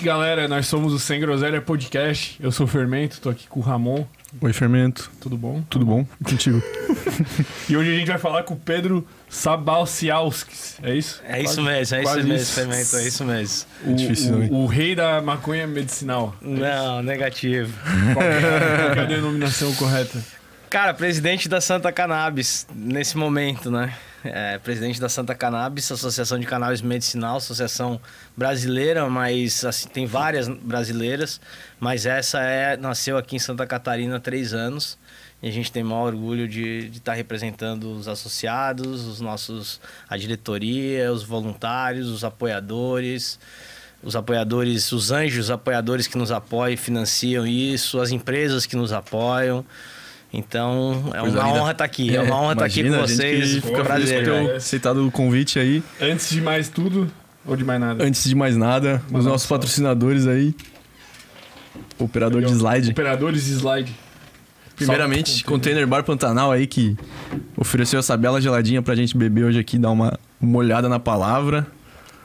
Noite, galera. Nós somos o Sem Groselha Podcast. Eu sou o Fermento, tô aqui com o Ramon. Oi, Fermento. Tudo bom? Tudo bom? Contigo? E hoje a gente vai falar com o Pedro Sabalciauskis. É isso? É isso Quase- mesmo, é isso mesmo, Fermento, é isso mesmo. O, difícil, né? o, o rei da maconha medicinal. Não, negativo. Qual é, qual é a denominação correta? Cara, presidente da Santa Cannabis, nesse momento, né? É, presidente da Santa Cannabis, Associação de Cannabis Medicinal, associação brasileira, mas assim, tem várias brasileiras, mas essa é nasceu aqui em Santa Catarina há três anos. E a gente tem maior orgulho de estar representando os associados, os nossos, a diretoria, os voluntários, os apoiadores, os apoiadores, os anjos apoiadores que nos apoiam e financiam isso, as empresas que nos apoiam. Então, é uma honra estar aqui. É, uma honra estar aqui imagina, com vocês. Fica feliz prazer. por ter aceitado o convite aí. Antes de mais tudo, ou de mais nada? Antes de mais nada, os Mandar um nossos salve. patrocinadores aí. Operador de Legal. slide. Operadores de slide. Primeiramente, Salve, Container Bar Pantanal aí que ofereceu essa bela geladinha pra gente beber hoje aqui, dar uma, uma olhada na palavra.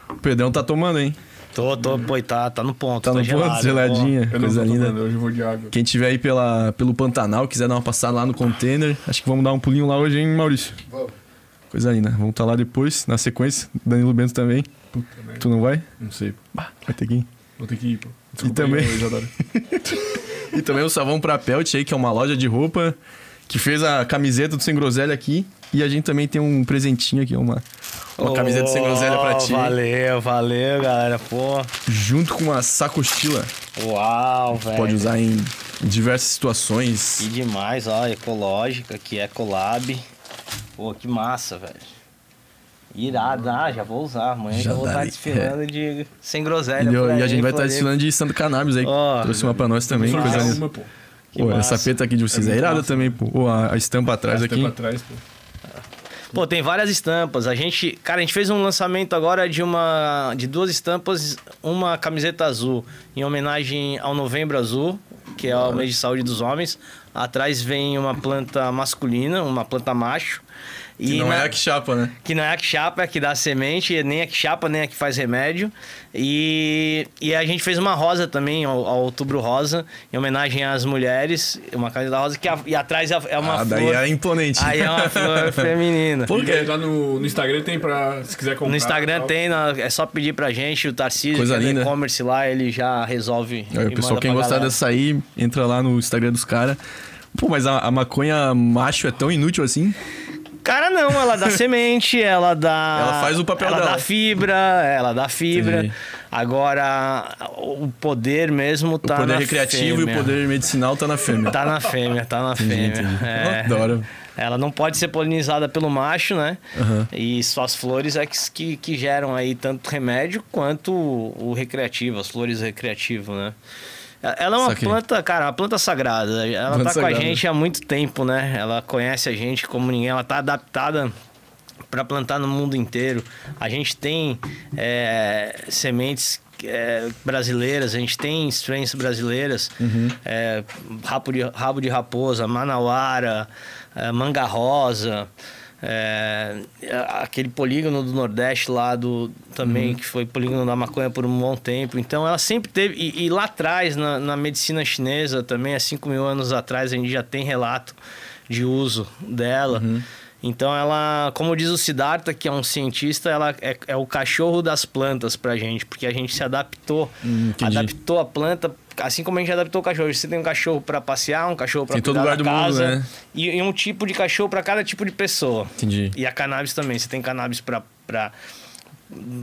O Pedrão tá tomando, hein? Tô, tô, pô, tá, tá no ponto. Tá no gelado, ponto, geladinha, Eu não coisa linda. tomando, hoje eu vou de água. Quem tiver aí pela, pelo Pantanal, quiser dar uma passada lá no container, acho que vamos dar um pulinho lá hoje, hein, Maurício? Vamos. Coisa linda. Vamos estar lá depois, na sequência. Danilo Bento também. Puta. Tu não vai? Não sei. Bah, vai ter que ir. Vou ter que ir, pô. também. aí, Isadora. E também o Savão pra Pelt aí, que é uma loja de roupa que fez a camiseta do Sem Groselha aqui. E a gente também tem um presentinho aqui, uma, uma camiseta do Sem Groselha pra Oh, ti. Valeu, valeu, galera. Pô, Junto com uma sacochila. uau, velho. Pode usar em diversas situações. Que demais, ó, ecológica, que é collab. Pô, que massa, velho. Irado, ah, já vou usar. Amanhã já, Já vou dá estar ali. desfilando de sem groselha. E, por e a gente vai estar Floripa. desfilando de Santo Cannabis aí. Ó. Trouxe uma pra nós também. Coisa uma, pô. Que Pô, massa. essa peta aqui de vocês É é, irada massa. também, pô. A, a estampa atrás Essa aqui. pra trás, pô. Pô, tem várias estampas. A gente, cara, a gente fez um lançamento agora de uma de duas estampas, uma camiseta azul em homenagem ao Novembro Azul, que é o mês de saúde dos homens. Atrás vem uma planta masculina, uma planta macho. Que não na- é a que chapa, né? que não é a que chapa, é a que dá semente, nem a que chapa, nem a que faz remédio. E, e a gente fez uma rosa também, ao, ao outubro rosa, em homenagem às mulheres, uma camiseta rosa, que a- e atrás é é uma ah, flor. daí é imponente. Aí é uma flor feminina. E daí lá no, no Instagram tem pra, se quiser comprar. No Instagram tem, na- é só pedir pra gente, o Tarcísio, Coisa que é linda. e-commerce lá, ele já resolve. Aí, e o pessoal, manda quem gostar galera. dessa aí, entra lá no Instagram dos caras. Pô, mas a, a maconha macho é tão inútil assim? Cara, não, ela dá semente, ela dá. Ela faz o papel ela dela. dá fibra, ela dá fibra. Entendi. Agora, o poder mesmo O tá poder na recreativo fêmea. e o poder medicinal tá na fêmea. Tá na fêmea, tá na Entendi, fêmea. entendi. É. Adoro. Ela não pode ser polinizada pelo macho, né? Aham. E só as flores é que, que, que geram aí tanto remédio quanto o, o recreativo, as flores recreativo, né? Ela é uma Saquei. planta, cara, uma planta sagrada. Ela Planta tá com a sagrada. gente há muito tempo, né? Ela conhece a gente como ninguém, ela tá adaptada para plantar no mundo inteiro. A gente tem é, sementes é, brasileiras, a gente tem strains brasileiras, é, rabo, de, rabo de raposa, manauara, é, manga rosa. É, aquele polígono do Nordeste lá do também que foi polígono da maconha por um bom tempo. Então ela sempre teve e, e lá atrás na, na medicina chinesa também há 5 mil anos atrás a gente já tem relato de uso dela. Então ela, como diz o Siddhartha, que é um cientista, ela é, é o cachorro das plantas pra gente, porque a gente se adaptou, Hum, adaptou a planta, assim como a gente adaptou o cachorro. Você tem um cachorro pra passear, um cachorro em todo cuidar lugar da do mundo, casa, né? e, e um tipo de cachorro pra cada tipo de pessoa. Entendi. E a cannabis também. Você tem cannabis pra-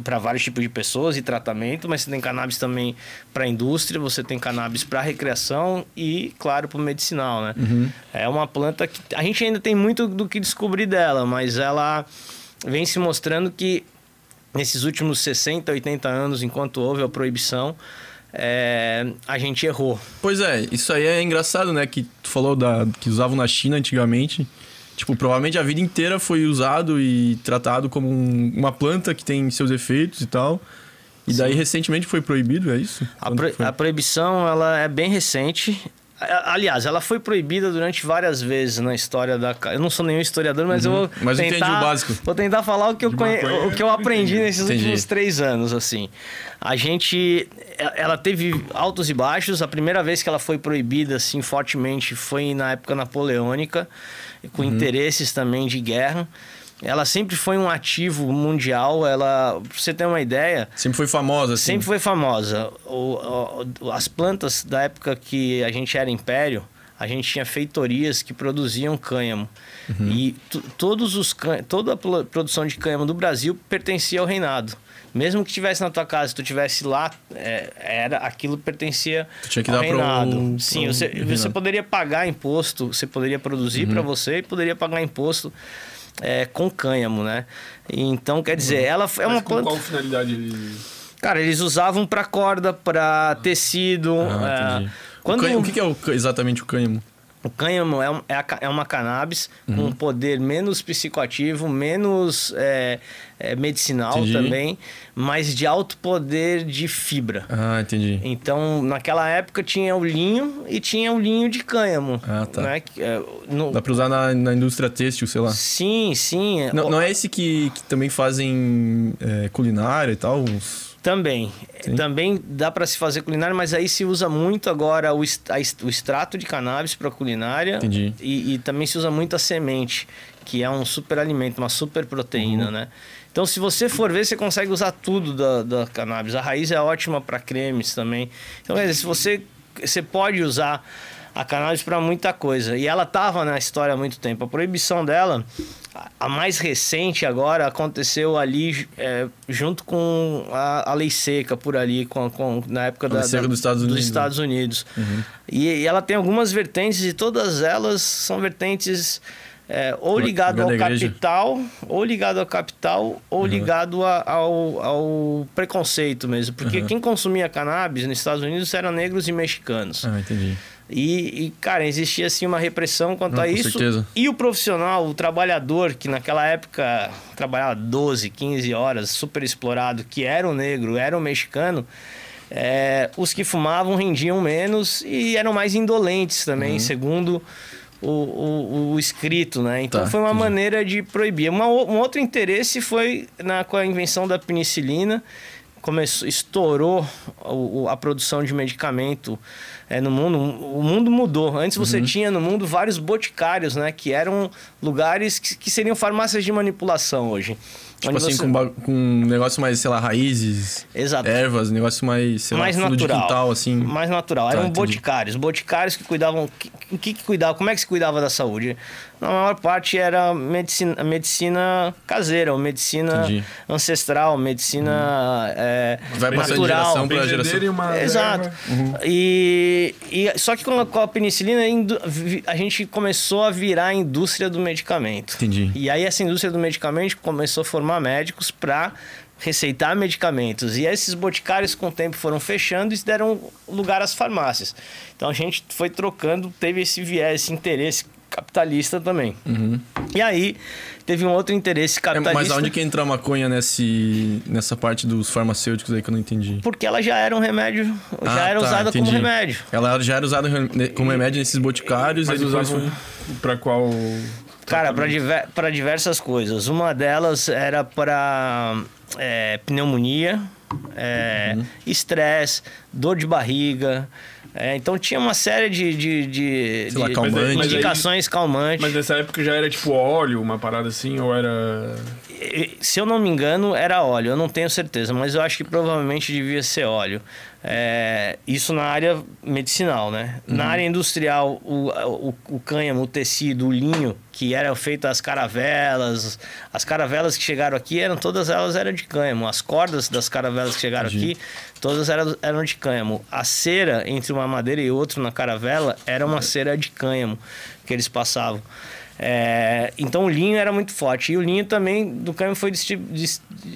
para vários tipos de pessoas e tratamento, mas você tem cannabis também para indústria, você tem cannabis para recreação e, claro, para medicinal, né? É uma planta que a gente ainda tem muito do que descobrir dela, mas ela vem se mostrando que nesses últimos 60, 80 anos, enquanto houve a proibição, é, a gente errou. Pois é, isso aí é engraçado, né? Que tu falou da, que usavam na China antigamente. Tipo, provavelmente a vida inteira foi usado e tratado como um- uma planta que tem seus efeitos e tal. E daí recentemente foi proibido, é isso? A, pro- a proibição ela é bem recente. Aliás, ela foi proibida durante várias vezes na história da. Eu não sou nenhum historiador, mas eu vou. Uhum. Mas tentar, entendi o básico. Vou tentar falar o que eu, conhe... o que eu aprendi entendi. nesses Entendi. últimos três anos, assim. A gente. Ela teve altos e baixos. A primeira vez que ela foi proibida, assim, fortemente, foi na época napoleônica, com interesses também de guerra. Ela sempre foi um ativo mundial. Ela, pra você ter uma ideia, Sempre foi famosa, assim. Sempre foi famosa. O- o- as plantas da época que a gente era império, a gente tinha feitorias que produziam cânhamo. E tu- todos os toda a produção de cânhamo do Brasil pertencia ao reinado. Mesmo que estivesse na tua casa, se tu estivesse lá, é, era aquilo pertencia Tu tinha que ao dar reinado. Sim, pro você, reinado. você poderia pagar imposto, você poderia produzir para você e poderia pagar imposto é, com cânhamo, né? Então, quer dizer, ela é uma Mas com planta... qual finalidade ele... Cara, eles usavam pra corda, pra tecido. Ah, é, quando O, cânhamo- o que é o exatamente o cânhamo? O cânhamo é, um- é, a é uma cannabis Uhum. com um poder menos psicoativo, menos é, é, medicinal Entendi. também, mas de alto poder de fibra. Ah, entendi. Então, naquela época tinha o linho e tinha o linho de cânhamo. Ah, tá. Né? É, no- Dá pra usar na, na indústria têxtil, sei lá. Sim, sim. Não, não é esse que, que também fazem é, culinária e tal? Uns... Também. Sim. Também dá para se fazer culinária, mas aí se usa muito agora o, a o extrato de cannabis para culinária. Entendi. E, e também se usa muito a semente, que é um super alimento, uma super proteína, Uhum. né? Então, se você for ver, você consegue usar tudo da, da cannabis. A raiz é ótima para cremes também. Então, quer dizer, se você, você pode usar a cannabis para muita coisa. E ela estava na história há muito tempo. A proibição dela, a- mais recente agora, aconteceu ali é, junto com a, a lei seca por ali, com, com- na época A lei seca dos Estados Unidos, né? Estados Unidos. E, e ela tem algumas vertentes e todas elas são vertentes é, ou ligado ao capital, ou ligado ao capital, ou ligado a- ao, ao preconceito mesmo. Porque quem consumia cannabis nos Estados Unidos eram negros e mexicanos. Ah, entendi. E, e, cara, existia assim uma repressão quanto Não, a isso. certeza. E o profissional, o trabalhador, que naquela época trabalhava 12, 15 horas, super explorado, que era um negro, era um mexicano, é, os que fumavam rendiam menos e eram mais indolentes Uhum. também, segundo o, o, o escrito, né? Então Tá, foi uma entendi. maneira de proibir. Uma, um outro interesse foi na, com a invenção da penicilina. Começou, estourou o- a produção de medicamento é, no mundo. O mundo mudou. Antes você Uhum. tinha no mundo vários boticários, né? Que eram lugares que, que seriam farmácias de manipulação hoje. Tipo assim, você- com, com um negócio mais, sei lá, raízes, Exato. ervas, negócio mais, sei mais lá, natural. de quintal, assim. Mais natural. Tá, Eram entendi. boticários. Boticários que cuidavam. O que, que cuidava? Como é que se cuidava da saúde? Na maior parte era medicina, medicina caseira, ou medicina Entendi. ancestral, medicina é, Vai natural. geração pra Benzedeira geração. Exato. erva. E, e só que com a, com a penicilina a gente começou a virar a indústria do medicamento. Entendi. E aí essa indústria do medicamento começou a formar médicos para receitar medicamentos. E esses boticários com o tempo foram fechando e deram lugar às farmácias. Então a gente foi trocando, teve esse viés, esse interesse capitalista também. E aí teve um outro interesse É, capitalista. mas aonde que entra a maconha nesse, nessa parte dos farmacêuticos aí que eu não entendi? Porque ela já era um remédio, já Ah, era tá, usada como entendi. remédio. Ela já era usada como remédio nesses boticários Mas e depois usavam foi... pra qual... Cara, para diver, pra diversas coisas. Uma delas era para é, pneumonia, é, Uhum. estresse, dor de barriga. É, então tinha uma série de, de, de, Sei lá, de calmante. Mas aí- indicações calmantes. Mas nessa época já era tipo óleo, uma parada assim, ou era... Se eu não me engano, era óleo. Eu não tenho certeza, mas eu acho que provavelmente devia ser óleo. É, isso na área medicinal, né? Na área industrial, o, o, o cânhamo, o tecido, o linho, que era feito as caravelas, as caravelas que chegaram aqui eram todas elas eram de cânhamo. As cordas das caravelas que chegaram Entendi. aqui, todas eram, eram de cânhamo. A cera entre uma madeira e outra na caravela era uma cera de cânhamo que eles passavam. É, então o linho era muito forte. E o linho também do cânhamo foi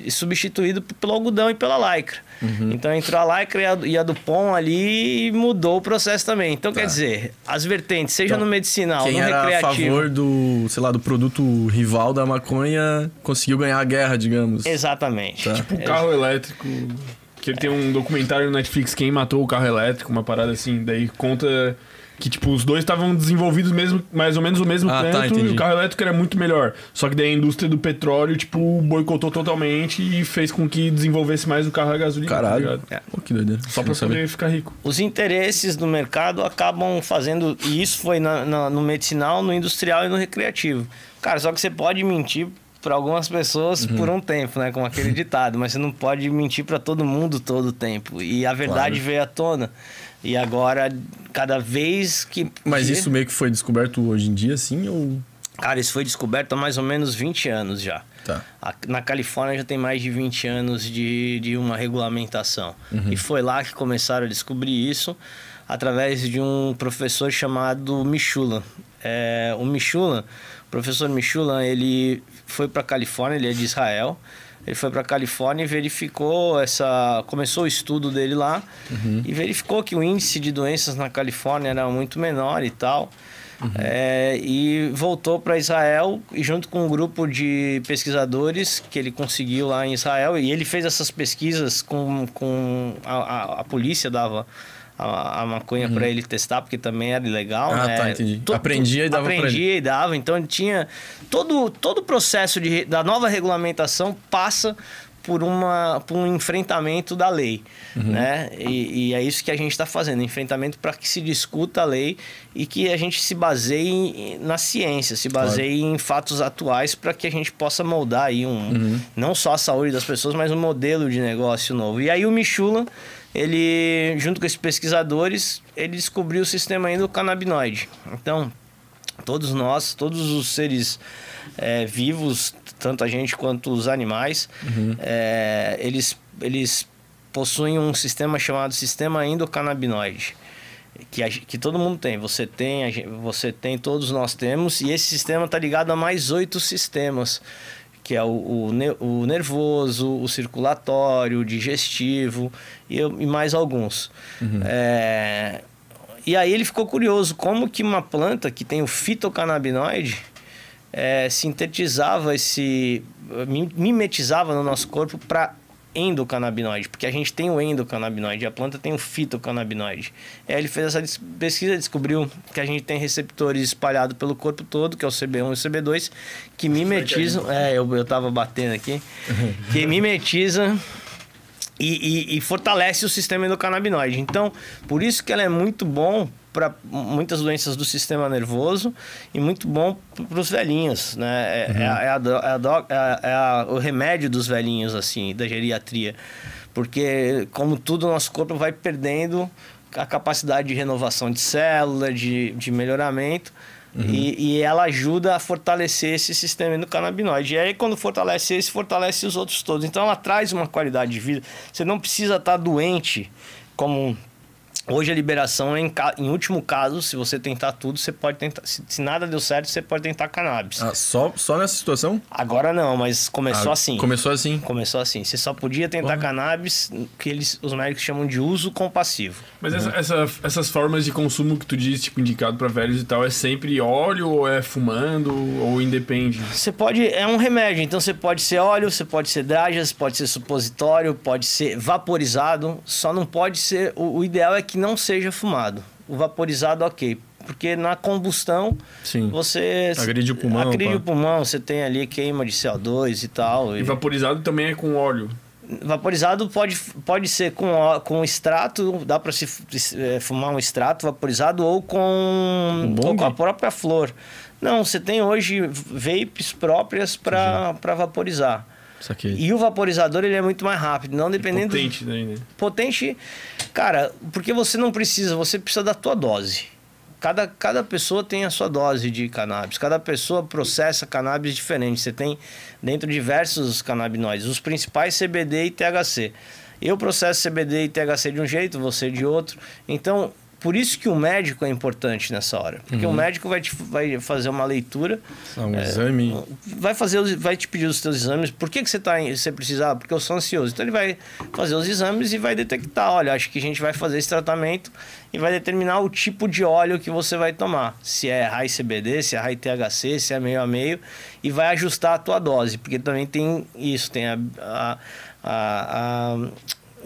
substituído pelo algodão e pela lycra. Uhum. Então entrou a lycra e a, e a Dupont ali e mudou o processo também. Então quer dizer, as vertentes, seja Tá. Então, no medicinal, Quem no era a recreativo. favor do, sei lá, do produto rival da maconha conseguiu ganhar a guerra, digamos. Exatamente. Tá. Tipo, carro elétrico. Que ele tem um documentário no Netflix, Quem Matou o Carro Elétrico, uma parada assim. Daí conta Que, tipo, os dois estavam desenvolvidos mesmo, mais ou menos ao mesmo Ah, tá, tempo e entendi. o carro elétrico era muito melhor. Só que daí a indústria do petróleo, tipo, boicotou totalmente e fez com que desenvolvesse mais o carro a gasolina. tá Caralho. ligado? É. Pô, que doideira. Só pra poder ficar rico. Os interesses do mercado acabam fazendo. E isso foi na- na- no medicinal, no industrial e no recreativo. Cara, só que você pode mentir para algumas pessoas Uhum. por um tempo, né? Como aquele ditado, mas você não pode mentir para todo mundo todo o tempo. E a verdade Claro. veio à tona. E agora, cada vez que. Mas isso meio que foi descoberto hoje em dia, assim, ou... Cara, isso foi descoberto há mais ou menos 20 anos já. Tá. A- Na Califórnia já tem mais de 20 anos de, de uma regulamentação. E foi lá que começaram a descobrir isso através de um professor chamado Michula. É, o Michula, o professor Michula, ele foi para Califórnia, ele é de Israel. Ele foi para Califórnia e verificou essa, começou o estudo dele lá e verificou que o índice de doenças na Califórnia era muito menor e tal. É, e voltou para Israel e junto com um grupo de pesquisadores que ele conseguiu lá em Israel. E ele fez essas pesquisas com, com a, a, a polícia dava a, a maconha para ele testar porque também era ilegal Ah, né? tá, entendi. Aprendia e dava aprendia e dava então tinha todo todo o processo de, da nova regulamentação passa por, uma, por um enfrentamento da lei. Uhum. Né? E, e é isso que a gente está fazendo, enfrentamento para que se discuta a lei e que a gente se baseie na ciência, se baseie em fatos atuais para que a gente possa moldar aí um, Uhum. não só a saúde das pessoas, mas um modelo de negócio novo. E aí o Michula, ele, junto com esses pesquisadores, ele descobriu o sistema endocannabinoide. Então, todos nós, todos os seres é, vivos, tanto a gente quanto os animais, é, eles, eles possuem um sistema chamado sistema endocannabinoide. Que, a que todo mundo tem, você tem, a você tem, todos nós temos, e esse sistema está ligado a mais oito sistemas, que é o, o, o nervoso, o circulatório, o digestivo e, e mais alguns. É, e aí ele ficou curioso como que uma planta que tem o fitocannabinoide é, sintetizava esse mi- mimetizava no nosso corpo para endocannabinoide, porque a gente tem o endocannabinoide, a planta tem o fitocannabinoide. Aí ele fez essa pesquisa, descobriu que a gente tem receptores espalhados pelo corpo todo, que é o CB1 e o CB2, que mimetizam, é, eu, eu tava batendo aqui, que mimetizam e, e- e fortalece o sistema endocannabinoide. Então, por isso que ela é muito bom para muitas doenças do sistema nervoso e muito bom para os velhinhos, né? É, é a- é a é a do- é a- é a- o remédio dos velhinhos, assim, da geriatria. Porque, como tudo, o nosso corpo vai perdendo a capacidade de renovação de célula, de, de melhoramento. E, e ela ajuda a fortalecer esse sistema endocannabinoide. E aí, quando fortalece esse, fortalece os outros todos. Então, ela traz uma qualidade de vida. Você não precisa estar doente como Hoje a liberação é em, ca- em último caso, se você tentar tudo, você pode tentar. Se, se nada deu certo, você pode tentar cannabis. Ah, só, só nessa situação? Agora não, mas começou Ah, assim. Começou assim? Começou assim. Você só podia tentar Porra. cannabis, que eles, os médicos chamam de uso compassivo. Mas essa- essa- essas formas de consumo que tu diz, tipo, indicado pra velhos e tal, é sempre óleo ou é fumando ou independe? Você pode. É um remédio, então você pode ser óleo, você pode ser dragas, pode ser supositório, pode ser vaporizado. Só não pode ser. O, o ideal é que não seja fumado. O vaporizado, ok. Porque na combustão Sim. você. Agride o pulmão, Agride pá. o pulmão, você tem ali queima de CO2 e tal. E e- vaporizado também é com óleo. Vaporizado pode, pode ser com, com extrato, dá para se eh, fumar um extrato vaporizado ou com, bong? ou com a própria flor. Não, você tem hoje vapes próprias para vaporizar. Saquei. E o vaporizador ele é muito mais rápido, não dependendo do- Potente daí, né? potente, cara, porque você não precisa, você precisa da tua dose. Cada, cada pessoa tem a sua dose de cannabis, cada pessoa processa cannabis diferente. Você tem dentro diversos canabinoides, os principais CBD e THC. Eu processo CBD e THC de um jeito, você de outro. Então, por isso que o médico é importante nessa hora. Porque o médico vai, te, vai fazer uma leitura um exame. vai fazer vai te pedir os teus exames. Por que, que você tá você precisa? Ah, porque eu sou ansioso. Então ele vai fazer os exames e vai detectar, olha, acho que a gente vai fazer esse tratamento e vai determinar o tipo de óleo que você vai tomar. Se é high CBD, se é high THC, se é meio a meio e vai ajustar a tua dose, porque também tem isso, tem a, a, a- a-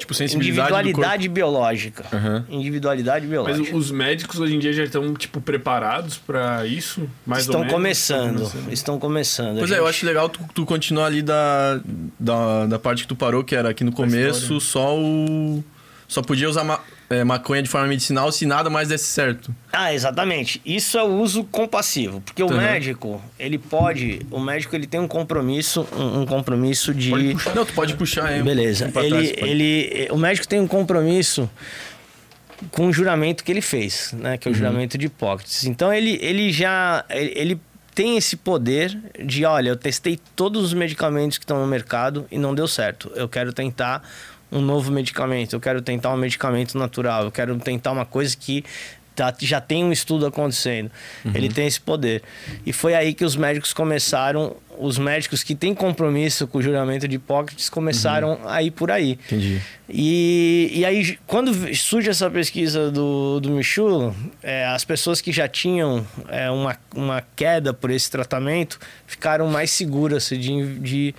Tipo, sensibilidade individualidade biológica. Aham. Individualidade Mas biológica. os médicos hoje em dia já estão, tipo, preparados pra isso? Mais estão ou menos? começando, Estão começando. estão começando. Pois é, eu gente- acho legal tu, tu continuar ali da, da, da parte que tu parou, que era aqui no começo, só o. Só podia usar é, maconha de forma medicinal se nada mais desse certo. Ah, exatamente. Isso é o uso compassivo, porque o Uhum. médico, ele pode, o médico ele tem um compromisso, um, um compromisso de Não, tu pode puxar aí. Beleza. um Ele, trás, ele, o médico tem um compromisso com o juramento que ele fez, né? Que é o juramento de Hipócrates. Então ele, ele já ele, ele tem esse poder de, olha, eu testei todos os medicamentos que estão no mercado e não deu certo. Eu quero tentar um novo medicamento, eu quero tentar um medicamento natural, eu quero tentar uma coisa que tá- já tem um estudo acontecendo. Ele tem esse poder. E foi aí que os médicos começaram, os médicos que têm compromisso com o juramento de Hipócrates começaram a ir por aí. Entendi. E, e aí, quando surge essa pesquisa do, do Michulo, é, as pessoas que já tinham é, uma, uma queda por esse tratamento ficaram mais seguras de, de,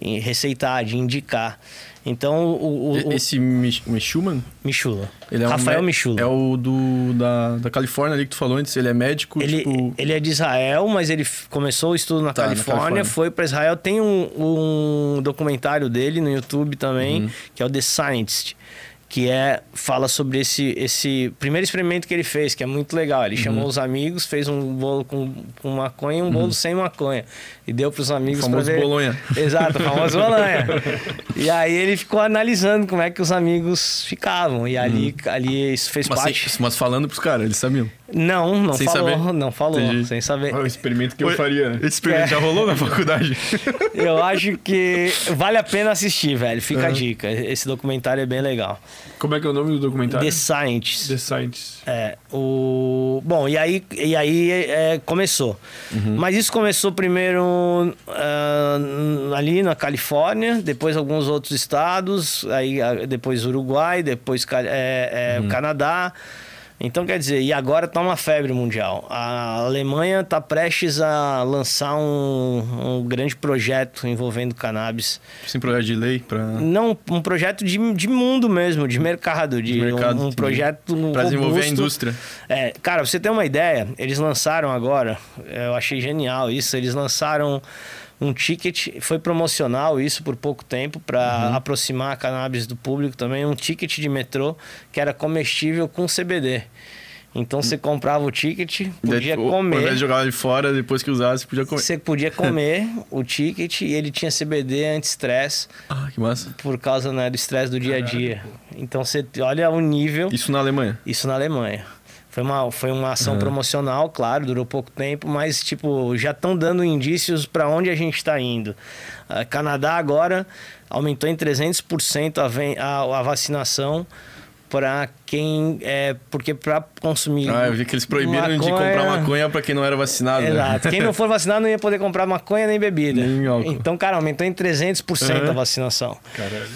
em receitar, de indicar. Então, o, o, Esse Mich- Michuman, Michula, ele é Rafael um Michula. É o do, da, da Califórnia ali que tu falou antes. Ele é médico, Ele, tipo. ele é de Israel, mas ele começou o estudo na, Tá, na Califórnia, Califórnia. foi para Israel. Tem um, um documentário dele no YouTube também, Uhum. que é o The Scientist, que é fala sobre esse, esse primeiro experimento que ele fez, que é muito legal. Ele Uhum. chamou os amigos, fez um bolo com, com maconha e um bolo sem maconha. E deu para os amigos Uhum. famoso ver. bolonha. Exato, o famoso bolonha. e aí ele ficou analisando como é que os amigos ficavam. E ali, ali isso fez Uhum. Mas, parte. sem- mas falando pros caras, eles sabiam. Não, não Sem falou, saber? não falou, Entendi. sem saber. É o experimento que eu faria, né? Esse experimento É. já rolou na faculdade? Eu acho que vale a pena assistir, velho. Fica a dica. Esse documentário é bem legal. Como é que é o nome do documentário? The Scientist. The Scientist. É, o... Bom, e aí, e aí é, começou. Mas isso começou primeiro ah, ali na Califórnia, depois alguns outros estados, aí ah, depois Uruguai, depois é, é, Canadá. Então, quer dizer, e agora tá uma febre mundial. A Alemanha tá prestes a lançar um, um grande projeto envolvendo cannabis. Sem projeto de lei pra, Não, um projeto de, de mundo mesmo, de mercado, de, De mercado, um, um projeto pra desenvolver a indústria. É, cara, pra você ter uma ideia, eles lançaram agora, eu achei genial isso, eles lançaram um ticket, foi promocional isso por pouco tempo para Uhum. aproximar a cannabis do público também, um ticket de metrô que era comestível com CBD. Então você comprava o ticket, podia Daí, o- Ao invés comer, de jogar ele fora, depois que usasse, podia comer. você podia comer o ticket e ele tinha CBD anti-estresse Ah, que massa. por causa né, do estresse do dia a dia. Então você olha o nível Isso na Alemanha. isso na Alemanha. Foi uma, foi uma ação promocional, claro, durou pouco tempo, mas tipo, já estão dando indícios para onde a gente está indo. Ah, Canadá agora aumentou em 300% a, a, a vacinação para quem é porque para consumir Ah, eu vi que eles proibiram de comprar maconha pra quem não era vacinado. né? Exato. Quem não for vacinado não ia poder comprar maconha nem bebida. Nem. Então, cara, aumentou em 300% a Uhum. vacinação. Caralho.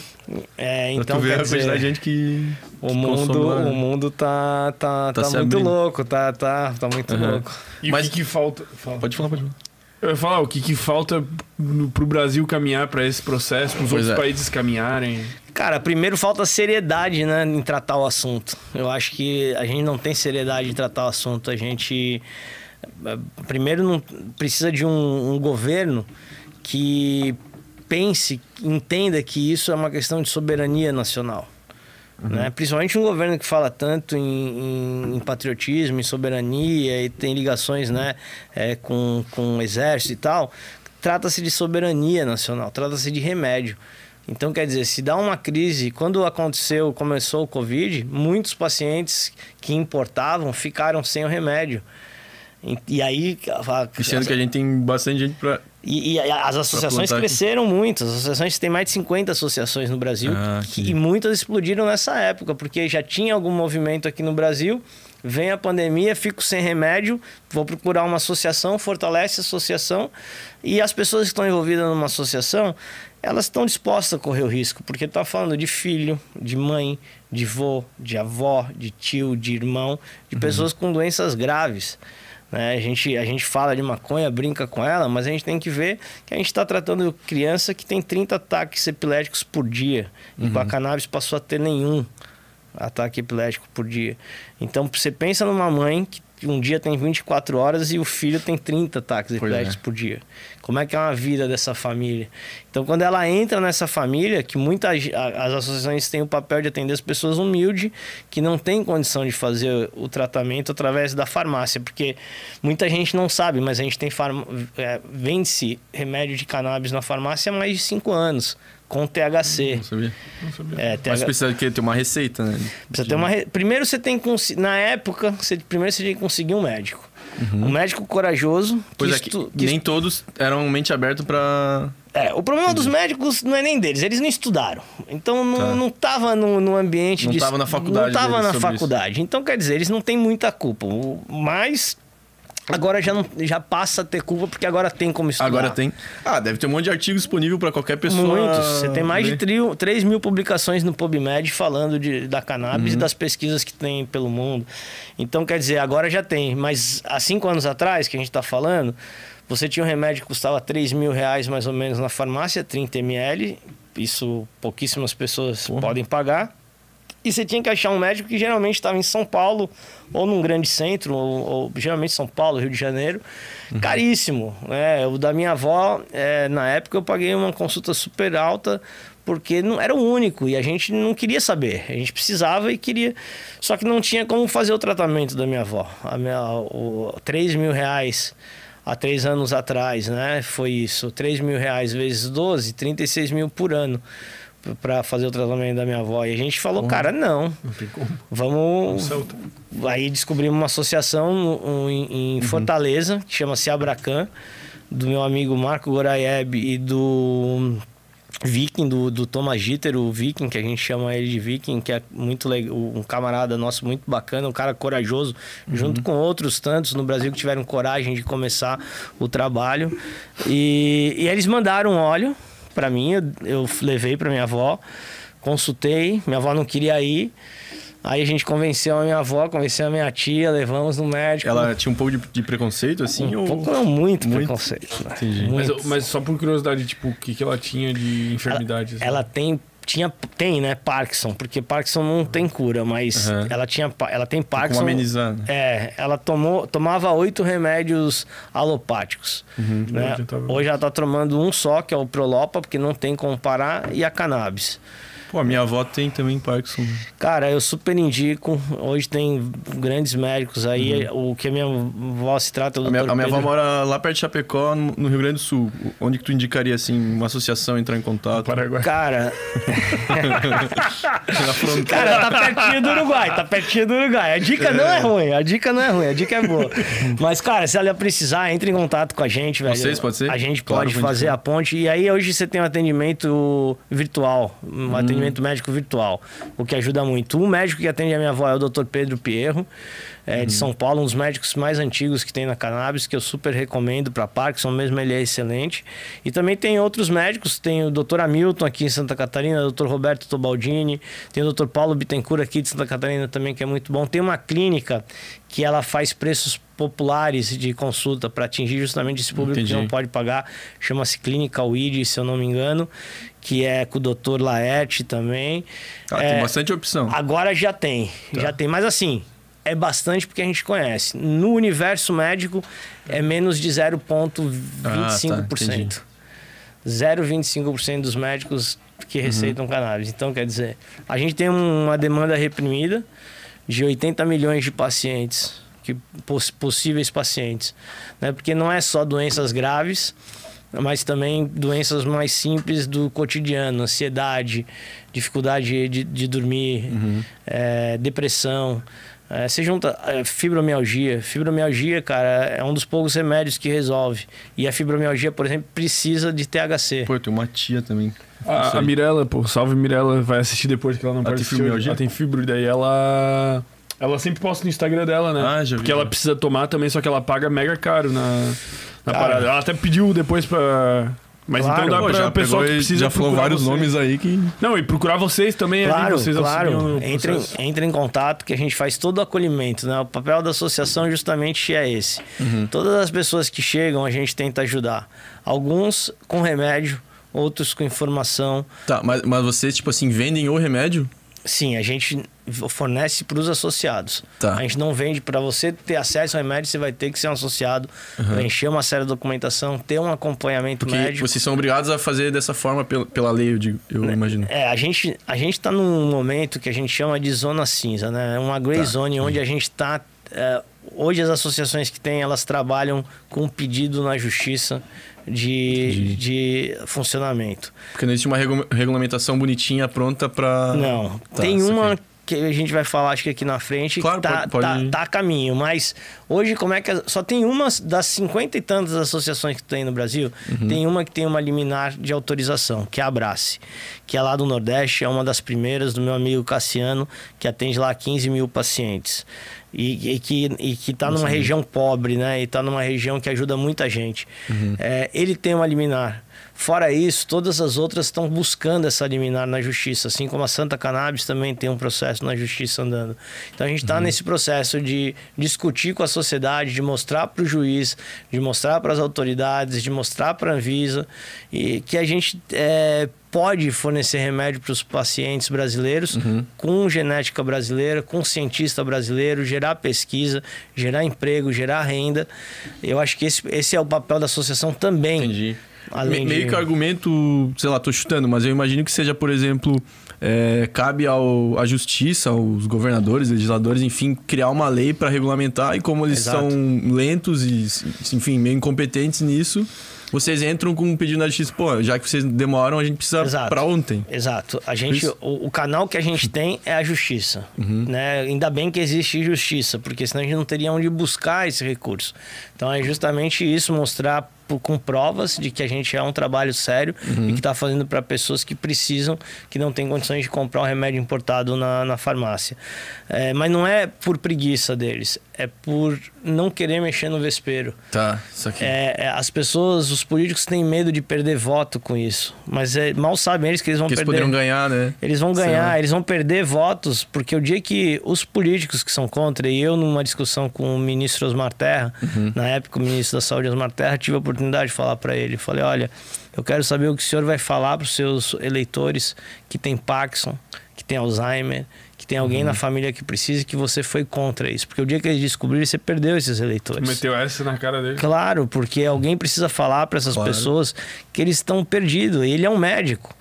É, Pra então tu ver quer a quantidade de gente que. o que mundo, consome lá, né? o mundo tá tá, Tá tá, muito abrindo. louco, tá tá tá muito Uhum. louco. E Mas- o que, que falta? Fala. Pode falar, pode falar. Eu ia falar, o que, que falta no, pro Brasil caminhar pra esse processo, pros Pois outros é. países caminharem? Cara, primeiro falta seriedade, né, em tratar o assunto. Eu acho que a gente não tem seriedade em tratar o assunto. A gente eh, primeiro não precisa de um, um governo que pense, entenda que isso é uma questão de soberania nacional. Né? Principalmente um governo que fala tanto em, em- em patriotismo, em soberania e tem ligações né, eh, com, com o exército e tal. Trata-se de soberania nacional, trata-se de remédio. Então, quer dizer, se dá uma crise, quando aconteceu, começou o Covid, muitos pacientes que importavam ficaram sem o remédio. E, e aí. a- E sendo que a gente tem bastante gente pra. E, e as associações plantar aqui. cresceram muito. As associações tem mais de 50 associações no Brasil Ah, que- e muitas explodiram nessa época, porque já tinha algum movimento aqui no Brasil. Vem a pandemia, fico sem remédio, vou procurar uma associação, fortalece a associação e as pessoas que estão envolvidas numa associação, elas estão dispostas a correr o risco, porque está falando de filho, de mãe, de vô, de avó, de tio, de irmão, de Uhum. pessoas com doenças graves Né? A, gente, a gente fala de maconha, brinca com ela, mas a gente tem que ver que a gente está tratando criança que tem 30 ataques epiléticos por dia. E com a cannabis passou a ter nenhum ataque epilético por dia. Então você pensa numa mãe que um dia tem 24 horas e o filho tem 30 ataques Pois epiléticos é. por dia. Como é que é uma vida dessa família? Então, quando ela entra nessa família, que muitas as associações têm o papel de atender as pessoas humildes que não têm condição de fazer o tratamento através da farmácia, porque muita gente não sabe, mas a gente tem farm... é, vende-se remédio de cannabis na farmácia há mais de 5 anos com THC. Não sabia? Não sabia. É, Mas TH... precisa de quê? ter uma receita, né? Precisa ter uma re- Primeiro você tem que consi- na época, você... primeiro você tem que conseguir um médico. Um médico corajoso que, Pois é, que estu- que nem todos eram mente aberta pra. É, o problema dos médicos não é nem deles, eles não estudaram. Então não, Tá. não tava no, no ambiente Não de. tava na faculdade Não tava na faculdade. Então, quer dizer, eles não têm muita culpa. Mas agora já, não, já passa a ter culpa porque agora tem como estudar. Agora tem. Ah, deve ter um monte de artigo disponível pra qualquer pessoa. Muitos. Você tem mais de ler. trio, 3 mil publicações no PubMed falando de, da cannabis e Uhum. das pesquisas que tem pelo mundo. Então, quer dizer, agora já tem. Mas há cinco anos atrás, que a gente está falando, você tinha um remédio que custava 3 mil reais mais ou menos na farmácia, 30 ml. Isso pouquíssimas pessoas Porra. podem pagar. E você tinha que achar um médico que geralmente estava em São Paulo, ou num grande centro, ou, ou geralmente São Paulo, Rio de Janeiro. Caríssimo. Né? O da minha avó, é, na época, eu paguei uma consulta super alta, porque não era o único e a gente não queria saber. A gente precisava e queria. Só que não tinha como fazer o tratamento da minha avó. A minha, o, 3 mil reais há três anos atrás, né? Foi isso. 3 mil reais vezes 12, 36 mil por ano para fazer o tratamento da minha avó. E a gente falou, cara, não. Não tem como. Vamos. Aí descobrimos uma associação um, em, em Fortaleza, que chama-se Abracan, do meu amigo Marco Goraieb e do Viking, do, do Thomas Gitter, o Viking, que a gente chama ele de Viking, que é muito legal, um camarada nosso muito bacana, um cara corajoso, junto com outros tantos no Brasil que tiveram coragem de começar o trabalho. E, e eles mandaram óleo para mim, eu, eu levei para minha avó, consultei, minha avó não queria ir. Aí a gente convenceu a minha avó, convenceu a minha tia, levamos no médico. Ela tinha um pouco de, de preconceito, assim? um ou... pouco não, muito, Muito? preconceito. Né? Entendi. Mas, Muito. mas só por curiosidade, tipo, o que, que ela tinha de enfermidades? assim? Ela tem tinha tem, né, Parkinson, porque Parkinson não tem cura, mas Aham. ela tinha ela tem Parkinson. amenizar, né? É, ela tomou, tomava oito remédios alopáticos. Uhum. né? Hoje ela tá tomando um só, que é o Prolopa, porque não tem como parar, e a cannabis. Pô, a minha avó tem também Parkinson. Cara, eu super indico. Hoje tem grandes médicos aí. O que a minha avó se trata do Uhum. A minha, a minha avó mora lá perto de Chapecó, no no Rio Grande do Sul. Onde que tu indicaria, assim, uma associação entrar em contato? Paraguai. Cara, Na fronteira. Cara, tá pertinho do Uruguai, tá pertinho do Uruguai. A dica não é ruim, a dica não é ruim, a dica é boa. Mas, cara, se ela precisar, entre em contato com a gente, velho. Vocês, pode ser? A gente Claro, pode fazer indicar. a ponte. E aí, hoje você tem um atendimento virtual, um Hum. atendimento médico virtual, o que ajuda muito. O médico que atende a minha avó é o Dr. Pedro Pierro, é, Hum. de São Paulo, um dos médicos mais antigos que tem na cannabis, que eu super recomendo para Parkinson, mesmo ele é excelente. E também tem outros médicos, tem o Dr. Hamilton aqui em Santa Catarina, o Dr. Roberto Tobaldini, tem o Dr. Paulo Bittencourt aqui de Santa Catarina também, que é muito bom. Tem uma clínica que ela faz preços populares de consulta para atingir justamente esse público Entendi. que não pode pagar. Chama-se Clínica WID, se eu não me engano, que é com o Dr. Laerte também. Ah, É, tem bastante opção. Agora já tem, Tá. já tem. Mas assim, é bastante porque a gente conhece. No universo médico é menos de 0,25%. Ah, tá, 0,25% dos médicos que Uhum. receitam cannabis. Então, quer dizer, a gente tem um- uma demanda reprimida de 80 milhões de pacientes, que, poss- possíveis pacientes. Né? Porque não é só doenças graves, mas também doenças mais simples do cotidiano, ansiedade, dificuldade de, de dormir, Uhum. é, depressão. É, você junta é, fibromialgia. Fibromialgia, cara, é um dos poucos remédios que resolve. E a fibromialgia, por exemplo, precisa de THC. Pô, tenho uma tia também. A, a. Mirella, pô, salve Mirella, vai assistir depois que ela não Ela pode tem fibromialgia? Ela tem fibro, e daí ela. Ela sempre posta no Instagram dela, né? Ah, já vi, Porque ela precisa tomar também, só que ela paga mega caro na, na Cara. parada. Ela até pediu depois pra, Mas Claro. então dá Pô, pra já pessoa que pegou e precisa já falou procurar vários vocês. nomes aí que. Não, e procurar vocês também ali, Claro, vocês auxiliam claro. no processo. entrem em contato que a gente faz todo o acolhimento, né? O papel da associação justamente é esse. Uhum. Todas as pessoas que chegam, a gente tenta ajudar. Alguns com remédio, outros com informação. Tá, mas, mas vocês, tipo assim, vendem o remédio? Sim, a gente fornece para os associados. Tá. A gente não vende para você ter acesso ao remédio, você vai ter que ser um associado, preencher uma série de documentação, ter um acompanhamento Porque médico. vocês são obrigados a fazer dessa forma pela, pela lei, eu, digo, eu imagino. É, a gente a gente está num momento que a gente chama de zona cinza, né? Uma gray Tá. zone onde a gente está hoje as associações que tem elas trabalham com um pedido na justiça de, de funcionamento. Porque não existe uma regu- regulamentação bonitinha pronta pra. Não, Tá, tem uma saquei. Que a gente vai falar acho que aqui na frente Claro, tá, pode- pode- tá, tá a caminho, mas hoje como é que a- só tem uma das cinquenta e tantas associações que tem no Brasil, Uhum. tem uma que tem uma liminar de autorização, que é a Abrace, que é lá do Nordeste, é uma das primeiras do meu amigo Cassiano, que atende lá 15 mil pacientes. E, e que e que está numa região pobre, né? E está numa região que ajuda muita gente. Uhum. É, ele tem uma liminar. Fora isso, todas as outras estão buscando essa liminar na justiça, assim como a Santa Cannabis também tem um processo na justiça andando. Então a gente está nesse processo de discutir com a sociedade, de mostrar para o juiz, de mostrar para as autoridades, de mostrar para a Anvisa e que a gente é, pode fornecer remédio para os pacientes brasileiros com genética brasileira, com cientista brasileiro, gerar pesquisa, gerar emprego, gerar renda. Eu acho que esse, esse é o papel da associação também. Entendi. Me- meio de- que o argumento, sei lá, tô chutando, mas eu imagino que seja, por exemplo, é, cabe ao, à justiça, aos governadores, legisladores, enfim, criar uma lei para regulamentar e como eles Exato. são lentos e, enfim, meio incompetentes nisso, vocês entram com um pedido na justiça, pô, já que vocês demoram, a gente precisa para ontem. Exato. A gente, Isso. o, o canal que a gente tem é a justiça. Né? Ainda bem que existe justiça, porque senão a gente não teria onde buscar esse recurso. Então é justamente isso, mostrar com provas de que a gente é um trabalho sério e que está fazendo para pessoas que precisam, que não têm condições de comprar um remédio importado na, na farmácia. É, mas não é por preguiça deles, é por não querer mexer no vespeiro. Tá, isso aqui. É, é, as pessoas, os políticos têm medo de perder voto com isso. Mas é, mal sabem eles que eles vão que eles perder. poderiam ganhar, né? Eles vão ganhar, lá. eles vão perder votos, porque o dia que os políticos que são contra, e eu numa discussão com o ministro Osmar Terra, Uhum. na época o ministro da Saúde Osmar Terra, tive a oportunidade de falar para ele. Falei, olha, eu quero saber o que o senhor vai falar para os seus eleitores que tem Parkinson, que tem Alzheimer, que tem Uhum. alguém na família que precisa e que você foi contra isso. Porque o dia que eles descobrirem, você perdeu esses eleitores. Meteu essa na cara dele. Claro, porque alguém precisa falar para essas Claro. pessoas que eles estão perdidos. Ele é um médico.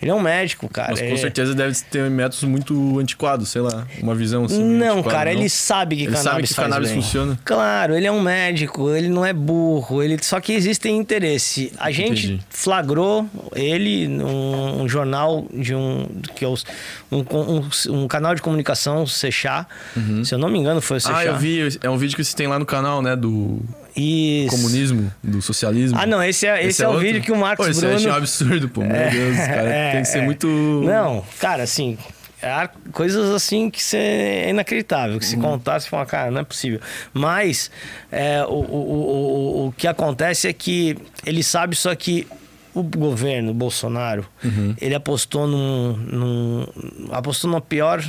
Ele é um médico, cara. Mas com É- certeza deve ter métodos muito antiquados, sei lá, uma visão assim. Não, cara, não? ele sabe que Ele cannabis sabe que faz cannabis bem. funciona. Claro, ele é um médico, ele não é burro, ele só que existem interesse. A gente Entendi. flagrou ele num um jornal de um que é os- um, um, um canal de comunicação, Sechá. Se eu não me engano, foi o Sechá. Uhum. Ah, eu vi, é um vídeo que você tem lá no canal, né, do Isso. comunismo, do socialismo. Ah, não, esse é, esse é, o outro? vídeo que o Marcos Pô, esse Bruno eu achei um absurdo, pô. Meu Deus, cara, É, tem que ser é. muito... Não, cara, assim, há coisas assim que cê, é inacreditável. Que se contar, você fala, cara, não é possível. Mas é, o, o, o, o, o que acontece é que ele sabe só que o governo, o Bolsonaro, ele apostou num, num. apostou no pior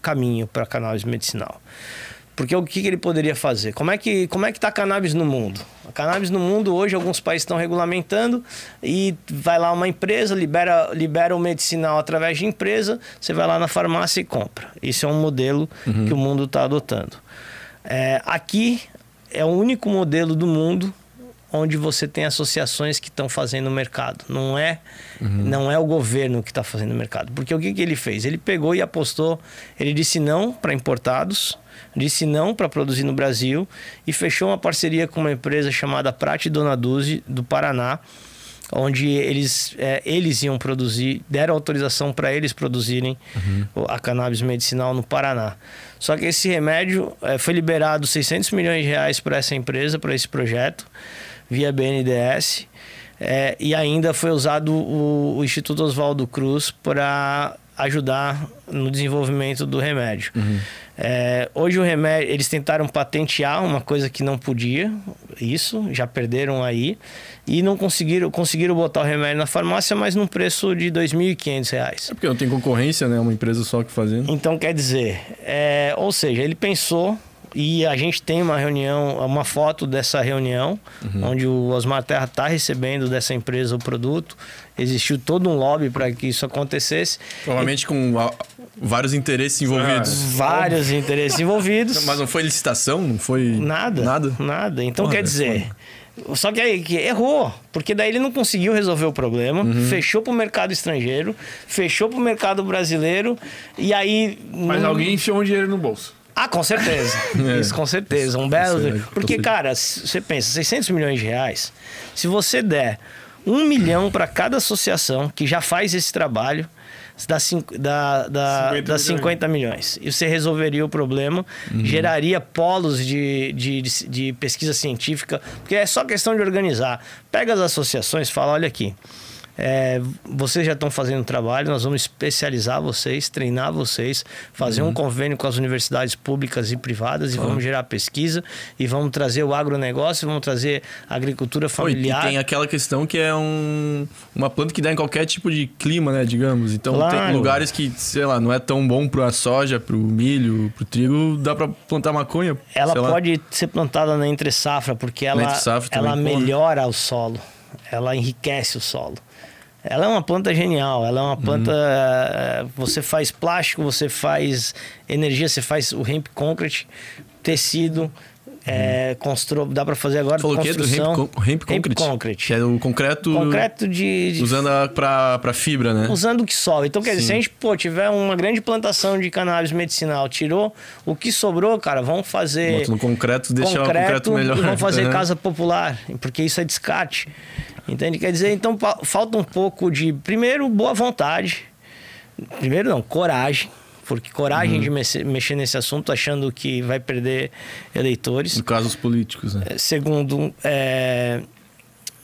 caminho para cannabis medicinal. Porque o que, ele poderia fazer? Como é que como é que está a cannabis no mundo? A cannabis no mundo hoje alguns países estão regulamentando e vai lá uma empresa libera libera o medicinal através de empresa, você vai lá na farmácia e compra. Isso é um modelo que o mundo está adotando. É, aqui é o único modelo do mundo onde você tem associações que estão fazendo o mercado. Não é, não é o governo que está fazendo o mercado. Porque o que, que ele fez? Ele pegou e apostou, ele disse não para importados, disse não para produzir no Brasil e fechou uma parceria com uma empresa chamada Prate Donaduzzi, do Paraná, onde eles, é, eles iam produzir, deram autorização para eles produzirem o- a cannabis medicinal no Paraná. Só que esse remédio é, foi liberado 600 milhões de reais para essa empresa, para esse projeto, via BNDES, é, e ainda foi usado o, o Instituto Oswaldo Cruz para ajudar no desenvolvimento do remédio. É, hoje o remédio, eles tentaram patentear uma coisa que não podia, isso, já perderam aí, e não conseguiram, conseguiram botar o remédio na farmácia, mas num preço de R$ 2.500. É porque não tem concorrência, né? Uma empresa só que fazendo. Então, quer dizer, é, ou seja, ele pensou e a gente tem uma reunião, uma foto dessa reunião, uhum. onde o Osmar Terra está recebendo dessa empresa o produto. Existiu todo um lobby para que isso acontecesse. Provavelmente e... com a, vários interesses envolvidos. Ah, vários interesses envolvidos. Mas não foi licitação? Não foi. Nada. Nada. Nada. Então Porra, quer dizer. Só que aí que errou, porque daí ele não conseguiu resolver o problema, uhum. fechou para o mercado estrangeiro, fechou para o mercado brasileiro e aí. Mas não... alguém enfiou um dinheiro no bolso. Ah, com certeza. É. Isso, com certeza. Um belo. Porque, cara, você pensa, 600 milhões de reais, se você der um milhão para cada associação que já faz esse trabalho, dá, dá, dá, 50, dá 50 milhões. E você resolveria o problema, uhum. geraria polos de, de, de, de pesquisa científica, porque é só questão de organizar. Pega as associações fala, olha aqui. É, vocês já estão fazendo trabalho, nós vamos especializar vocês, treinar vocês, fazer uhum. um convênio com as universidades públicas e privadas e uhum. vamos gerar pesquisa e vamos trazer o agronegócio, vamos trazer agricultura familiar. e tem aquela questão que é um, uma planta que dá em qualquer tipo de clima, né, digamos. Então claro. tem lugares que, sei lá, não é tão bom para a soja, para o milho, para o trigo, dá para plantar maconha. Ela pode lá. ser plantada na entre safra porque ela, ela melhora o solo, ela enriquece o solo. Ela é uma planta genial, ela é uma planta. Uhum. Você faz plástico, você faz energia, você faz o hemp concrete, tecido. É, constru... Dá para fazer agora Falou construção. Que é hemp, hemp, concrete, concrete. Que é o concreto. Concreto de. de... Usando para fibra, né? Usando o que sobe. Então, quer Sim. dizer, se a gente pô, tiver uma grande plantação de cannabis medicinal, tirou o que sobrou, cara, vamos fazer. Bota no concreto, deixar concreto, o concreto melhor. Vamos fazer casa popular, porque isso é descarte. Entende? Quer dizer, então falta um pouco de, primeiro, boa vontade. Primeiro, não, coragem. Porque coragem uhum. de mexer, nesse assunto achando que vai perder eleitores. No caso, os políticos, né? Segundo, é,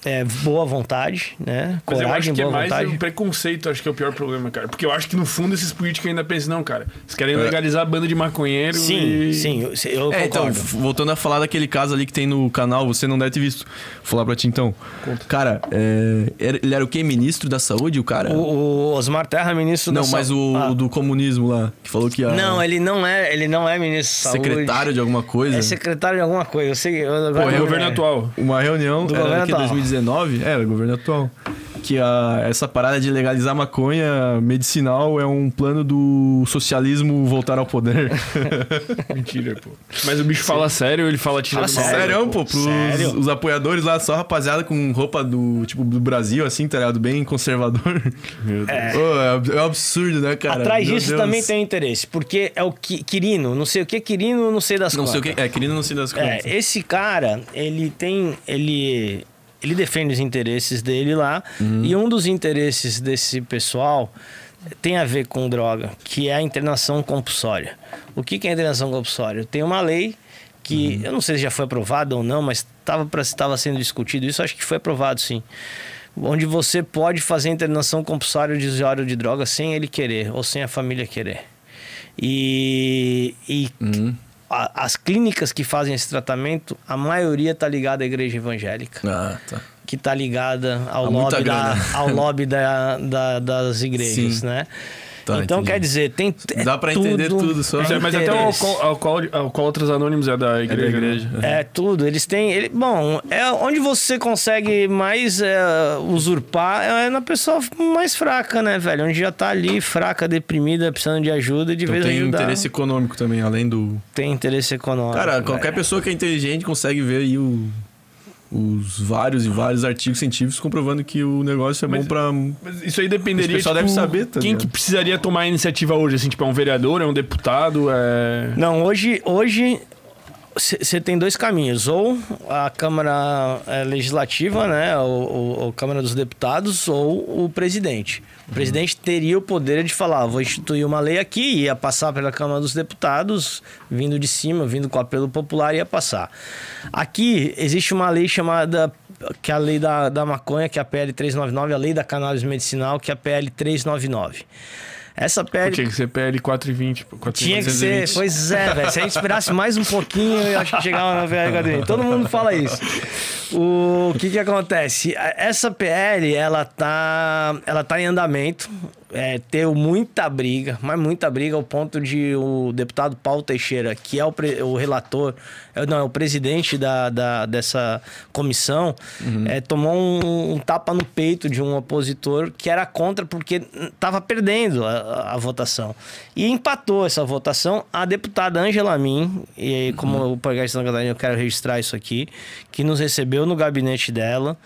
é, boa vontade, né? Mas Coragem, eu acho que é boa é mais vontade. um preconceito, acho que é o pior problema, cara. Porque eu acho que no fundo esses políticos ainda pensam, não, cara, eles querem é. legalizar a banda de maconheiro Sim, e... sim, eu, eu é, então, voltando a falar daquele caso ali que tem no canal, você não deve ter visto. Vou falar pra ti então. Conta. Cara, é, ele era o quê? Ministro da saúde, o cara? O, o Osmar Terra, ministro não, da saúde. Não, mas o, ah. do comunismo lá, que falou que... A... Não, ele não é, ele não é ministro da saúde. Secretário de alguma coisa? É secretário de alguma coisa, eu sei... Eu, Pô, é governo atual. Uma reunião, do era que 2019? Era, governo atual. Que a, essa parada de legalizar maconha medicinal é um plano do socialismo voltar ao poder. Mentira, pô. Mas o bicho fala sério, ele fala tirando fala sério, pô. Pros sério? os apoiadores lá, só rapaziada com roupa do tipo do Brasil, assim, tá ligado? Bem conservador. Meu Deus. É, é, é um absurdo, né, cara? Atrás Meu disso Deus. também tem interesse, porque é o Quirino, não sei o que, Quirino, não sei das não contas. Não sei o que, é, Quirino, não sei das contas. É, esse cara, ele tem, ele ele defende os interesses dele lá. Uhum. E um dos interesses desse pessoal tem a ver com droga, que é a internação compulsória. O que é a internação compulsória? Tem uma lei que, uhum. eu não sei se já foi aprovada ou não, mas estava sendo discutido isso, acho que foi aprovado sim. Onde você pode fazer internação compulsória de usuário de droga sem ele querer ou sem a família querer. E, e as clínicas que fazem esse tratamento, a maioria está ligada à igreja evangélica. Ah, tá. Que está ligada ao lobby, da, ao lobby da, da, das igrejas, Sim. né? Tá, então, entendi. quer dizer, tem. É Dá para entender tudo só. É, mas até o Alcoólatras Anônimos é da igreja. É, da igreja. é tudo. Eles têm. Ele, bom, é onde você consegue mais é, usurpar é na pessoa mais fraca, né, velho? Onde já tá ali, fraca, deprimida, precisando de ajuda e de então vez tem ajudar. interesse econômico também, além do. Tem interesse econômico. Cara, qualquer pessoa que é inteligente consegue ver aí o os vários e vários artigos científicos comprovando que o negócio é mas, bom para isso aí dependeria. O pessoal tipo, deve saber. Tá quem que precisaria tomar a iniciativa hoje? Assim, tipo, é um vereador, é um deputado? É... Não, hoje, hoje você tem dois caminhos. Ou a Câmara é, Legislativa, né? Ou, a Câmara dos Deputados, ou o presidente. O presidente teria o poder de falar: vou instituir uma lei aqui, ia passar pela Câmara dos Deputados, vindo de cima, vindo com apelo popular, ia passar. Aqui existe uma lei chamada que é a lei da, da maconha, que é a PL 399, a lei da cannabis medicinal, que é a PL 399. Essa PL. Tinha que ser PL 420. pô, 420. Tinha que ser, 420. pois é, velho. Se a gente esperasse mais um pouquinho, eu acho que chegava na PL 420. Todo mundo fala isso. O que que acontece? Essa PL, ela tá, ela tá em andamento. É, teve muita briga, mas muita briga ao ponto de o deputado Paulo Teixeira, que é o, pre- o relator, é, não, é o presidente da, da- dessa comissão, é, tomou um, um tapa no peito de um opositor que era contra porque estava perdendo a, a- a votação. E empatou essa votação a deputada Angela Min, e como o podcast Santa Catarina eu quero registrar isso aqui, que nos recebeu no gabinete dela,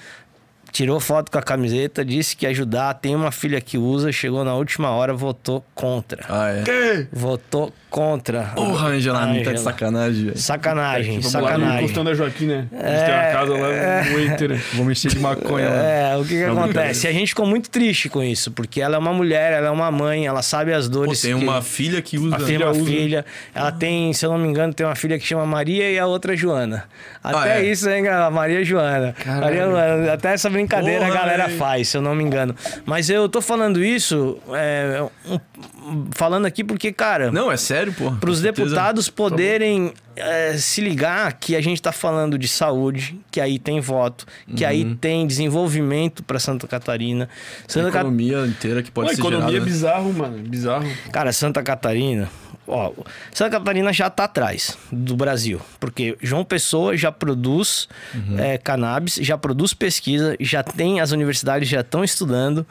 tirou foto com a camiseta, disse que ia ajudar, tem uma filha que usa, chegou na última hora, votou contra. Ah, é. Que? Votou contra. Porra, Angela, não tá de Angela. sacanagem, velho. Sacanagem, no sacanagem. Costão da Joaquim, né? A gente tem uma casa lá no Inter. Vou mexer de maconha lá. É, o que, que Não, acontece? E a gente ficou muito triste com isso, porque ela é uma mulher, ela é uma mãe, ela sabe as Pô, dores. tem que- uma filha que usa. tem filha uma usa. filha, ela tem, se eu não me engano, tem uma filha que chama Maria e a outra Joana. Até Ah, é? isso, hein, galera? Maria e Joana. Maria, Joana. até essa brincadeira Porra, a galera faz, se eu não me engano. Mas eu tô falando isso, é, um- falando aqui porque, cara, Não, é sério, pô. para os deputados poderem eh, se ligar que a gente está falando de saúde, que aí tem voto, que aí Uhum. tem desenvolvimento para Santa Catarina. A Santa Ca- economia inteira que pode Pô, a ser economia gerada, é bizarro, mano. Bizarro. Cara, Santa Catarina. Ó, Santa Catarina já tá atrás do Brasil. Porque João Pessoa já produz Uhum. eh, cannabis, já produz pesquisa, já tem, as universidades já estão estudando.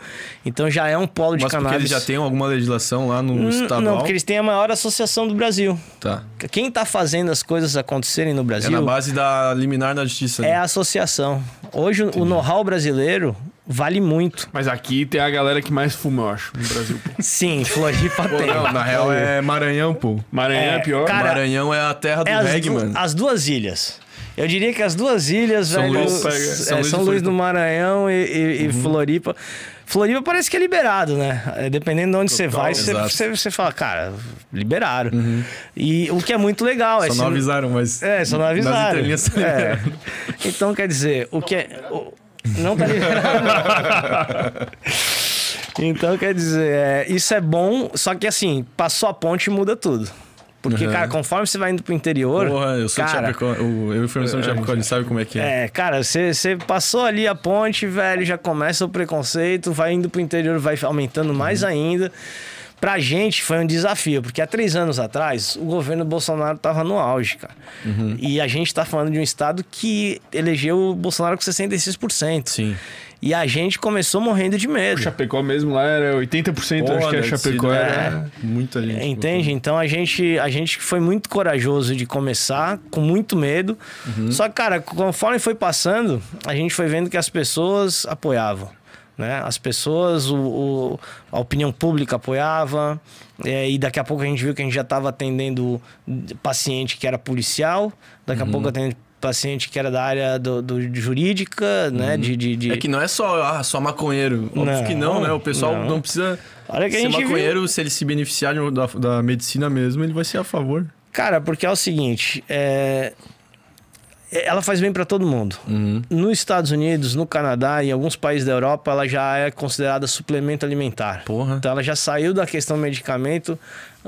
Então já é um polo de Mas porque cannabis. eles já têm alguma legislação lá no Hum, estadual. Não, porque eles têm a maior associação do Brasil. Tá. Quem tá fazendo as coisas acontecerem no É Brasil na base da liminar da justiça. né? é a associação. Hoje o know-how brasileiro vale muito. Mas aqui tem a galera que mais fuma, eu acho, no Brasil. Pô. Sim, Floripa Pô, tem. não, na real é Maranhão, pô. Maranhão é, É, pior. cara, Maranhão é a terra do É as, reggae, du- mano. as duas ilhas. Eu diria que as duas ilhas, São velho, Luís, é, São, Luís São e Luís do. Maranhão e, e- e Uhum. Floripa. Floripa parece que é liberado, né? É, Dependendo de onde você vai, você. Uhum. você, fala, cara, liberaram. E o que é muito legal. é Só se não avisaram, mas. É, só não avisaram. tá É. Então, quer dizer, o que é... o- Não tá liberado. então, quer dizer, é, isso é bom, só que assim, passou a ponte muda tudo. Porque, Uhum. cara, conforme você vai indo pro interior... Porra, eu sou de cara, Chapecó. o- Eu e o somos de Chapecó, ele sabe como é que é. É, cara, você você passou ali a ponte, velho, já começa o preconceito, vai indo pro interior, vai aumentando mais ainda. Pra gente foi um desafio, porque há três anos atrás o governo Bolsonaro tava no auge, cara. E a gente tá falando de um estado que elegeu o Bolsonaro com 66%. Sim. E a gente começou morrendo de medo. Chapecó mesmo lá era 80%, acho que a deve ter Chapecó sido, era... é, Muita gente. Entende? Então a gente, a gente foi muito corajoso de começar, com muito medo. Só que, cara, conforme foi passando, a gente foi vendo que as pessoas apoiavam. Né? As pessoas, o, o- a opinião pública apoiava. é, e daqui a pouco a gente viu que a gente já estava atendendo paciente que era policial, daqui a pouco atendendo paciente que era da área do, do- jurídica, né? De, de, de- É que não é só, ah, só maconheiro. Óbvio Não, que não, né? O pessoal não. não, precisa Olha que a ser gente viu. maconheiro. Se ele se beneficiar da, da medicina mesmo, ele vai ser a favor. Cara, porque é o seguinte, é, ela faz bem para todo mundo. Uhum. Nos Estados Unidos, no Canadá e em alguns países da Europa, ela já é considerada suplemento alimentar. Porra. Então ela já saiu da questão medicamento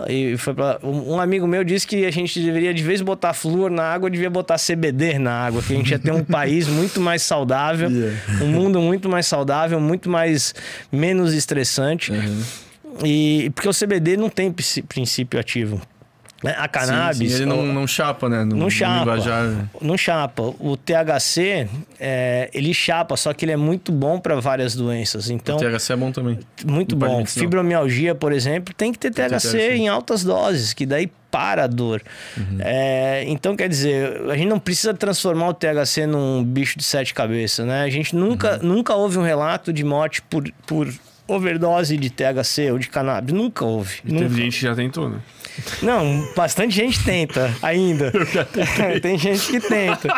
e foi para um amigo meu disse que a gente deveria de vez botar flúor na água, devia botar CBD na água, que a gente ia ter um país muito mais saudável, Yeah. um mundo muito mais saudável, muito mais menos estressante. Uhum. E porque o CBD não tem princ- princípio ativo. Né? A cannabis, Sim, sim, ele não, o- não chapa, né? No, não chapa. Não chapa. O THC, é, ele chapa, só que ele é muito bom para várias doenças. Então, O THC é bom também. muito não bom. Fibromialgia, por exemplo, tem que ter ter THC, THC. em altas doses, que daí para a dor. Uhum. É, então, quer dizer, a gente não precisa transformar o THC num bicho de sete cabeças, né? A gente nunca, Uhum. nunca houve um relato de morte por, por overdose de THC ou de cannabis. Nunca houve. Nunca. Teve gente que já tentou, né? Não, bastante gente tenta ainda. Tem gente que tenta.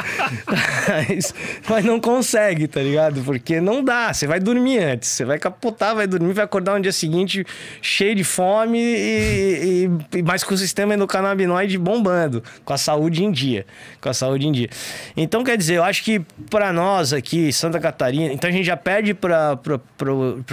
Mas, mas não consegue, tá ligado? Porque não dá. Você vai dormir antes. Você vai capotar, vai dormir, vai acordar no dia seguinte cheio de fome e, e, e mais com o sistema endocannabinoide bombando. Com a saúde em dia. Com a saúde em dia. Então, quer dizer, eu acho que para nós aqui, Santa Catarina, então a gente já perde para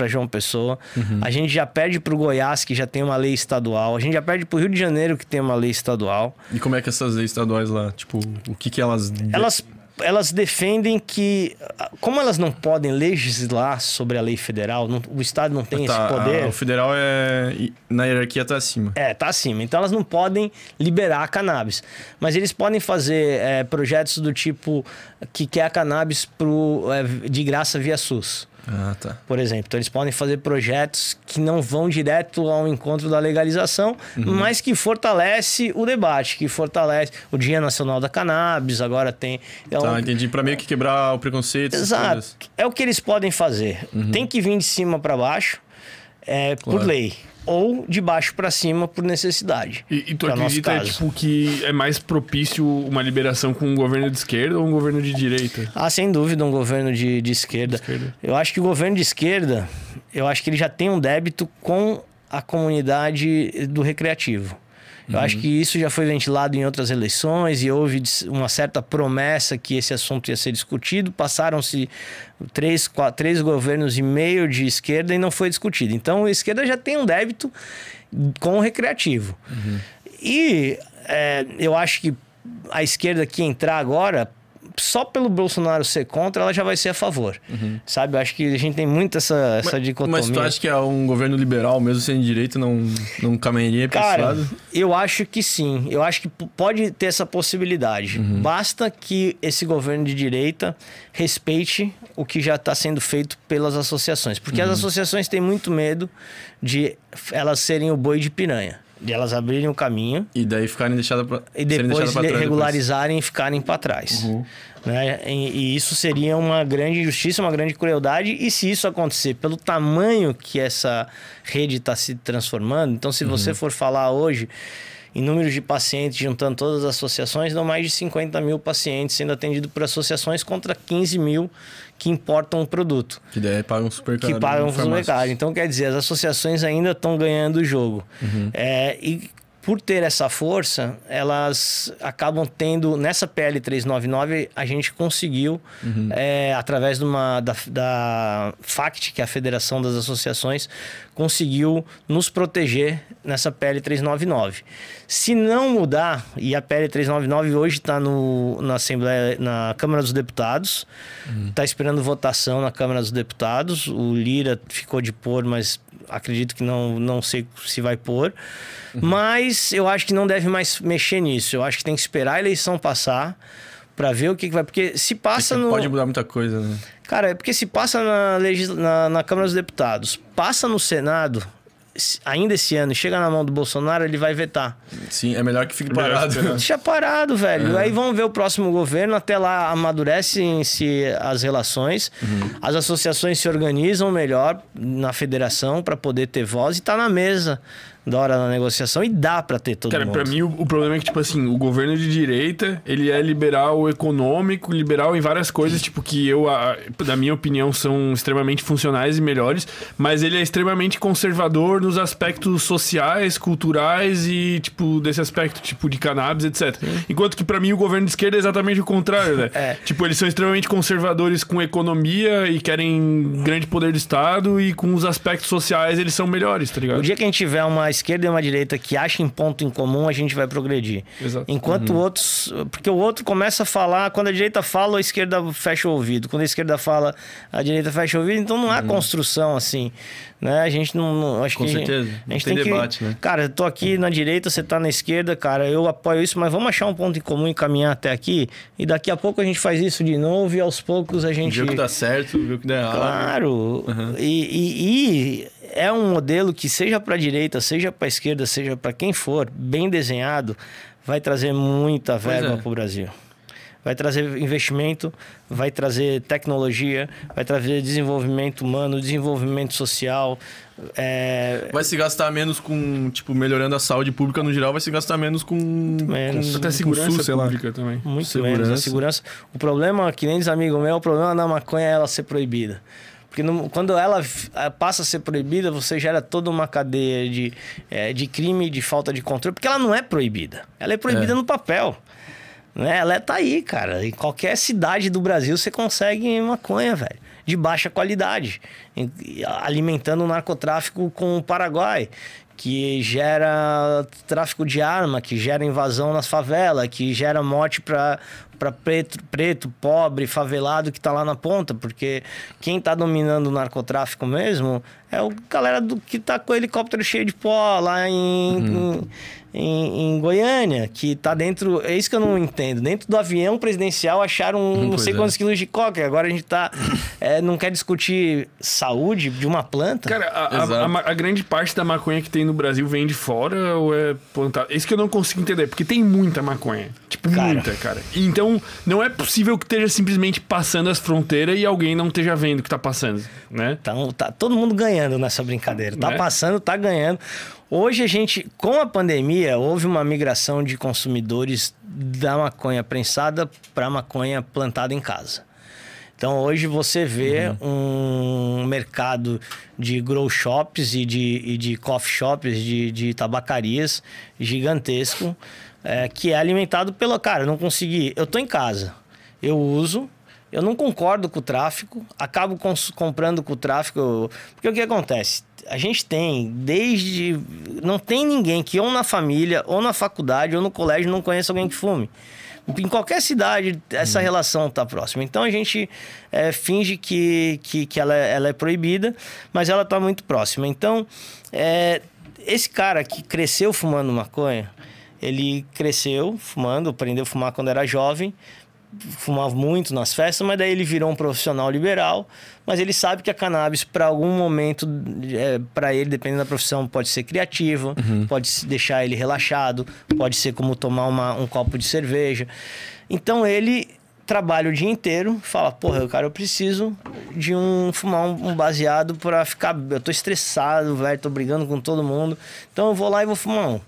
João Pessoa. Pessoa. A gente já perde pro Goiás, que já tem uma lei estadual. A gente já perde pro Rio de Janeiro, que tem uma lei estadual. E como é que essas leis estaduais lá, tipo, o que que elas... Elas, elas defendem que, como elas não podem legislar sobre a lei federal, não- o Estado não tem Tá, esse poder. a- o federal é... Na hierarquia tá acima. É, tá acima. Então elas não podem liberar a cannabis. Mas eles podem fazer é, projetos do tipo que quer a cannabis pro, é, de graça via SUS. Ah, tá. Por exemplo, então eles podem fazer projetos que não vão direto ao encontro da legalização, Uhum. mas que fortalece o debate, que fortalece o Dia Nacional da Cannabis, agora tem. Então, Tá, entendi. Pra meio que quebrar o preconceito. Exato. É o que eles podem fazer. Tem que vir de cima para baixo é, por. Claro. lei. Ou de baixo para cima por necessidade. E, e tu acredita, caso. tipo, que é mais propício uma liberação com um governo de esquerda ou um governo de direita? Ah, sem dúvida, um governo de, de esquerda. esquerda. Eu acho que o governo de esquerda, eu acho que ele já tem um débito com a comunidade do recreativo. Eu acho que isso já foi ventilado em outras eleições e houve uma certa promessa que esse assunto ia ser discutido. Passaram-se três, quatro, três governos e meio de esquerda e não foi discutido. Então, a esquerda já tem um débito com o recreativo. E é, eu acho que a esquerda que entrar agora, só pelo Bolsonaro ser contra, ela já vai ser a favor. Sabe? Eu acho que a gente tem muito essa, essa dicotomia. Mas tu acha que é um governo liberal, mesmo sendo de direita, não, não caminharia pra esse lado? eu acho que sim. Eu acho que pode ter essa possibilidade. Uhum. Basta que esse governo de direita respeite o que já está sendo feito pelas associações. Porque Uhum. as associações têm muito medo de elas serem o boi de piranha. De elas abrirem o caminho E daí ficarem deixadas pra, e depois trás regularizarem e ficarem para trás. Uhum. Né? E, e isso seria uma grande injustiça, uma grande crueldade. E se isso acontecer pelo tamanho que essa rede está se transformando, então se Uhum. você for falar hoje em números de pacientes, juntando todas as associações, dão mais de 50 mil pacientes sendo atendidos por associações contra 15 mil que importam o produto Que daí pagam super caro. que pagam os farmácia. mercados. Então, quer dizer, as associações ainda estão ganhando o jogo. É, e por ter essa força, elas acabam tendo. Nessa PL 399, a gente conseguiu, é, através de uma, da, da FACT, que é a Federação das Associações, conseguiu nos proteger nessa PL 399. Se não mudar, e a PL 399 hoje está na Assembleia, na Câmara dos Deputados, está esperando votação na Câmara dos Deputados. O Lira ficou de pôr, mas acredito que não, não sei se vai pôr. Mas eu acho que não deve mais mexer nisso. Eu acho que tem que esperar a eleição passar para ver o que, que vai. Porque se passa Porque no. Pode mudar muita coisa, né? Cara, é porque se passa na, legisla... na, na Câmara dos Deputados, passa no Senado, se- ainda esse ano, e chega na mão do Bolsonaro, ele vai vetar. Sim, é melhor que fique parado. esperar. Deixa parado, velho. Aí vamos ver o próximo governo. Até lá amadurecem-se as relações. As associações se organizam melhor na federação para poder ter voz e tá na mesa da hora da negociação e dá para ter todo Cara, mundo. pra mim o, o problema é que, tipo assim, o governo de direita, ele é liberal econômico, liberal em várias coisas, tipo, que eu, a- na minha opinião, são extremamente funcionais e melhores, mas ele é extremamente conservador nos aspectos sociais, culturais e, tipo, desse aspecto, tipo, de cannabis, etc. Enquanto que, pra mim, o governo de esquerda é exatamente o contrário, né? É. Tipo, eles são extremamente conservadores com economia e querem grande poder do Estado e com os aspectos sociais eles são melhores, tá ligado? O dia que a gente tiver uma esquerda e uma direita que achem ponto em comum, a gente vai progredir. Exato. Enquanto outros. Porque o outro começa a falar, quando a direita fala, a esquerda fecha o ouvido. Quando a esquerda fala, a direita fecha o ouvido. Então não há construção assim. Né? A gente não. não- acho Com que certeza. A gente tem tem, debate, que, né? Cara, eu tô aqui na direita, você tá na esquerda, cara. Eu apoio isso, mas vamos achar um ponto em comum e caminhar até aqui. E daqui a pouco a gente faz isso de novo e aos poucos a gente. Viu que dá certo, viu que dá errado. Claro. E, e- e é um modelo que, seja para a direita, seja para a esquerda, seja para quem for, bem desenhado, vai trazer muita verba é. para o Brasil. Vai trazer investimento, vai trazer tecnologia, vai trazer desenvolvimento humano, desenvolvimento social. é, Vai se gastar menos com, tipo, melhorando a saúde pública no geral, vai se gastar menos com. Menos. com Até com segurança SUS, sei lá. pública também. Muito Segurança. menos. A segurança. O problema, que nem diz amigo meu, o problema da maconha é ela ser proibida. Porque quando ela eh, passa a ser proibida, você gera toda uma cadeia de, eh, de crime, de falta de controle, porque ela não é proibida. Ela é proibida É. no papel. Né? Ela tá aí, cara. Em qualquer cidade do Brasil você consegue maconha, velho. De baixa qualidade. Alimentando o narcotráfico com o Paraguai. Que gera tráfico de arma, que gera invasão nas favelas, que gera morte para para preto, preto, pobre, favelado que tá lá na ponta, porque quem tá dominando o narcotráfico mesmo é o galera do, que tá com o helicóptero cheio de pó lá em, em, em- em Goiânia, que tá dentro. É isso que eu não entendo. Dentro do avião presidencial acharam um, não sei é. quantos quilos de coca. Agora a gente tá. é, não quer discutir saúde de uma planta. Cara, a, a- a a grande parte da maconha que tem no Brasil vem de fora ou é plantada? Isso que eu não consigo entender, porque tem muita maconha. Tipo, Cara. muita, cara. Então, não é possível que esteja simplesmente passando as fronteiras e alguém não esteja vendo o que tá passando, né? Então, tá todo mundo ganhando nessa brincadeira. Tá Né? passando, tá ganhando. Hoje a gente, com a pandemia, houve uma migração de consumidores da maconha prensada para maconha plantada em casa. Então hoje você vê um mercado de grow shops e de, e de coffee shops, de, de tabacarias gigantesco, é, que é alimentado pelo. Cara, não consegui. Eu tô em casa, eu uso, eu não concordo com o tráfico, acabo comprando com o tráfico. Porque o que acontece? A gente tem, desde. Não tem ninguém que, ou na família, ou na faculdade, ou no colégio, não conheça alguém que fume. Em qualquer cidade, essa relação está próxima. Então a gente é, finge que, que, que ela, é- ela é proibida, mas ela está muito próxima. Então, é, esse cara que cresceu fumando maconha, ele cresceu fumando, aprendeu a fumar quando era jovem, fumava muito nas festas, mas daí ele virou um profissional liberal. Mas ele sabe que a cannabis, para algum momento, é, para ele, dependendo da profissão, pode ser criativa, pode se deixar ele relaxado, pode ser como tomar uma- um copo de cerveja. Então ele trabalha o dia inteiro, fala, porra, cara, eu preciso de um fumar um, um baseado para ficar, eu tô estressado, velho, tô brigando com todo mundo. Então eu vou lá e vou fumar um.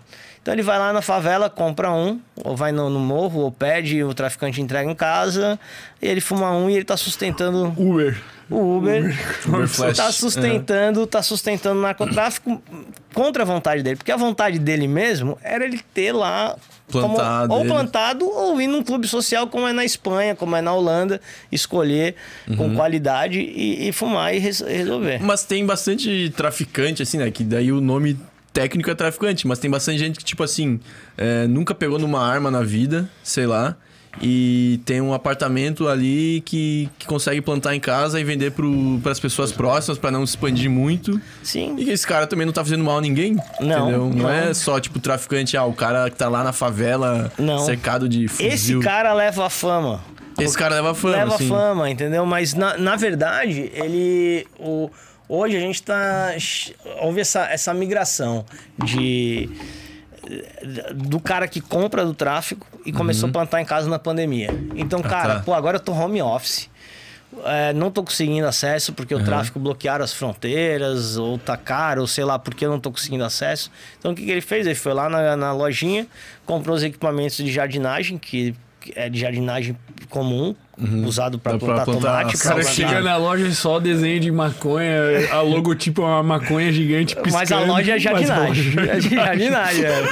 Então ele vai lá na favela, compra um, ou vai no, no morro, ou pede, o traficante entrega em casa, e ele fuma um e ele tá sustentando Uber. o Uber. Uber Flash. Tá sustentando, tá sustentando o narcotráfico contra a vontade dele. Porque a vontade dele mesmo era ele ter lá. como- Plantado ou ele. plantado ou ir num clube social como é na Espanha, como é na Holanda, escolher Uhum. com qualidade e, e fumar e res- resolver. Mas tem bastante traficante, assim, né? Que daí o nome técnico é traficante, mas tem bastante gente que, tipo assim, é, nunca pegou numa arma na vida, sei lá, e tem um apartamento ali que, que consegue plantar em casa e vender para as pessoas próximas para não se expandir muito. Sim. E esse cara também não tá fazendo mal a ninguém. Não, entendeu? Não, não. é só, tipo, traficante, ah, o cara que tá lá na favela Não. cercado de fuzil. Esse cara leva a fama. Esse cara leva fama, leva fama, entendeu? Mas na, na verdade, ele. O, hoje a gente tá. Houve essa, essa migração de. Do cara que compra do tráfico e começou a plantar em casa na pandemia. Então, cara, tá. pô, agora eu tô home office. É, não tô conseguindo acesso porque o tráfico bloquearam as fronteiras, ou tá caro, ou sei lá, porque eu não tô conseguindo acesso. Então o que, que ele fez? Ele foi lá na, na lojinha, comprou os equipamentos de jardinagem, que é de jardinagem comum, usado para plantar, plantar tomate. O cara chega na loja e só desenho de maconha, a logotipo é uma maconha gigante piscando. Mas a loja é jardinagem. loja É de jardinagem, é.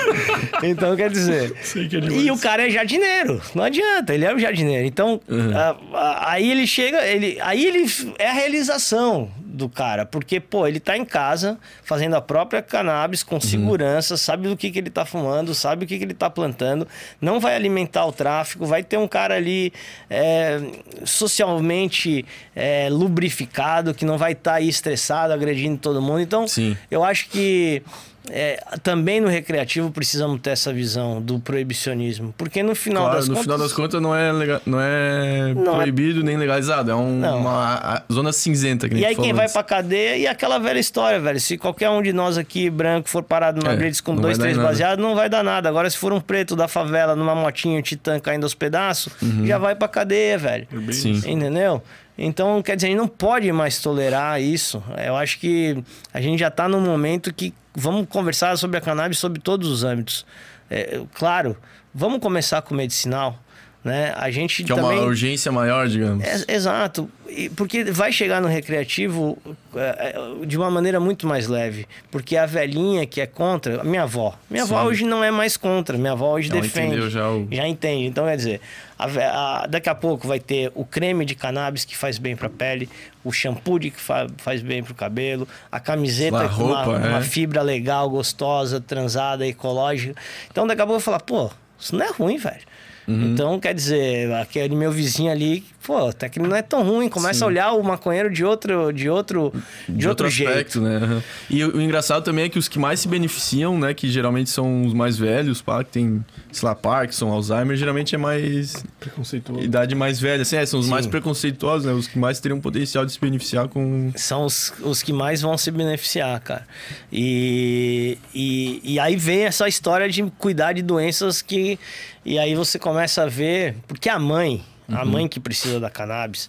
Então, quer dizer. É e o cara é jardineiro. Não adianta, ele é um jardineiro. Então, a- a- aí ele chega. Ele, aí ele é a realização do cara. Porque, pô, ele tá em casa fazendo a própria cannabis com segurança, sabe do que, que ele tá fumando, sabe o que, que ele tá plantando, não vai alimentar o tráfico, vai ter um cara ali é, socialmente é, lubrificado, que não vai estar aí estressado, agredindo todo mundo. Então, Sim. eu acho que é, também no recreativo precisamos ter essa visão do proibicionismo. Porque no final Claro, das no contas. final das contas não é, lega- não é Não é- proibido nem legalizado. É um- uma a- zona cinzenta. Que E aí quem falou vai antes. pra cadeia e aquela velha história, velho. Se qualquer um de nós aqui, branco, for parado numa É, com dois, três baseados, não vai dar nada. Agora, se for um preto da favela, numa motinha, um titã caindo aos pedaços, Uhum. já vai pra cadeia, velho. Sim. Entendeu? Então, quer dizer, a gente não pode mais tolerar isso. Eu acho que a gente já está num momento que vamos conversar sobre a cannabis sobre todos os âmbitos. É, claro, vamos começar com o medicinal. né? A gente Que é também uma urgência maior, digamos. é, exato, porque vai chegar no recreativo é, é, de uma maneira muito mais leve, porque a velhinha que é contra, a minha avó, minha avó Sim. hoje não é mais contra, minha avó hoje Ela defende, entendeu já o- já entende. Então quer dizer, a a- daqui a pouco vai ter o creme de cannabis que faz bem para a pele, o shampoo de que fa- faz bem para o cabelo, a camiseta A com uma, roupa, uma é. fibra legal, gostosa, transada, ecológica. Então daqui a pouco eu vou falar, pô, isso não é ruim, velho. Uhum. Então, quer dizer, aquele meu vizinho ali, pô, até que não é tão ruim. Começa a olhar o maconheiro de outro, de outro, de, outro, jeito. aspecto, né? Aham. E o, o engraçado também é que os que mais se beneficiam, né? Que geralmente são os mais velhos, pá, que tem, sei lá, Parkinson, Alzheimer, geralmente é mais Preconceituoso. idade mais velha. Assim, é, são os Sim. mais preconceituosos, né? Os que mais teriam potencial de se beneficiar com. São os, os que mais vão se beneficiar, cara. E, e, e aí vem essa história de cuidar de doenças que. E aí você começa a ver. Porque a mãe, Uhum. a mãe que precisa da cannabis,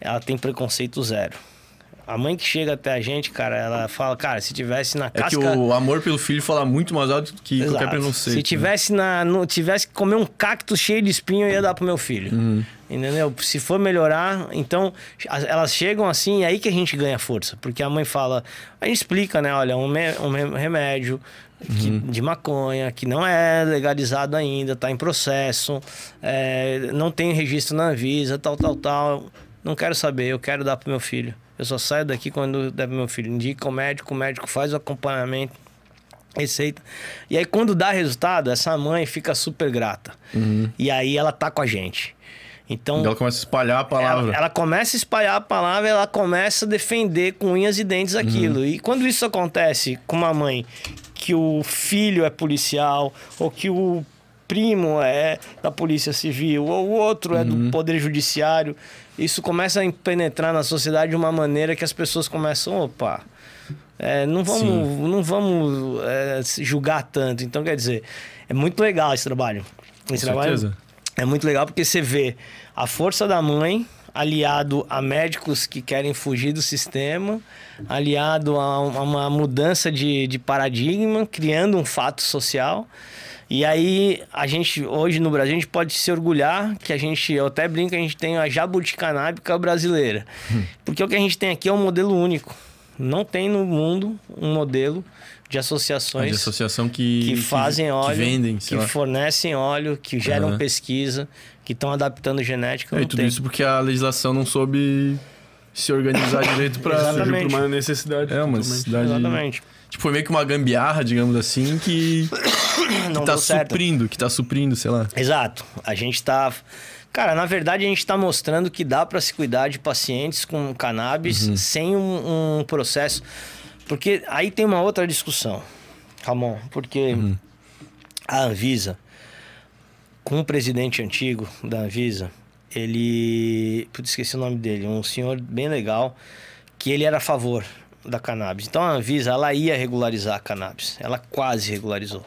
ela tem preconceito zero. A mãe que chega até a gente, cara, ela fala, cara, se tivesse na É casca... que o amor pelo filho fala muito mais alto que qualquer Exato. preconceito. Se né? tivesse na, no, tivesse que comer um cacto cheio de espinho, eu ia dar pro meu filho. Uhum. Entendeu? Se for melhorar, então as- elas chegam assim, é aí que a gente ganha força. Porque a mãe fala, a gente explica, né? Olha, um, um re- remédio que- Uhum. de maconha que não é legalizado ainda, tá em processo, é, não tem registro na Anvisa, tal, tal, tal. Não quero saber, eu quero dar pro meu filho. Eu só saio daqui quando der pro meu filho. Indica o médico, o médico faz o acompanhamento receita. E aí, quando dá resultado, essa mãe fica super grata. E aí ela tá com a gente. Então, Ela começa a espalhar a palavra. ela, ela começa a espalhar a palavra, ela começa a defender com unhas e dentes aquilo. E quando isso acontece com uma mãe que o filho é policial, ou que o primo é da Polícia Civil, ou o outro é do Poder Judiciário, isso começa a penetrar na sociedade de uma maneira que as pessoas começam, opa. é, não vamos, não vamos é, julgar tanto. Então, quer dizer, é muito legal esse trabalho. Esse Com trabalho certeza. é muito legal porque você vê a força da mãe aliado a médicos que querem fugir do sistema, aliado a um- uma mudança de, de paradigma, criando um fato social. E aí, a gente, hoje no Brasil, a gente pode se orgulhar que a gente, eu até brinco, a gente tem a jabuticanábica brasileira. Porque o que a gente tem aqui é um modelo único. Não tem no mundo um modelo de associações de associação que, que fazem óleo, que vendem, que fornecem óleo, que geram Aham. pesquisa, que estão adaptando genética. É, e tudo tem. isso porque a legislação não soube se organizar direito. Surgiu por uma necessidade. É, uma necessidade. Exatamente. Tipo, foi meio que uma gambiarra, digamos assim, que, Não que tá certo. suprindo, que tá suprindo, sei lá. Exato. A gente tá. Cara, na verdade, a gente está mostrando que dá para se cuidar de pacientes com cannabis Uhum. sem um, um processo. Porque aí tem uma outra discussão, Ramon, porque Uhum. a Anvisa, com o presidente antigo da Anvisa, ele. Putz, esqueci o nome dele, um senhor bem legal, que ele era a favor da cannabis. Então a Anvisa, ela ia regularizar a cannabis. Ela quase regularizou.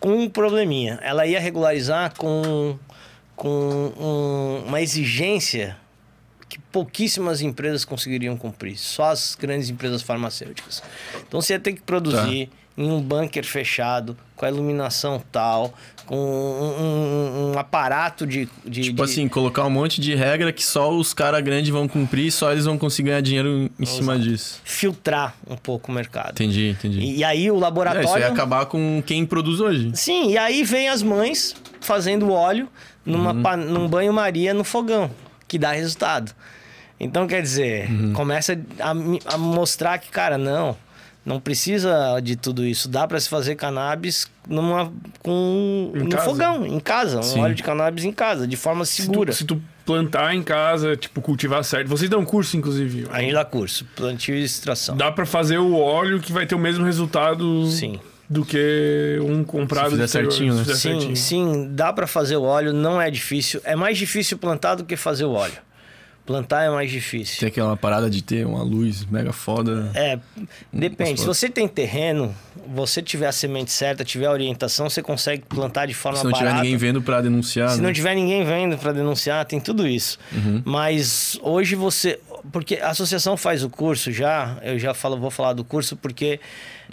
Com um probleminha. Ela ia regularizar com, com um- uma exigência que pouquíssimas empresas conseguiriam cumprir. Só as grandes empresas farmacêuticas. Então você ia ter que produzir em um bunker fechado, com a iluminação tal, com um, um- um aparato de... de Tipo de- assim, colocar um monte de regra que só os caras grandes vão cumprir, só eles vão conseguir ganhar dinheiro em cima disso. filtrar um pouco o mercado. Entendi, entendi. E, e aí o É, laboratório... isso ia acabar com quem produz hoje. Sim, e aí vem as mães fazendo óleo numa, Uhum. num banho-maria no fogão, que dá resultado. Então, quer dizer, Uhum. começa a, a mostrar que, cara, não, não precisa de tudo isso. Dá para se fazer cannabis numa, com, Em no casa. fogão, em casa. Sim. Um óleo de cannabis em casa, de forma Se segura. tu, se tu plantar em casa, tipo, cultivar certo. Vocês dão curso, inclusive. A gente dá curso, plantio e extração. Dá pra fazer o óleo que vai ter o mesmo resultado Sim. do que um comprado. Se fizer certinho, né? se fizer Sim, certinho. sim, dá para fazer o óleo, não é difícil. É mais difícil plantar do que fazer o óleo. Plantar é mais difícil. Tem aquela parada de ter uma luz mega foda. É, depende. Se você tem terreno, você tiver a semente certa, tiver a orientação, você consegue plantar de forma Se não tiver barata. ninguém vendo pra denunciar. Se né? não tiver ninguém vendo para denunciar, tem tudo isso. Uhum. Mas hoje você. Porque a associação faz o curso já, eu já falo, vou falar do curso porque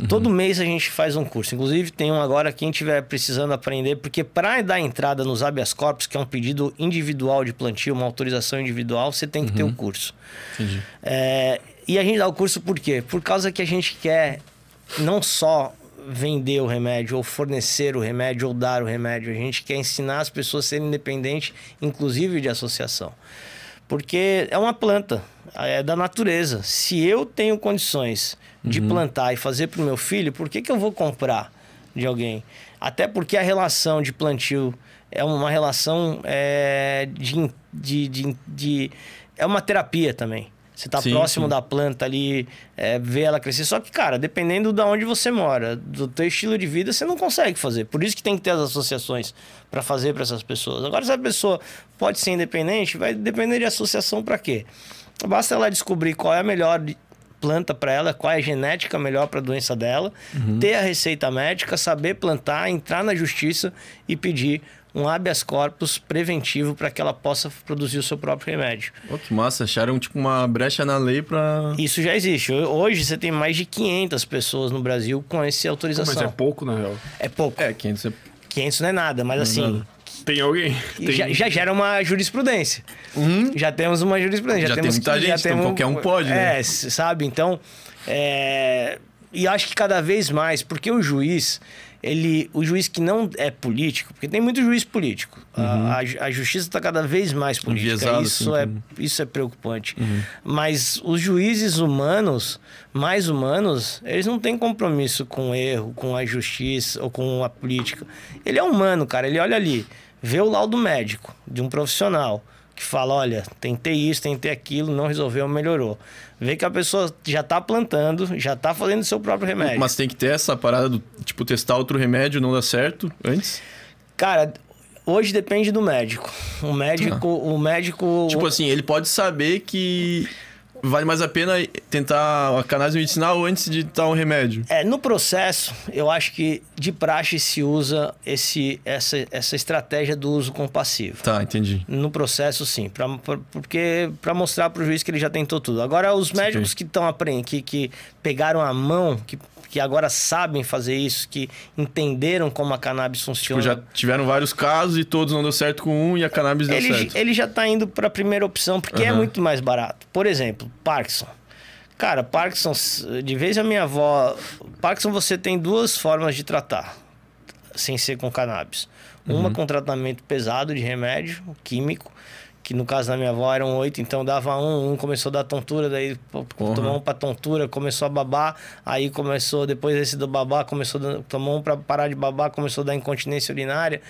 todo mês a gente faz um curso. Inclusive tem um agora quem tiver precisando aprender, porque para dar entrada nos habeas corpus, que é um pedido individual de plantio, uma autorização individual, você tem que ter o curso. Entendi. É, e a gente dá o curso por quê? Por causa que a gente quer não só vender o remédio, ou fornecer o remédio, ou dar o remédio. A gente quer ensinar as pessoas a serem independentes, inclusive de associação. Porque é uma planta, é da natureza. Se eu tenho condições de plantar e fazer para o meu filho, por que, que eu vou comprar de alguém? Até porque a relação de plantio é uma relação é, de, de, de, de- É uma terapia também. Você está próximo sim. da planta ali, é, ver ela crescer. Só que, cara, dependendo de onde você mora, do teu estilo de vida, você não consegue fazer. Por isso que tem que ter as associações para fazer para essas pessoas. Agora, se a pessoa pode ser independente, vai depender de associação para quê? Basta ela descobrir qual é a melhor planta para ela, qual é a genética melhor para a doença dela, ter a receita médica, saber plantar, entrar na justiça e pedir um habeas corpus preventivo para que ela possa produzir o seu próprio remédio. Pô, que massa. Acharam tipo uma brecha na lei pra. Isso já existe. Hoje você tem mais de 500 pessoas no Brasil com essa autorização. Mas é pouco, na real. É pouco. É, 500 é... 500 não é nada, mas assim, nada. Tem alguém? Tem... já, já gera uma jurisprudência. Já temos uma jurisprudência. Já tem temos, muita gente, então qualquer um pode, É, né? sabe? Então, é... e acho que cada vez mais, porque o juiz, ele, o juiz que não é político, porque tem muito juiz político. A- A, a justiça está cada vez mais política. Enviesado, Isso, assim, é, como- isso é preocupante. Mas os juízes humanos, mais humanos, eles não têm compromisso com o erro, com a justiça ou com a política. Ele é humano, cara. Ele olha ali, vê o laudo médico de um profissional que fala: olha, tentei isso, tentei aquilo, não resolveu, melhorou. Vê que a pessoa já tá plantando, já tá fazendo o seu próprio remédio. Mas tem que ter essa parada do, tipo, testar outro remédio, não dá certo antes. Cara, hoje depende do médico. O médico, o médico. Tipo assim, ele pode saber que vale mais a pena tentar a cannabis medicinal antes de tal um remédio. É, no processo, eu acho que de praxe se usa esse, essa, essa estratégia do uso compassivo. Tá, entendi. No processo, sim, pra, pra- porque para mostrar para o juiz que ele já tentou tudo. Agora, os médicos que estão aprendendo, que, que pegaram a mão, que, que agora sabem fazer isso, que entenderam como a cannabis Tipo, funciona. já tiveram vários casos e todos não deu certo com um e a cannabis deu ele, certo. ele já está indo para a primeira opção, porque é Aham. muito mais barato. Por exemplo, Parkinson. Cara, Parkinson, de vez a minha avó. Parkinson você tem duas formas de tratar, sem ser com cannabis. Uma Uhum. com tratamento pesado de remédio químico, que no caso da minha avó eram oito, então dava um, um começou a dar tontura, daí Porra. tomou um pra tontura, começou a babar, aí começou, depois desse do babar, começou a tomou um pra parar de babar, começou a dar incontinência urinária.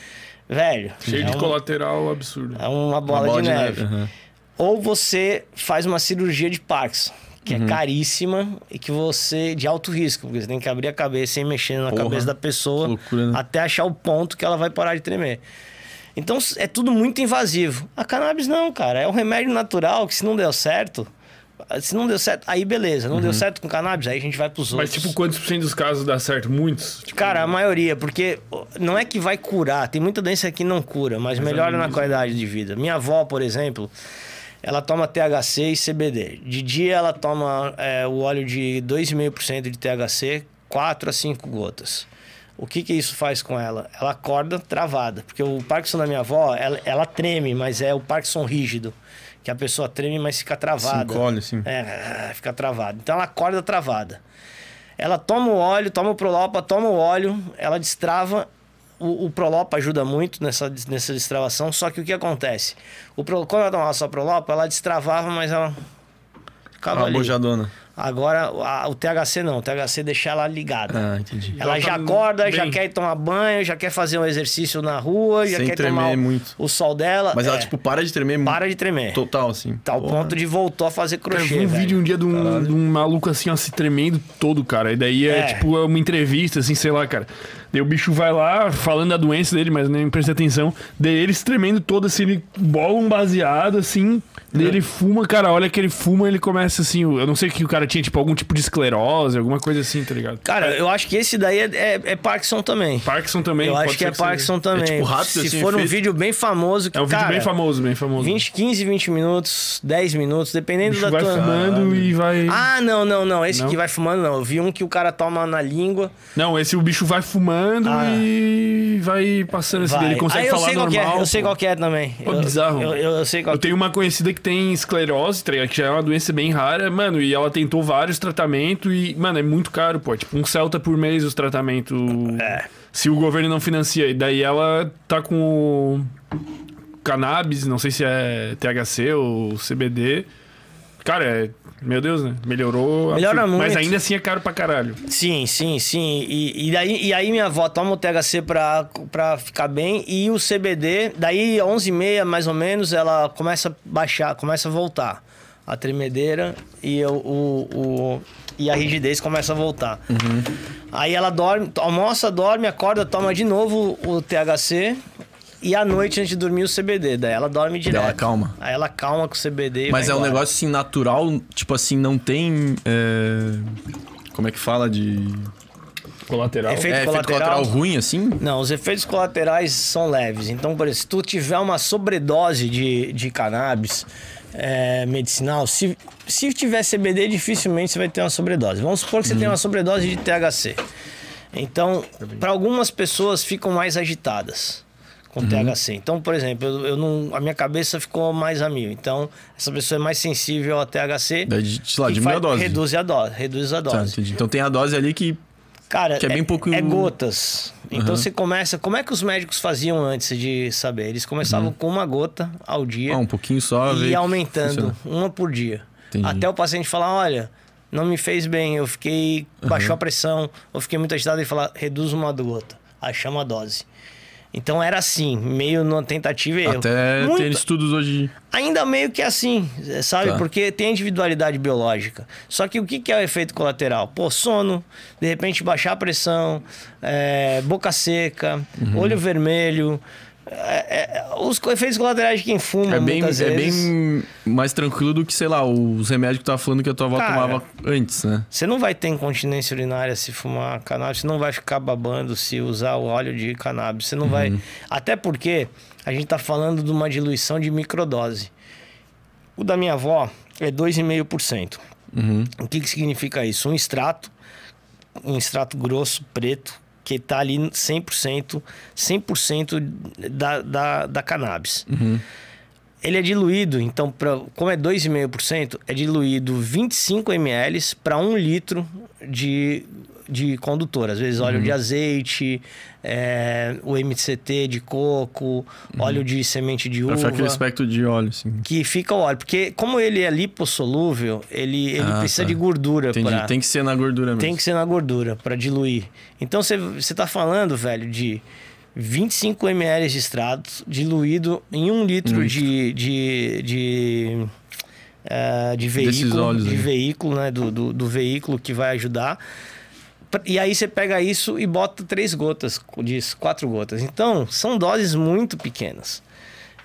Velho. Cheio é de um- colateral absurdo. é uma bola, Uma bola de, de neve. neve, aham. Ou você faz uma cirurgia de Parkinson, que Uhum. é caríssima e que você. de alto risco, porque você tem que abrir a cabeça e mexendo na Porra, cabeça da pessoa loucura, né? até achar o ponto que ela vai parar de tremer. Então é tudo muito invasivo. A cannabis não, cara. É um remédio natural que se não deu certo. Se não deu certo, aí beleza. Não Uhum. deu certo com cannabis, aí a gente vai pros Mas, outros. tipo, quantos por cento dos casos dá certo? Muitos? Tipo, Cara, a maioria, porque não é que vai curar, tem muita doença que não cura, mas, melhora na qualidade de vida. Minha avó, por exemplo, ela toma THC e CBD. De dia ela toma é, o óleo de 2,5% de THC, 4 a 5 gotas. O que, que isso faz com ela? Ela acorda travada, porque o Parkinson da minha avó, ela, ela treme, mas é o Parkinson rígido, que a pessoa treme, mas fica Se travada. encolhe, assim. É, fica travada. Então ela acorda travada. Ela toma o óleo, toma o Prolopa, toma o óleo, ela destrava. O, o Prolopa ajuda muito nessa, nessa destravação, só que o que acontece? O quando ela tomava só Prolopa, ela destravava, mas ela ficava Uma ali. bojadona. Agora, a- o THC não, o THC deixa ela ligada. Ah, entendi. Ela Ela já tá acorda, já bem. quer ir tomar banho, já quer fazer um exercício na rua, já Sem quer tremer tomar o, muito. o sol dela. Mas ela, é, tipo, para de tremer para de tremer. total, assim. Tá ao Porra. ponto de voltou a fazer Cara, eu crochê. vi um velho. vídeo um dia de um, de um maluco assim, ó, se tremendo todo, cara. E daí é, É. tipo é uma entrevista, assim, sei lá, cara. Daí o bicho vai lá, falando da doença dele, mas nem presta atenção. Daí eles tremendo todo assim, ele bola um baseado assim. Daí ele fuma, cara, olha que ele fuma, ele começa assim. Eu não sei o que o cara tinha, tipo, algum tipo de esclerose, alguma coisa assim, tá ligado? Cara, eu acho que esse daí é, é, é Parkinson também. Parkinson também. Eu acho que é seja. Parkinson também. tipo rápido, Se assim, for um vídeo bem famoso, que, É um vídeo cara, bem famoso, bem famoso. 20, 15, 20 minutos, 10 minutos, dependendo da vai tua... fumando e vai. Ah, não, não, não. Esse Não? que vai fumando, não. Eu vi um que o cara toma na língua. Não, esse o bicho vai fumando Ah. e vai passando assim. Vai. Ele consegue ah, eu falar sei qual que normal. é. Eu sei qual é também. Pô, eu, bizarro. Eu, eu, eu sei qual Eu é. tenho uma conhecida que tem esclerose, tá que já é uma doença bem rara, mano, e ela tentou vários tratamentos e, mano, é muito caro, pô. Tipo, um Celta por mês os tratamentos. É. Se o governo não financia. E daí ela tá com cannabis, não sei se é THC ou CBD. Cara, é. Meu Deus, né? Melhorou. Melhora absurdo. Mas muito. ainda assim é caro pra caralho. Sim, sim, sim. E, e, daí, e aí minha avó toma o THC pra, pra ficar bem e o CBD, daí 11h30 mais ou menos, ela começa a baixar, começa a voltar. A tremedeira e, o, o, o- e a rigidez começa a voltar. Aí ela dorme, almoça, dorme, acorda, toma de novo o THC e à noite antes de dormir o CBD. Daí ela dorme direto. ela calma. Aí ela calma com o CBD Mas é um embora. negócio assim natural, tipo assim, não tem. é, Como é que fala de. Colateral. Efeito é, efeito colateral. colateral ruim, assim? Não, os efeitos colaterais são leves. Então, por exemplo, se tu tiver uma sobredose de, de cannabis é, medicinal, se, se tiver CBD, dificilmente você vai ter uma sobredose. Vamos supor que você tem uma sobredose de THC. Então, para algumas pessoas ficam mais agitadas com THC. Então, por exemplo, eu, eu não, a minha cabeça ficou mais a mil. Então, essa pessoa é mais sensível ao THC. Daí, sei lá, diminui a dose. Reduz a dose. Reduz a Tá, dose. entendi. Então tem a dose ali que. Cara, Que é bem pouco- É gotas. Então você começa. Como é que os médicos faziam antes de saber? Eles começavam com uma gota ao dia Ah, um pouquinho só. e aumentando uma por dia. Entendi. Até o paciente falar: olha, não me fez bem, eu fiquei. baixou a pressão, eu fiquei muito agitado e falar: reduz uma gota. Aí chama a dose. Então era assim, meio numa tentativa e erro. Até Muito- ter estudos hoje. Ainda meio que assim, sabe? Tá. Porque tem individualidade biológica. Só que o que que é o efeito colateral? Pô, sono, de repente baixar a pressão, é, boca seca, Uhum. olho vermelho. É, é, os efeitos colaterais de quem fuma, É bem, muitas é vezes. bem mais tranquilo do que, sei lá, os remédios que tu tava falando que a tua avó Cara, tomava antes, né? Você não vai ter incontinência urinária se fumar cannabis, você não vai ficar babando se usar o óleo de cannabis, você não Uhum. vai. Até porque a gente tá falando de uma diluição de microdose. O da minha avó é 2,5%. Uhum. O que, que significa isso? Um extrato, um extrato grosso, preto, que tá ali 100%, 100% da, da, da cannabis. Ele é diluído, então, pra, como é 2,5%, é diluído 25 ml para 1 litro de, de condutor. Às vezes óleo de azeite, é, o MCT de coco, óleo de semente de Pra uva ficar aquele aspecto de óleo, assim. que fica o óleo. Porque como ele é lipossolúvel, ele, ele Ah, precisa tá. de gordura Entendi. para Tem que ser na gordura mesmo. tem que ser na gordura para diluir. Então você você tá falando, velho, de 25 ml de extrato diluído em um litro de de de, eh, de Desses veículo, óleos de aí. veículo, né, do, do, do veículo que vai ajudar. E aí você pega isso e bota três gotas disso, quatro gotas. Então, são doses muito pequenas.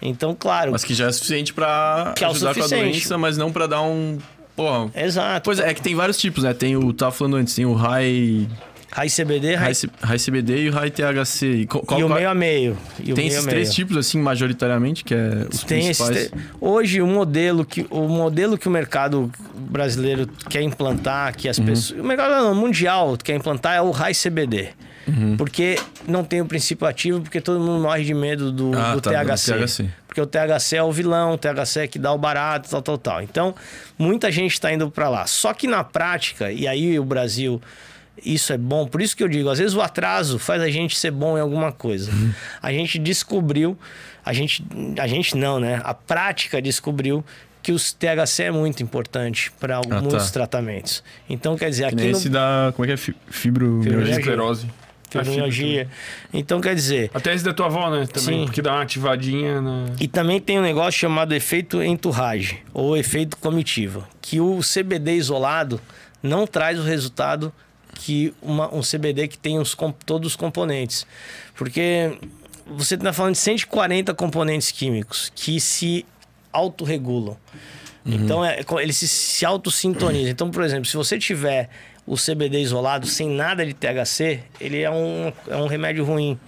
Então, claro, Mas que já é suficiente pra Que é ajudar com a doença, mas não pra dar um. Porra. exato. Pois é, é que tem vários tipos, né? Tem o. Tava falando antes, tem o high. High CBD, high High, CBD e o high THC. E, qual- qual- e o meio a meio. Tem meio esses três meio. tipos, assim, majoritariamente, que é os Tem principais. Hoje o modelo que o modelo que o mercado brasileiro quer implantar, que Uhum. as pessoas, o mercado mundial quer implantar é o high CBD. Uhum. Porque não tem o princípio ativo, porque todo mundo morre de medo do, Ah, do tá, do THC. THC. Porque o THC é o vilão, o THC é que dá o barato, tal, tal, tal. Então, muita gente está indo para lá. Só que na prática, e aí o Brasil, isso é bom, por isso que eu digo, às vezes o atraso faz a gente ser bom em alguma coisa. Uhum. A gente descobriu, a gente, a gente não, né? A prática descobriu que o THC é muito importante para tá. muitos tratamentos. Então, quer dizer, Que aqui nem no esse da. Como é que é? Fi- Fibromialgia. Fibromialgia. Fibromialgia. Então, quer dizer, Até esse da tua avó, né? Também. Sim. Porque dá uma ativadinha na. E também tem um negócio chamado efeito entourage, ou efeito comitiva, que o CBD isolado não traz o resultado que uma, um CBD que tem os, todos os componentes. Porque você está falando de 140 componentes químicos que se autorregulam. Então, é, eles se, se autossintonizam. Então, por exemplo, se você tiver o CBD isolado, sem nada de THC, ele é um, é um remédio ruim.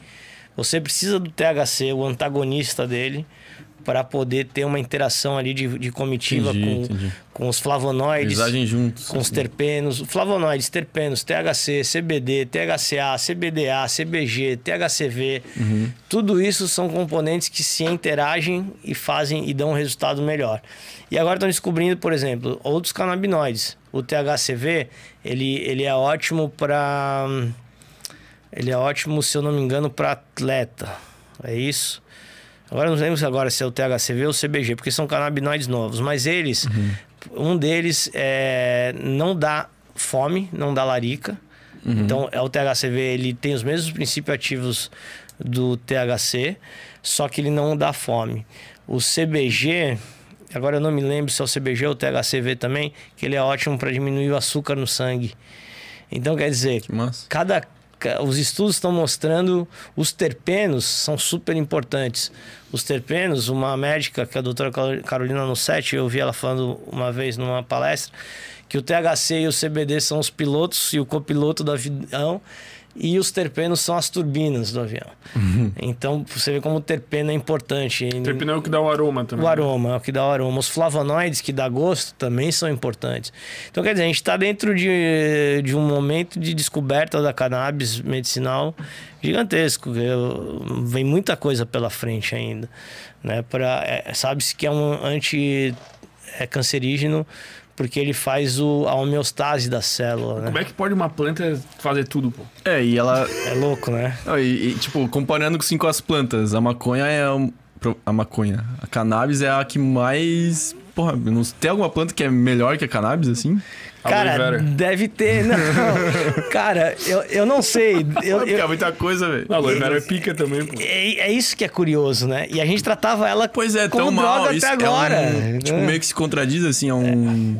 Você precisa do THC, o antagonista dele, para poder ter uma interação ali de, de comitiva Entendi, com, entendi. com os flavonoides, juntos. com os terpenos, flavonoides, terpenos, THC, CBD, THCA, CBDA, CBG, THCV. Tudo isso são componentes que se interagem e fazem e dão um resultado melhor. E agora estão descobrindo, por exemplo, outros canabinoides. O THCV, ele, ele é ótimo para ele é ótimo, se eu não me engano, para atleta. É isso? Agora não lembro se agora se é o THCV ou o CBG, porque são canabinoides novos. Mas eles, um deles é, não dá fome, não dá larica. Então, é o THCV, ele tem os mesmos princípios ativos do THC, só que ele não dá fome. O CBG, agora eu não me lembro se é o CBG ou o THCV também, que ele é ótimo para diminuir o açúcar no sangue. Então, quer dizer, cada ca- os estudos estão mostrando os terpenos são super importantes. Os terpenos, uma médica que é a doutora Caro- Carolina Nussetti, eu ouvi ela falando uma vez numa palestra que o THC e o CBD são os pilotos e o copiloto do avião e os terpenos são as turbinas do avião. Então você vê como o terpeno é importante. E- Terpinol é o que dá o aroma também. o aroma, é o que dá o aroma. Os flavonoides que dá gosto também são importantes. Então, quer dizer, a gente está dentro de, de um momento de descoberta da cannabis medicinal gigantesco. Eu- vem muita coisa pela frente ainda. Né? Pra- é, Sabe-se que é um anti é cancerígeno porque ele faz o, a homeostase da célula. Né? Como é que pode uma planta fazer tudo, pô? É, e ela. É louco, né? E, e, tipo, comparando assim com as plantas, a maconha é. um- A maconha. A cannabis é a que mais. Porra, não tem alguma planta que é melhor que a cannabis, assim? Cara, deve ter. Não, cara, eu, eu não sei. Eu, eu- é muita coisa, velho. A aloe vera é pica também, pô. É, é isso que é curioso, né? E a gente tratava ela Pois é, como tão droga mal. até Isso agora. é um, tipo, né? meio que se contradiz, assim, é um...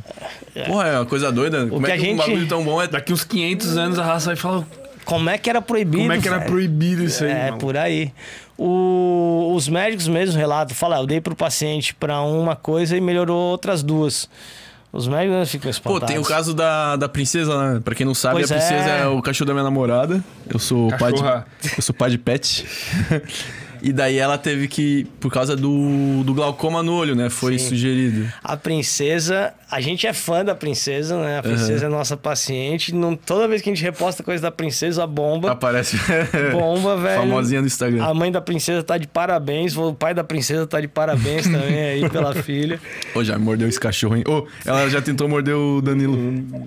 Porra, é uma coisa doida. Como que é a que gente- um bagulho tão bom é... Daqui uns 500 anos a raça vai falar Como é que era proibido? como é que era velho? proibido isso aí, É, mano. por aí. O- os médicos mesmo relatam, falam, eu dei pro paciente para uma coisa e melhorou outras duas. Os médicos ficam Pô, espantados. tem o caso da, da princesa, né? Pra quem não sabe, Pois a princesa é. é. o cachorro da minha namorada. Eu sou pai de, eu sou pai de pet. e daí ela teve que, por causa do, do glaucoma no olho, né? Foi Sim. sugerido. A princesa, a gente é fã da princesa, né? A princesa é nossa paciente. Não, toda vez que a gente reposta coisa da princesa, bomba. Aparece. Bomba, velho. Famosinha no Instagram. A mãe da princesa tá de parabéns, o pai da princesa tá de parabéns também aí pela filha. Ô, já mordeu esse cachorro, hein? Ô, ela já tentou morder o Danilo.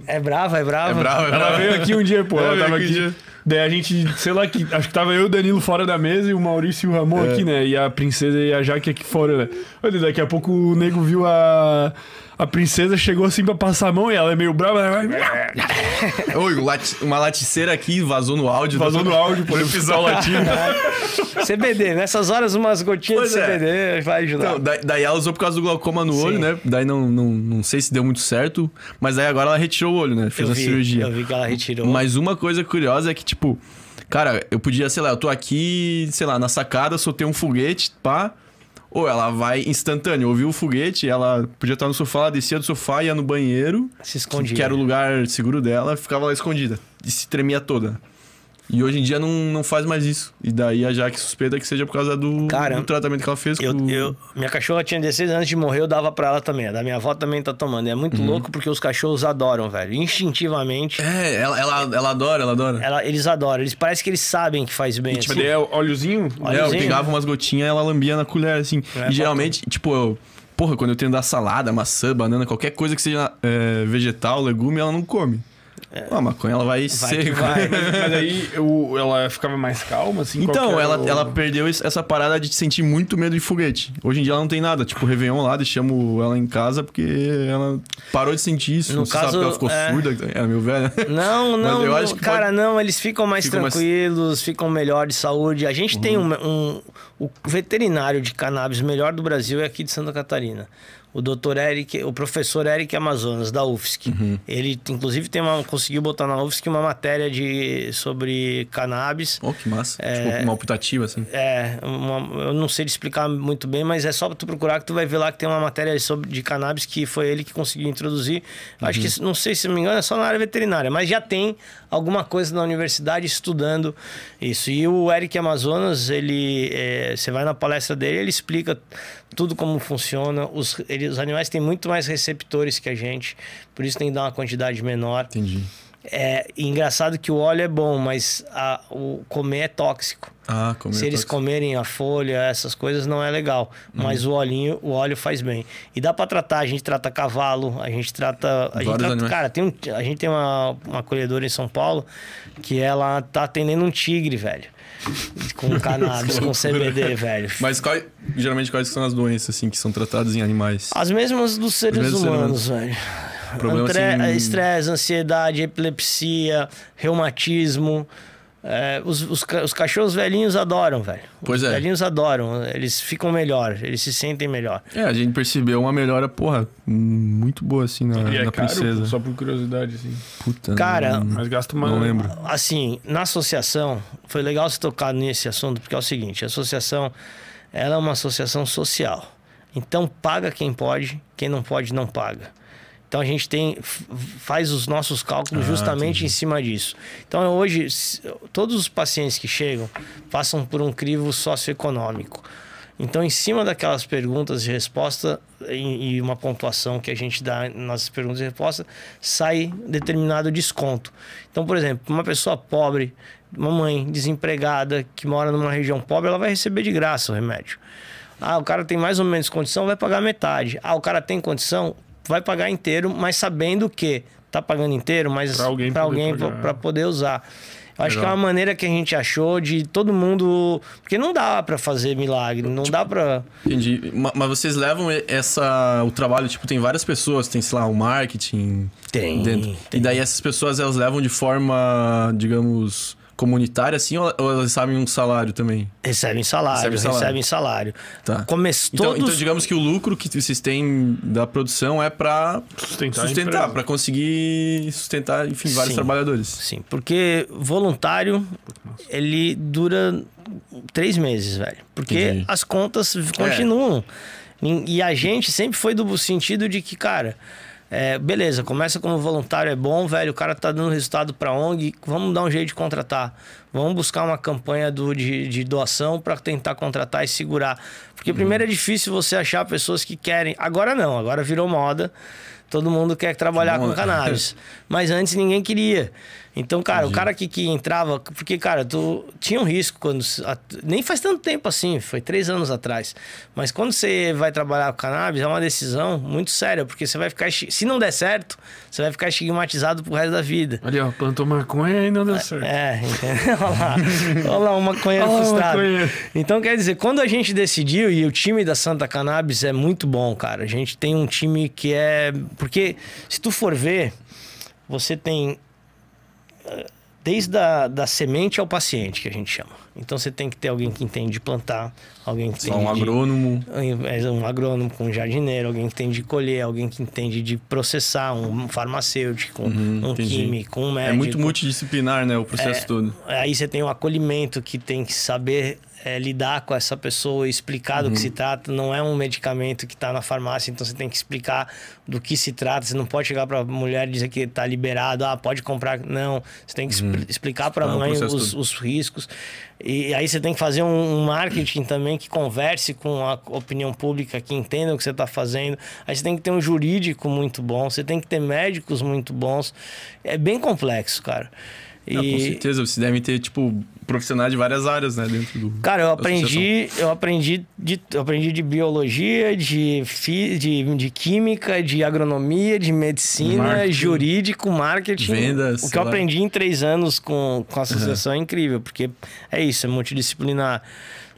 É brava, é brava. É brava, é Ela brava. veio aqui um dia, pô. Ela Ela tava aqui um aqui. dia. Daí a gente, sei lá, que, acho que tava eu e o Danilo fora da mesa e o Maurício e o Ramon É. aqui, né? E a princesa e a Jaque aqui fora, né? Olha, daqui a pouco o nego viu a. A princesa chegou assim pra passar a mão e ela é meio brava. Ela vai... Oi, o lati- uma laticeira aqui vazou no áudio. Vazou no áudio, pô, episódio latino. CBD, nessas horas umas gotinhas Pois de é. CBD vai ajudar. Então, daí, daí ela usou por causa do glaucoma no Sim. olho, né? Daí não, não, não sei se deu muito certo, mas aí agora ela retirou o olho, né? Fez eu a vi, cirurgia. Eu vi que ela retirou. Mas uma coisa curiosa é que, tipo, cara, eu podia, sei lá, eu tô aqui, sei lá, na sacada, soltei um foguete, pá. Ou ela vai instantâneo, ouviu o foguete, ela podia estar no sofá, ela descia do sofá, ia no banheiro, Se escondia. que era o lugar seguro dela, ficava lá escondida. E se tremia toda. E hoje em dia não, não faz mais isso. E daí a Jaque suspeita que seja por causa do, Cara, do tratamento que ela fez Eu, com eu- minha cachorra tinha 16 anos de morrer, eu dava pra ela também. A da minha avó também tá tomando. É muito louco porque os cachorros adoram, velho. Instintivamente, É, ela, ela, ela adora, ela adora. ela- eles adoram. Eles parece que eles sabem que faz bem. Tipo, assim. daí é óleozinho. É, eu pegava umas gotinhas e ela lambia na colher, assim. É, e geralmente, tipo, eu, porra, quando eu tenho dar salada, maçã, banana, qualquer coisa que seja é, vegetal, legume, ela não come. Pô, a maconha ela vai, É. Vai que seco. vai. Mas aí eu- ela ficava mais calma, assim. Então, que era ela, o- ela perdeu essa parada de sentir muito medo de foguete. Hoje em dia ela não tem nada. Tipo, Réveillon lá, deixamos ela em casa porque ela parou de sentir isso. No não caso, sabe porque ela ficou é. surda. É, meu velho. Não, Mas não, que cara, pode- não, eles ficam mais Ficam mais- Uhum. tranquilos, ficam melhor de saúde. A gente tem um, um- O veterinário de cannabis melhor do Brasil é aqui de Santa Catarina. O doutor Eric, o professor Eric Amazonas, da UFSC. Uhum. Ele, inclusive, tem uma, conseguiu botar na UFSC uma matéria de, sobre cannabis. Oh, que massa. Tipo, uma optativa, assim. É, uma- eu não sei explicar muito bem, mas é só tu procurar que tu vai ver lá que tem uma matéria sobre de cannabis que foi ele que conseguiu introduzir. Acho que, não sei se não me engano, é só na área veterinária, mas já tem alguma coisa na universidade estudando isso. E o Eric Amazonas, ele, é, você vai na palestra dele, ele explica tudo como funciona. Os, ele- os animais têm muito mais receptores que a gente, por isso tem que dar uma quantidade menor. Entendi. É engraçado que o óleo é bom, mas a- o comer é tóxico. Ah, como Se eles comerem a folha, essas coisas não é legal. Uhum. Mas o olhinho, o óleo faz bem. E dá pra tratar, a gente trata cavalo, a gente trata. A gente trata- cara, tem um, a gente tem uma, uma colhedora em São Paulo que ela tá atendendo um tigre, velho. Com cannabis, com CBD, velho. Mas quais, geralmente quais são as doenças, assim, que são tratadas em animais? As mesmas dos seres humanos, velho. Problema, Antre- assim- Estresse, ansiedade, epilepsia, reumatismo. É, os, os, os cachorros velhinhos adoram, velho. Pois os é. velhinhos adoram. Eles ficam melhor, eles se sentem melhor. É, a gente percebeu uma melhora, porra, muito boa, assim, na, E é na caro, princesa. só por curiosidade, assim. Puta. Cara, não- Mas gasta uma... Não lembro. Assim, na associação, foi legal você tocar nesse assunto, porque é o seguinte: a associação ela é uma associação social. Então, paga quem pode, quem não pode, não paga. Então, a gente tem faz os nossos cálculos Ah, justamente entendi. em cima disso. Então, hoje, todos os pacientes que chegam passam por um crivo socioeconômico. Então, em cima daquelas perguntas e resposta e e uma pontuação que a gente dá nas perguntas e respostas, sai determinado desconto. Então, por exemplo, uma pessoa pobre, uma mãe desempregada que mora numa região pobre, ela vai receber de graça o remédio. Ah, o cara tem mais ou menos condição, vai pagar metade. Ah, o cara tem condição, vai pagar inteiro, mas sabendo que tá pagando inteiro, mas Pra alguém pra poder para poder usar. Eu acho que é Legal. uma maneira que a gente achou de todo mundo, porque não dá pra fazer milagre, não dá pra Entendi. Ma- Mas vocês levam essa... O trabalho, tipo, tem várias pessoas, tem, sei lá, o marketing... Tem, Dentro. tem. E daí essas pessoas, elas levam de forma, digamos, comunitária, assim, ou elas sabem um salário também? recebem salário, Recebe salário. recebem salário. Tá. Começou Então, todos então, digamos que o lucro que vocês têm da produção é pra Sustentar, sustentar, pra conseguir sustentar, enfim, vários Sim. trabalhadores. Sim, porque voluntário ele dura três meses, velho. Porque Entendi. as contas continuam. E e a gente sempre foi do sentido de que, cara, é, beleza, começa como voluntário, é bom, velho. O cara tá dando resultado pra ONG, vamos dar um jeito de contratar. Vamos buscar uma campanha do, de, de doação para tentar contratar e segurar. Porque primeiro é difícil você achar pessoas que querem. Agora não, agora virou moda. Todo mundo quer trabalhar bom, com né? cannabis. Mas antes ninguém queria. Então, cara, o cara que, que entrava. Porque, cara, tu tinha um risco quando. Nem faz tanto tempo assim, foi três anos atrás. Mas quando você vai trabalhar com cannabis, é uma decisão muito séria, porque você vai ficar. Se não der certo, você vai ficar estigmatizado pro resto da vida. Ali, ó, plantou maconha e não deu certo. É, entendeu? Olha lá, Olha lá um maconheiro Olha frustrado. maconheiro. Então, quer dizer, quando a gente decidiu, e o time da Santa Cannabis é muito bom, cara. A gente tem um time que é. Porque, se tu for ver, você tem. Desde a da semente ao paciente, que a gente chama. Então, você tem que ter alguém que entende de plantar, alguém que Só um de- agrônomo. é um agrônomo com um jardineiro, alguém que entende de colher, alguém que entende de processar, um farmacêutico, um entendi. químico, um médico. É muito multidisciplinar, né, o processo todo. Aí você tem o acolhimento que tem que saber é, lidar com essa pessoa, explicar do que se trata. Não é um medicamento que está na farmácia, então você tem que explicar do que se trata. Você não pode chegar para a mulher e dizer que está liberado, ah, pode comprar. Não, você tem que expli- explicar para a mãe os, os riscos. E aí você tem que fazer um, marketing também que converse com a opinião pública, que entenda o que você está fazendo. Aí você tem que ter um jurídico muito bom, você tem que ter médicos muito bons. É bem complexo, cara. Ah, com certeza, vocês devem ter, tipo, profissionais de várias áreas, né, dentro do... Cara, eu aprendi, eu aprendi de, eu aprendi de biologia, de, fi, de, de química, de agronomia, de medicina, Marketing. jurídico, marketing. Vendas, O que eu lá. aprendi em três anos com, com a associação é incrível, porque é isso, é multidisciplinar.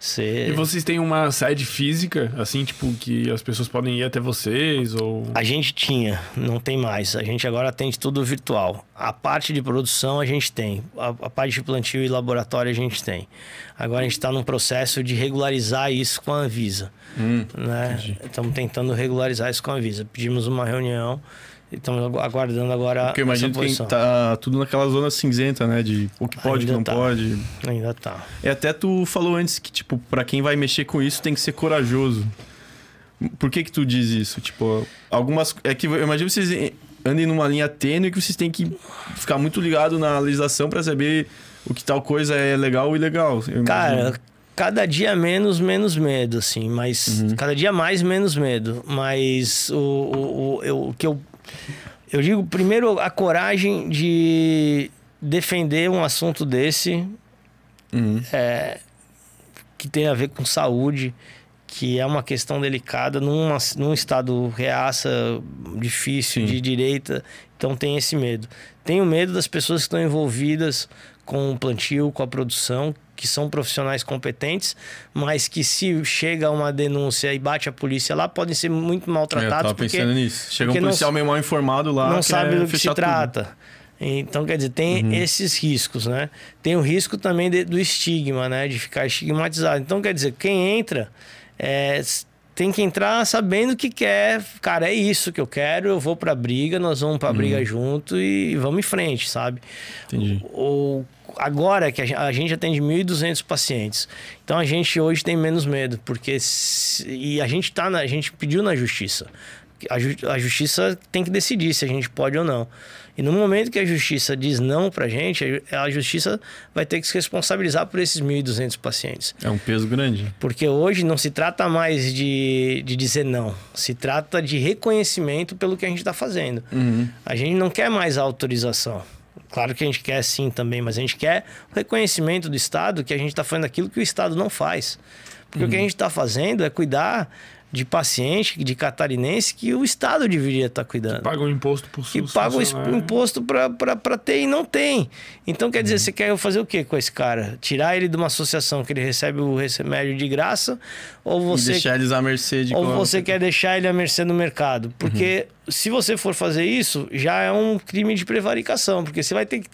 Você... E vocês têm uma sede física, assim, tipo, que as pessoas podem ir até vocês? Ou... A gente tinha, não tem mais. A gente agora atende tudo virtual. A parte de produção a gente tem. A, a parte de plantio e laboratório a gente tem. Agora a gente está num processo de regularizar isso com a Anvisa. Hum, né? Estamos tentando regularizar isso com a Anvisa. Pedimos uma reunião Estamos aguardando agora. Porque eu imagino que tá tudo naquela zona cinzenta, né? De o que pode, o que não tá. pode. Ainda tá. E até tu falou antes que, tipo, para quem vai mexer com isso tem que ser corajoso. Por que que tu diz isso? Tipo, algumas. É que eu imagino que vocês andem numa linha tênue que vocês têm que ficar muito ligado na legislação para saber o que tal coisa é legal ou ilegal. Cara, cada dia menos, menos medo, assim. Mas. Uhum. Cada dia mais, menos medo. Mas o, o, o, o que eu eu digo, primeiro, a coragem de defender um assunto desse uhum. é, que tem a ver com saúde, que é uma questão delicada numa, num estado reaça, difícil, Sim. de direita. Então tem esse medo. Tenho medo das pessoas que estão envolvidas com o plantio, com a produção, que são profissionais competentes, mas que se chega uma denúncia e bate a polícia lá, podem ser muito maltratados. É, eu tava porque, pensando nisso. Chega um policial não, meio mal informado lá. Não sabe do que se trata. Então, quer dizer, tem uhum. esses riscos, né? Tem o risco também de, do estigma, né? De ficar estigmatizado. Então, quer dizer, quem entra é, tem que entrar sabendo que quer. Cara, é isso que eu quero, eu vou pra briga, nós vamos pra uhum. briga junto e vamos em frente, sabe? Entendi. O, agora que a gente atende 1.200 pacientes, então a gente hoje tem menos medo, porque se, e a gente tá na, a gente pediu na justiça. A, ju, a justiça tem que decidir se a gente pode ou não. E no momento que a justiça diz não pra gente, a justiça vai ter que se responsabilizar por esses 1.200 pacientes. É um peso grande. Porque hoje não se trata mais de, de dizer não, se trata de reconhecimento pelo que a gente está fazendo. Uhum. A gente não quer mais autorização. Claro que a gente quer sim também, mas a gente quer o reconhecimento do Estado que a gente está fazendo aquilo que o Estado não faz. Porque uhum. o que a uhum. gente está fazendo é cuidar de paciente, de catarinense, que o Estado deveria estar tá cuidando. Que paga o imposto por Que paga o imposto para ter e não tem. Então, quer dizer, uhum. você quer fazer o que com esse cara? Tirar ele de uma associação que ele recebe o remédio de graça? Ou você... E deixar eles à mercê de Ou você quer deixar ele à mercê no mercado? Porque uhum. se você for fazer isso, já é um crime de prevaricação. Porque você vai ter que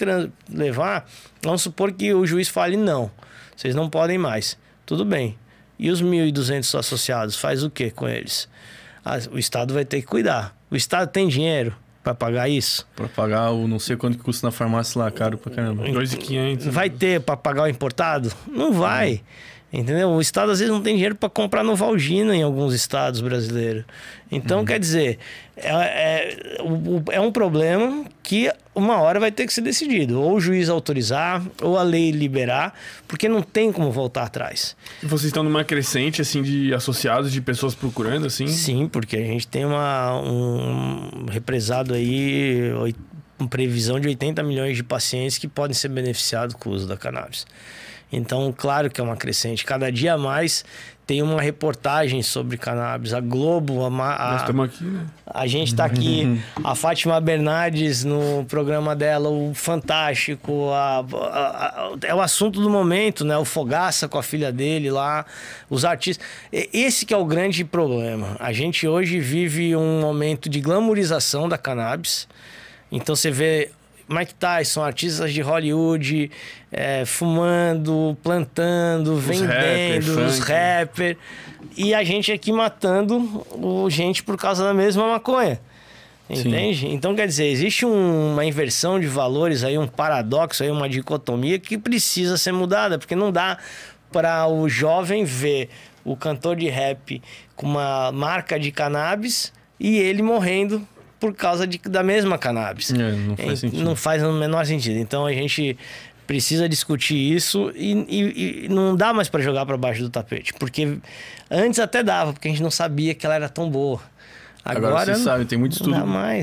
levar... Vamos supor que o juiz fale não. Vocês não podem mais. Tudo bem. E os 1.200 associados, faz o que com eles? Ah, o Estado vai ter que cuidar. O Estado tem dinheiro para pagar isso? Para pagar o não sei quanto que custa na farmácia lá, caro pra caramba. 2.500. Vai ter para pagar o importado? Não vai. Entendeu? O Estado às vezes não tem dinheiro para comprar Novalgina em alguns estados brasileiros. Então, uhum. quer dizer, é, é, é, um problema que uma hora vai ter que ser decidido. Ou o juiz autorizar, ou a lei liberar, porque não tem como voltar atrás. E vocês estão numa crescente, assim, de associados, de pessoas procurando, assim? Sim, porque a gente tem uma, um represado aí, uma previsão de 80 milhões de pacientes que podem ser beneficiados com o uso da cannabis. Então, claro que é uma crescente. Cada dia mais tem uma reportagem sobre cannabis. A Globo, a, a, Nós estamos aqui, né? A gente está aqui. a Fátima Bernardes no programa dela, o Fantástico. A, a, é o assunto do momento, né? O Fogaça com a filha dele lá, os artistas. Esse que é o grande problema. A gente hoje vive um momento de glamorização da cannabis. Então você vê Mike Tyson, artistas de Hollywood, é, fumando, plantando, os vendendo, rapper, os rappers. E a gente aqui matando o gente por causa da mesma maconha. Entende? Sim. Então, quer dizer, existe um, uma inversão de valores aí, um paradoxo aí, uma dicotomia que precisa ser mudada, porque não dá para o jovem ver o cantor de rap com uma marca de cannabis e ele morrendo por causa de, da mesma cannabis. É, não faz sentido. Não faz no menor sentido. Então a gente precisa discutir isso e, e, e não dá mais para jogar para baixo do tapete. Porque antes até dava, porque a gente não sabia que ela era tão boa. Agora, Agora você sabe, tem muito estudo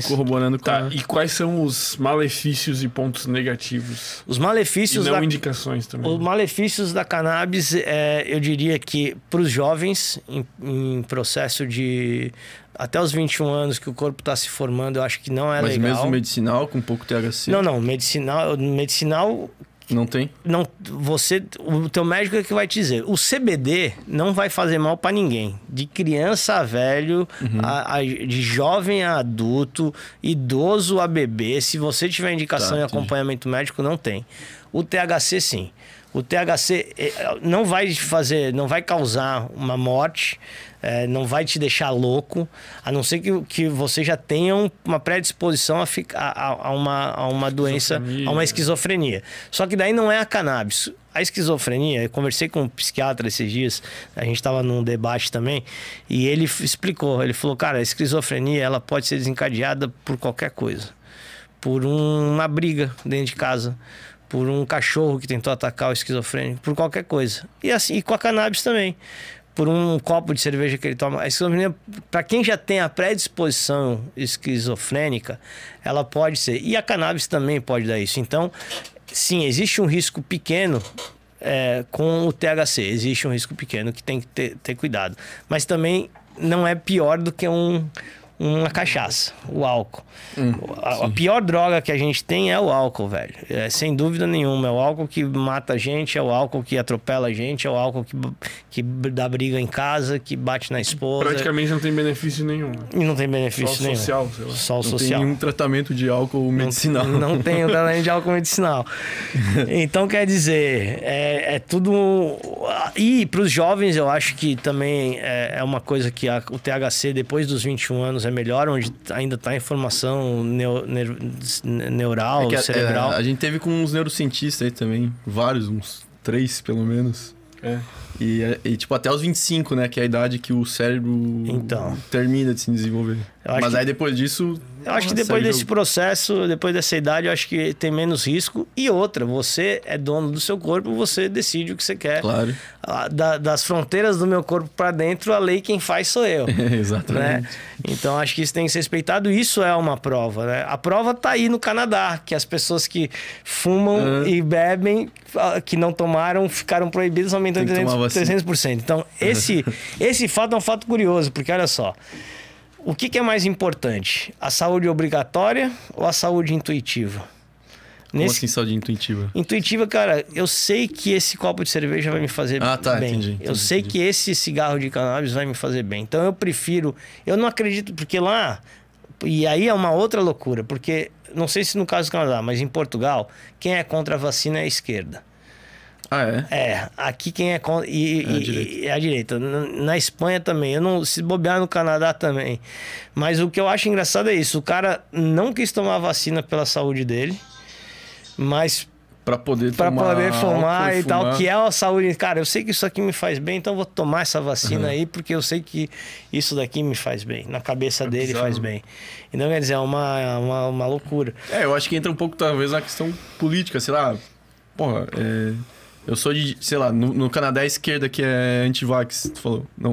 corroborando com tá, E quais são os malefícios e pontos negativos? Os malefícios e não da, indicações também. Os malefícios da cannabis, é, eu diria que para os jovens em, em, processo de até os 21 anos que o corpo está se formando, eu acho que não é Mas legal. Mas mesmo medicinal com pouco THC? Não, não, medicinal, medicinal Não tem? não você o teu médico é que vai te dizer o CBD não vai fazer mal para ninguém de criança a velho a- a- de jovem a adulto idoso a bebê se você tiver indicação Tá, e acompanhamento médico não tem o THC sim o THC eh, não vai fazer não vai causar uma morte eh, não vai te deixar louco a não ser que, que você já tenha um- uma predisposição a, ficar, a, a uma, a uma doença a uma esquizofrenia. Só que daí não é a cannabis. A esquizofrenia, eu conversei com um psiquiatra esses dias, a gente estava num debate também, e ele explicou, ele falou, cara, a esquizofrenia ela pode ser desencadeada por qualquer coisa. Por um- uma briga dentro de casa, por um cachorro que tentou atacar o esquizofrênico, por qualquer coisa. E assim, e com a cannabis também. Por um copo de cerveja que ele toma. A esquizofrenia, para quem já tem a predisposição esquizofrênica, ela pode ser. E a cannabis também pode dar isso. Então, sim, existe um risco pequeno é, com o THC. Existe um risco pequeno que tem que ter, ter cuidado. Mas também não é pior do que um, uma cachaça, o álcool. a, a pior droga que a gente tem é o álcool, velho. É, sem dúvida nenhuma. É o álcool que mata a gente, é o álcool que atropela a gente, é o álcool que, que dá briga em casa, que bate na esposa. Praticamente não tem benefício nenhum. E não tem benefício Só nenhum. social, sei lá. Só o Não social. tem nenhum tratamento de álcool medicinal. Não tem o tratamento de álcool medicinal. Então, quer dizer, é, é tudo. E para os jovens, eu acho que também é, é uma coisa que a- o THC, depois dos 21 anos, é melhor, onde ainda está a informação neur- neural, É que a- cerebral. é, a gente teve com uns neurocientistas aí também, vários, uns três pelo menos. É. E, é- e, tipo, até os 25, né? Que é a idade que o cérebro Então. termina de se desenvolver. Mas que- aí depois disso. Eu acho que depois desse jogo. processo, depois dessa idade, eu acho que tem menos risco. E outra, você é dono do seu corpo, você decide o que você quer. Claro. Da- das fronteiras do meu corpo para dentro, a lei quem faz sou eu. Exatamente. né? Então acho que isso tem que ser respeitado. Isso é uma prova, né? A prova tá aí no Canadá, que as pessoas que fumam Ah. e bebem, ah, que não tomaram, ficaram proibidas, aumentando Tem que tomar 300%. vacina. 300%. Então esse, esse fato é um fato curioso, porque olha só. O que, que é mais importante? A saúde obrigatória ou a saúde intuitiva? Como assim saúde intuitiva? Intuitiva, cara, eu sei que esse copo de cerveja vai me fazer Ah, tá, bem. entendi, eu entendi, sei entendi. que esse cigarro de cannabis vai me fazer bem. Então eu prefiro. Eu não acredito, porque lá. E aí é uma outra loucura, porque não sei se no caso do Canadá, mas em Portugal, quem é contra a vacina é a esquerda. Ah, é? É, aqui quem é contra. E, É a e- direita. e- é a direita. Na, Espanha também. Eu não. Se bobear no Canadá também. Mas o que eu acho engraçado é isso. O cara não quis tomar a vacina pela saúde dele, mas Pra poder Pra tomar poder fumar e tal, fumar. que é a saúde. Cara, eu sei que isso aqui me faz bem, então eu vou tomar essa vacina aí, porque eu sei que isso daqui me faz bem. Na cabeça dele bizarro. faz bem. Então, quer dizer, é uma, uma, uma loucura. É, eu acho que entra um pouco, talvez, na questão política, sei lá. Porra, é. Eu sou de, sei lá, no, no Canadá é a esquerda que é anti-vax, tu falou. Não.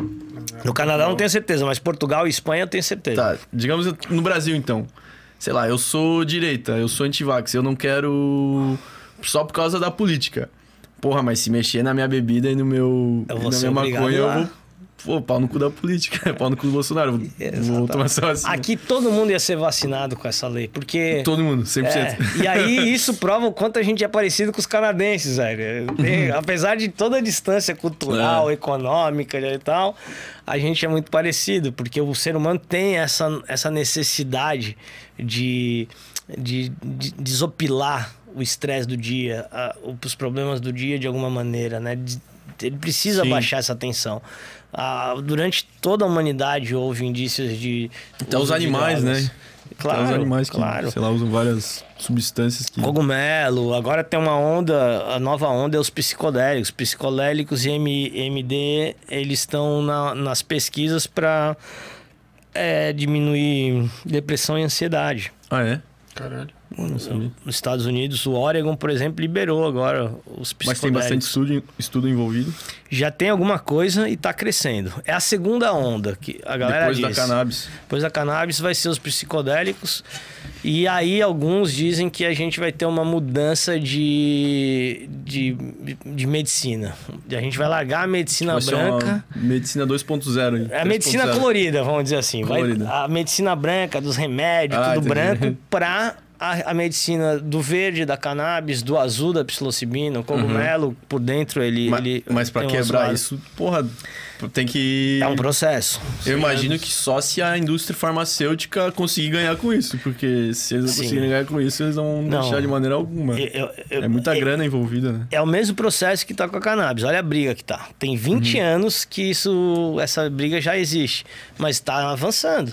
No Canadá não tenho certeza, mas Portugal e Espanha eu tenho certeza. Tá, digamos no Brasil então. Sei lá, eu sou direita, eu sou anti-vax, eu não quero. Só por causa da política. Porra, mas se mexer na minha bebida e no meu. Eu vou na minha maconha, eu vou. Pô, pau no cu da política, pau no cu do Bolsonaro. Vou, tomar essa vacina. Aqui todo mundo ia ser vacinado com essa lei, porque. Todo mundo, 100%. É, e aí isso prova o quanto a gente é parecido com os canadenses, velho. Tem- apesar de toda a distância cultural, É. econômica e tal, a gente é muito parecido, porque o ser humano tem essa, essa necessidade de, de, de desopilar o estresse do dia, a- os problemas do dia de alguma maneira, né? Ele precisa Sim. baixar essa tensão. Ah, durante toda a humanidade houve indícios de. Até os de animais, né? Claro, Tem os animais que, claro. sei lá, usam várias substâncias que. Cogumelo, agora tem uma onda, a nova onda é os psicodélicos. Psicodélicos e MD, eles estão na- nas pesquisas para diminuir depressão e ansiedade. Ah, é? Caralho. Nos Estados Unidos, o Oregon, por exemplo, liberou agora os psicodélicos. Mas tem bastante estudo, estudo envolvido. Já tem alguma coisa e está crescendo. É a segunda onda que a galera Depois da diz. cannabis. Depois da cannabis vai ser os psicodélicos. E aí alguns dizem que a gente vai ter uma mudança de, de, de medicina. A gente vai largar a medicina Vai branca. medicina 2.0 aí. É a medicina 3.0. colorida, vamos dizer assim. Vai- Colorida. a medicina branca, dos remédios, Ah, tudo entendi. branco, para a, a medicina do verde, da cannabis, do azul, da psilocibina, o cogumelo, por dentro ele. Ma- ele Mas pra quebrar isso, porra, tem que. É um processo. Eu imagino que só se a indústria farmacêutica conseguir ganhar com isso, porque se eles não Sim. conseguirem ganhar com isso, eles não vão Não. deixar de maneira alguma. Eu- eu- é muita eu- grana envolvida, né? É o mesmo processo que tá com a cannabis. Olha a briga que tá. Tem 20 Uhum. anos que isso, essa briga já existe, mas tá avançando.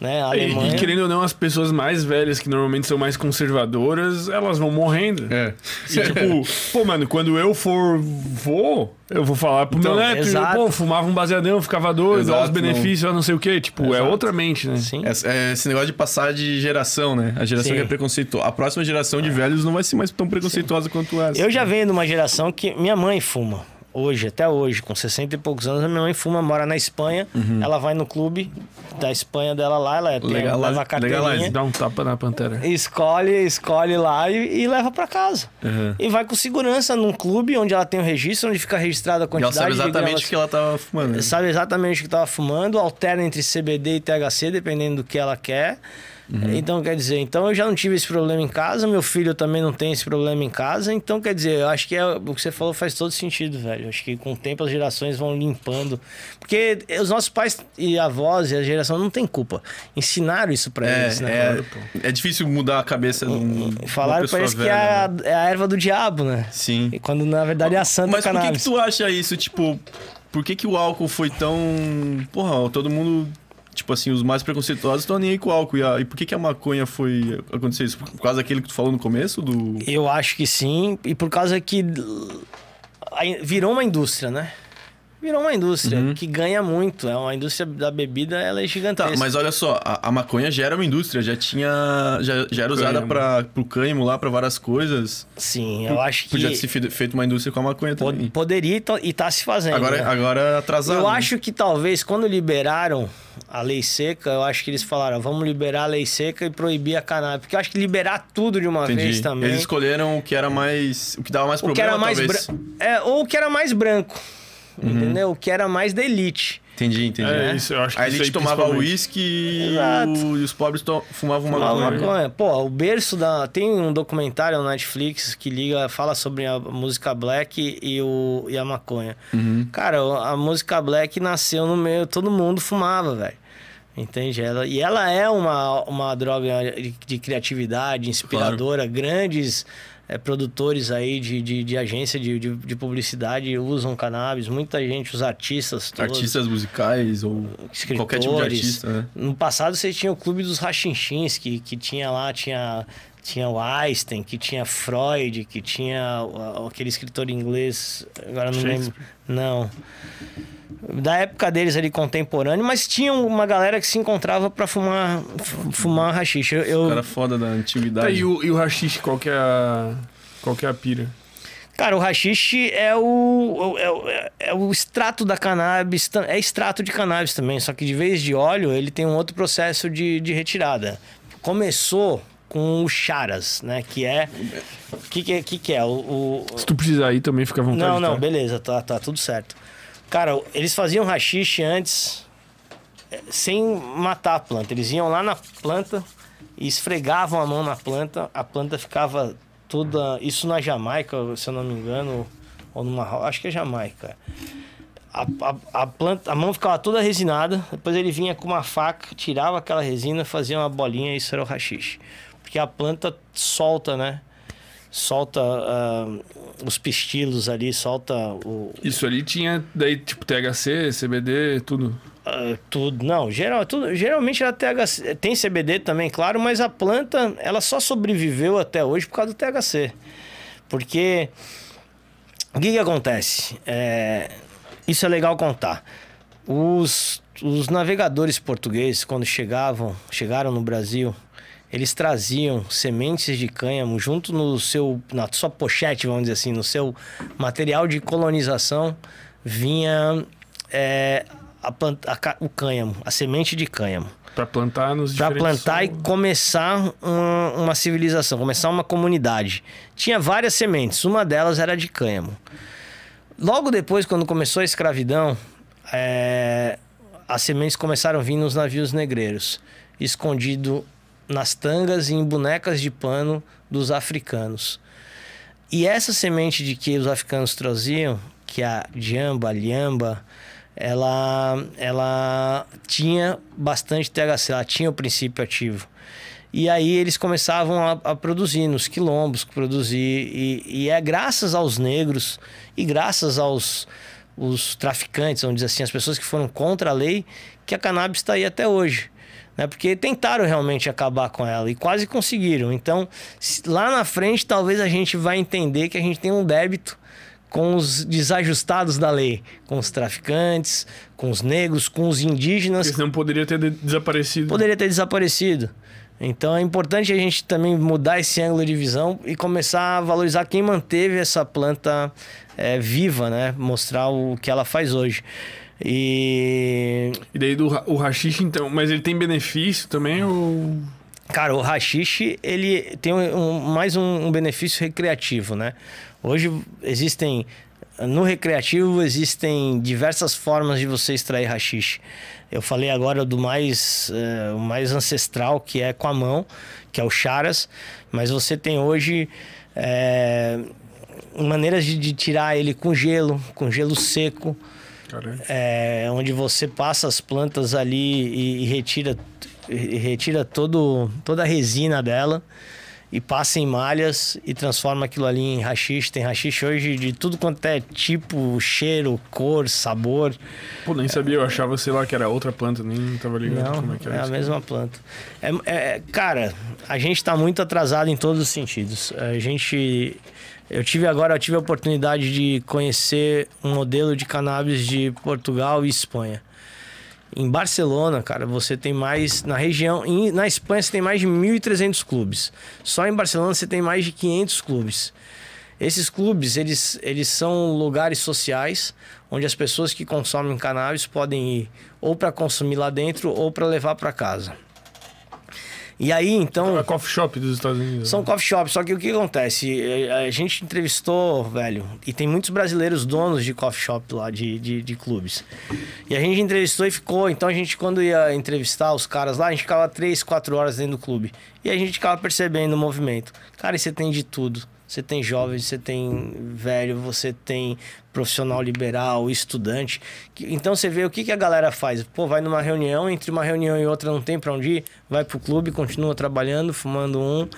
Né? A E- Alemanha. E, querendo ou não, as pessoas mais velhas, que normalmente são mais conservadoras, elas vão morrendo. É. E tipo, pô, mano, quando eu for vou, eu vou falar pro Então, meu neto, exato. pô, fumava um baseadão, ficava doido, olha os benefícios, olha não sei o quê. Tipo, é Exato. outra mente, né? Sim. É esse negócio de passar de geração, né? A geração Sim. que é preconceituosa. A próxima geração de velhos não vai ser mais tão preconceituosa quanto essa. Eu já venho de uma geração que minha mãe fuma. Hoje, até hoje, com 60 e poucos anos, a minha mãe fuma, mora na Espanha. Ela vai no clube da Espanha dela lá, ela tem, Legalize- leva a carteirinha. Dá um tapa na pantera. Escolhe, escolhe lá e, e leva pra casa. Uhum. E vai com segurança num clube onde ela tem o registro, onde fica registrada a E ela quantidade sabe exatamente o que ela tava fumando. né? sabe exatamente o que estava fumando, alterna entre CBD e THC, dependendo do que ela quer. Uhum. Então, quer dizer, então eu já não tive esse problema em casa, meu filho também não tem esse problema em casa. Então, quer dizer, eu acho que é, o que você falou faz todo sentido, velho. Eu acho que com o tempo as gerações vão limpando. Porque os nossos pais e avós e a geração não tem culpa. Ensinaram isso pra É, eles, né? é, é difícil mudar a cabeça de um. Falaram parece que velha, é a, né? é a erva do diabo, né? Sim. E quando na verdade é a santa Mas por que, que tu acha isso? Tipo, por que, que o álcool foi tão. Porra, todo mundo. Tipo assim, os mais preconceituosos estão nem aí com o álcool. E, a- e por que, que a maconha foi acontecer isso? Por causa daquele que tu falou no começo? Do. Eu acho que sim, e por causa que in- virou uma indústria, né? Virou uma indústria que ganha muito. É uma indústria da bebida, ela é Tá, gigantesca. mas olha só, a, a maconha já era uma indústria, já tinha. Já, já era usada para pro cânhamo lá, pra várias coisas. Sim, eu acho que Podia ter se fe- feito uma indústria com a maconha po- também. poderia e tá- e tá se fazendo. Agora, né? agora atrasado. Eu né? acho que talvez quando liberaram a lei seca, eu acho que eles falaram, vamos liberar a lei seca e proibir a cannabis. Porque eu acho que liberar tudo de uma vez Entendi. também. Eles escolheram o que era mais. O que dava mais o que problema, era mais talvez. É, ou o que era mais branco. Uhum. Entendeu? O que era mais da elite. Entendi, entendi. É, isso, eu acho que A elite tomava uísque e, o- e os pobres to- fumavam uma maconha. maconha. Pô, o berço da. Tem um documentário no Netflix que liga, fala sobre a música black e, o, e a maconha. Uhum. Cara, a música black nasceu no meio, todo mundo fumava, velho. Entende? Ela, e ela é uma, uma droga de, de criatividade, inspiradora. Grandes eh, produtores aí de, de, de agência de, de, de publicidade usam cannabis. Muita gente, os artistas todos. Artistas musicais ou qualquer tipo de artista, né? No passado você tinha o clube dos rachinchins, que, que tinha lá, tinha, tinha o Einstein, que tinha Freud, que tinha aquele escritor inglês, agora não lembro. Não. Da época deles ali contemporâneo, mas tinha uma galera que se encontrava pra fumar, fu- fumar rachixe. Eu, eu- Cara foda da Tá, antiguidade. e, o, e o hashish, qual que é a. Qual que é a pira? Cara, o rachixe é o, é, o- é o extrato da cannabis, é extrato de cannabis também, só que de vez de óleo ele tem um outro processo de, de retirada. Começou com o charas, né? Que é. O que, que, é- que, que é? O, o- Se tu precisar ir também, fica à vontade. Não, não, tá? beleza, tá, tá tudo certo. Cara, eles faziam rachixe antes eh, sem matar a planta. Eles iam lá na planta e esfregavam a mão na planta, a planta ficava toda. Isso na Jamaica, se eu não me engano, ou no Marrocos, acho que é Jamaica. A, a, a planta, a mão ficava toda resinada, depois ele vinha com uma faca, tirava aquela resina, fazia uma bolinha e isso era o rachixe. Porque a planta solta, né? Solta ah, os pistilos ali, solta o, Isso ali tinha, daí, tipo, THC, CBD, tudo. ah, tudo. Não, geral, tudo, geralmente ela THC, tem CBD também, claro, mas a planta ela só sobreviveu até hoje por causa do THC. Porque o que, que acontece? É, isso é legal contar. Os, os navegadores portugueses, quando chegavam, chegaram no Brasil, eles traziam sementes de cânhamo junto no seu, na sua pochete, vamos dizer assim, no seu material de colonização, vinha é, a planta, a o cânhamo, a semente de cânhamo. Pra plantar nos Para plantar e começar uma, uma civilização, começar uma comunidade. Tinha várias sementes, uma delas era de cânhamo. Logo depois, quando começou a escravidão, é, as sementes começaram a vir nos navios negreiros, escondido nas tangas e em bonecas de pano dos africanos. E essa semente de que os africanos traziam, que é a jamba, a liamba, ela, ela tinha bastante THC, ela tinha o princípio ativo. E aí eles começavam a, a produzir nos quilombos, produzir. E, e, é graças aos negros e graças aos os traficantes, vamos dizer assim, as pessoas que foram contra a lei, que a cannabis está aí até hoje. Né? Porque tentaram realmente acabar com ela e quase conseguiram. Então, lá na frente, talvez a gente vai entender que a gente tem um débito com os desajustados da lei, com os traficantes, com os negros, com os indígenas. Porque senão poderia ter desaparecido. Poderia ter desaparecido. Então é importante a gente também mudar esse ângulo de visão e começar a valorizar quem manteve essa planta é, viva, né? Mostrar o que ela faz hoje. E. E daí do o rachixe, então, mas ele tem benefício também ou. Cara, o rachixe, ele tem um, mais um, um benefício recreativo, né? Hoje existem no recreativo existem diversas formas de você extrair rachixe. Eu falei agora do mais, uh, mais ancestral, que é com a mão, que é o charas, mas você tem hoje é, maneiras de, de, tirar ele com gelo, com gelo seco, é, onde você passa as plantas ali e, e retira, e retira todo, toda a resina dela e passa em malhas e transforma aquilo ali em rachixe. Tem rachixe hoje de tudo quanto é tipo, cheiro, cor, sabor. Pô, nem sabia, eu achava, sei lá, que era outra planta, nem tava ligado Não, como é que era. É a mesma planta. É, é, cara, a gente tá muito atrasado em todos os sentidos. A gente. Eu tive agora, eu tive a oportunidade de conhecer um modelo de cannabis de Portugal e Espanha. Em Barcelona, cara, você tem mais. Na região. Em, na Espanha, você tem mais de 1.300 clubes. Só em Barcelona, você tem mais de 500 clubes. Esses clubes, eles, eles são lugares sociais onde as pessoas que consomem cannabis podem ir ou para consumir lá dentro ou para levar para casa. E aí, então. É coffee shop dos Estados Unidos. São né? coffee shops, só que o que acontece? A gente entrevistou, velho, e tem muitos brasileiros donos de coffee shop lá, de, de, de clubes. E a gente entrevistou e ficou. Então a gente, quando ia entrevistar os caras lá, a gente ficava três, quatro horas dentro do clube. E a gente ficava percebendo o movimento. Cara, e você tem de tudo. Você tem jovem, você tem velho, você tem profissional liberal, estudante. Então você vê o que, que a galera faz. Pô, vai numa reunião, entre uma reunião e outra não tem para onde ir, vai pro clube, continua trabalhando, fumando um,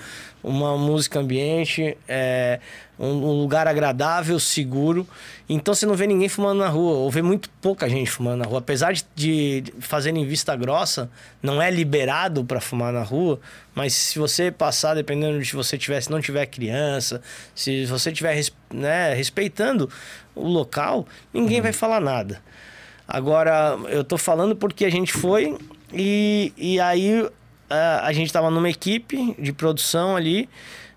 uma música ambiente, é, um, lugar agradável, seguro. Então você não vê ninguém fumando na rua, ou vê muito pouca gente fumando na rua. Apesar de, de fazerem vista grossa, não é liberado para fumar na rua, mas se você passar, dependendo de se você tiver, se não tiver criança, se você tiver né, respeitando o local, ninguém uhum. vai falar nada. Agora, eu tô falando porque a gente foi e, e aí a, a gente tava numa equipe de produção ali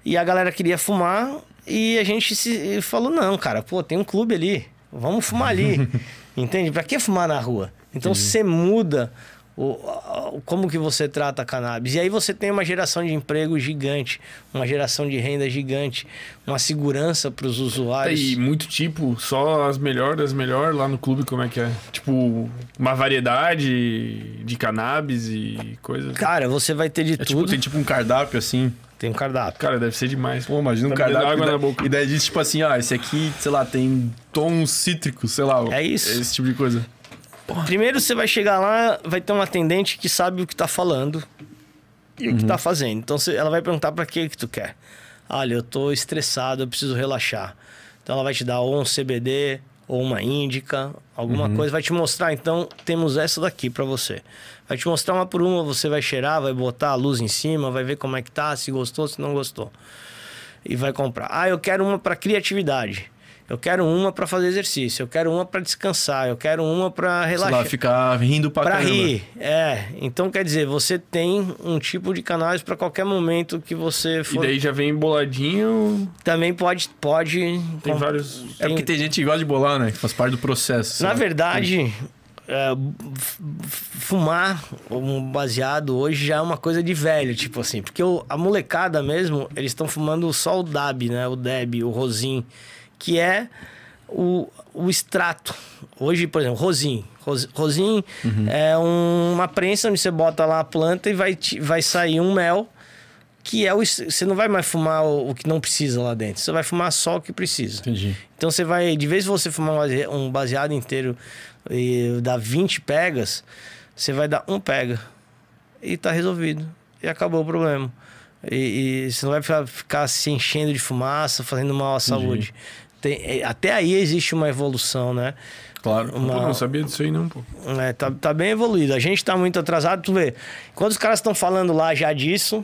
e a galera queria fumar e a gente se falou: não, cara, pô, tem um clube ali, vamos fumar ali. Entende? Pra que fumar na rua? Então você muda o, como que você trata a cannabis. E aí você tem uma geração de emprego gigante, uma geração de renda gigante, uma segurança para os usuários. E muito tipo, só as melhores das melhores lá no clube, como é que é? Tipo, uma variedade de cannabis e coisas. Cara, você vai ter de é, tudo. Tipo, tem tipo um cardápio assim. Tem um cardápio. Cara, deve ser demais. Pô, imagina um tá cardápio. Água e, na boca. e daí diz, tipo assim, ah, esse aqui, sei lá, tem tons cítricos, sei lá. É isso. Esse tipo de coisa. Porra. Primeiro você vai chegar lá, vai ter um atendente que sabe o que tá falando e uhum. o que tá uhum. fazendo. Então ela vai perguntar para que que tu quer. Olha, eu tô estressado, eu preciso relaxar. Então ela vai te dar ou um CBD ou uma índica, alguma uhum. coisa, vai te mostrar, então temos essa daqui para você. Vai te mostrar uma por uma, você vai cheirar, vai botar a luz em cima, vai ver como é que tá, se gostou, se não gostou. E vai comprar. Ah, eu quero uma para criatividade. Eu quero uma para fazer exercício, eu quero uma para descansar, eu quero uma para relaxar. Sei lá, ficar rindo pra, pra caramba. rir. É. Então quer dizer, você tem um tipo de canais para qualquer momento que você for. E daí já vem boladinho. Também pode pode Tem com... vários. Tem... É porque tem gente que gosta de bolar, né? Que faz parte do processo. Na verdade, é, fumar um baseado hoje já é uma coisa de velho, tipo assim, porque o, a molecada mesmo, eles estão fumando só o DAB, né? O DEB, o Rosin que é o, o extrato. Hoje, por exemplo, rosin. Ros- Rosin é um- uma prensa onde você bota lá a planta e vai, vai sair um mel que é o. Você não vai mais fumar o, que não precisa lá dentro. Você vai fumar só o que precisa. Entendi. Então você vai, de vez em você fumar um base- baseado inteiro e dar 20 pegas, você vai dar um pega. E tá resolvido. E acabou o problema. E, e você não vai ficar, ficar se enchendo de fumaça, fazendo mal à saúde. Tem- é, até aí existe uma evolução, né? Claro. Uma- Pô, não sabia disso aí não, pô. É, tá, tá bem evoluído. A gente tá muito atrasado, tu vê. Quando os caras estão falando lá já disso,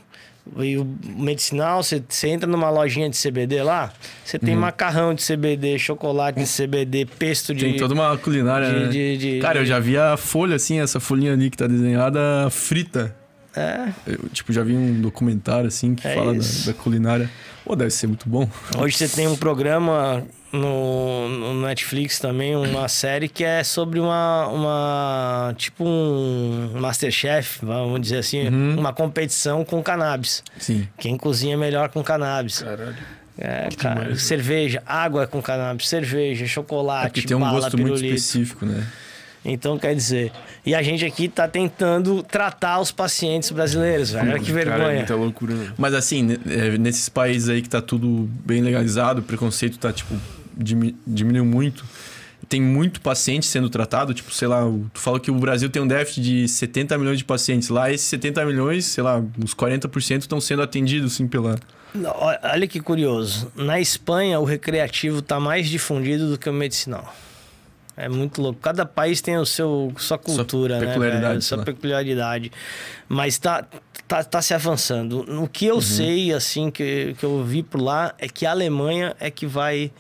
e o medicinal, você, você entra numa lojinha de CBD lá, você Uhum. tem macarrão de CBD, chocolate de CBD, pesto de. Tem toda uma culinária, de- né? de- de- Cara, eu já vi a folha, assim, essa folhinha ali que tá desenhada frita. É. Eu, tipo, já vi um documentário, assim, que É fala da, da culinária. Pô, deve ser muito bom. Hoje você tem um programa no, no Netflix também, uma série que é sobre uma. uma tipo um Masterchef, vamos dizer assim, Uhum. uma competição com cannabis. Sim. Quem cozinha melhor com cannabis. Caralho. É, cara, demais, né? cerveja, água com cannabis, cerveja, É chocolate, porque tem um bala, gosto muito pirulito. específico, né? Então, quer dizer, e a gente aqui tá tentando tratar os pacientes brasileiros, velho. Olha que Cara, é vergonha. muita loucura, né? Mas assim, é, nesses países aí que tá tudo bem legalizado, o preconceito tá, tipo, dimi- diminuiu muito. Tem muito paciente sendo tratado, tipo, sei lá, tu falou que o Brasil tem um déficit de 70 milhões de pacientes. Lá, esses 70 milhões, sei lá, uns 40% estão sendo atendidos, assim, pela... Olha que curioso. Na Espanha, o recreativo tá mais difundido do que o medicinal. É muito louco. Cada país tem o seu sua cultura, né? peculiaridade, velho? sei Sua peculiaridade. Mas tá, tá, tá se avançando. O que Uhum. eu sei, assim, que, que eu vi por lá, é que a Alemanha é que vai.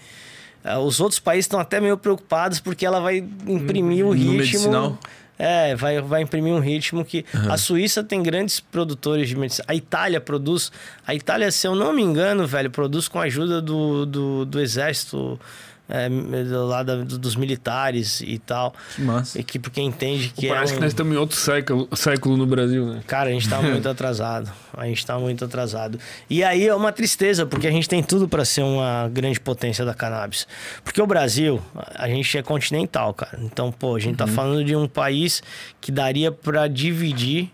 eh, Os outros países estão até meio preocupados porque ela vai imprimir o No ritmo. medicinal? É, vai, vai imprimir um ritmo que. A Suíça tem grandes produtores de medicina. A Itália produz. A Itália, se eu não me engano, velho, produz com a ajuda do, do, do exército. É, do- lá da- dos militares e tal. Que massa. E que porque entende que Parece é que um... nós estamos em outro século, século no Brasil, né? Cara, a gente tá muito atrasado. A gente tá muito atrasado. E aí é uma tristeza, porque a gente tem tudo para ser uma grande potência da cannabis. Porque o Brasil, a gente é continental, cara. Então, pô, a gente tá falando de um país que daria para dividir.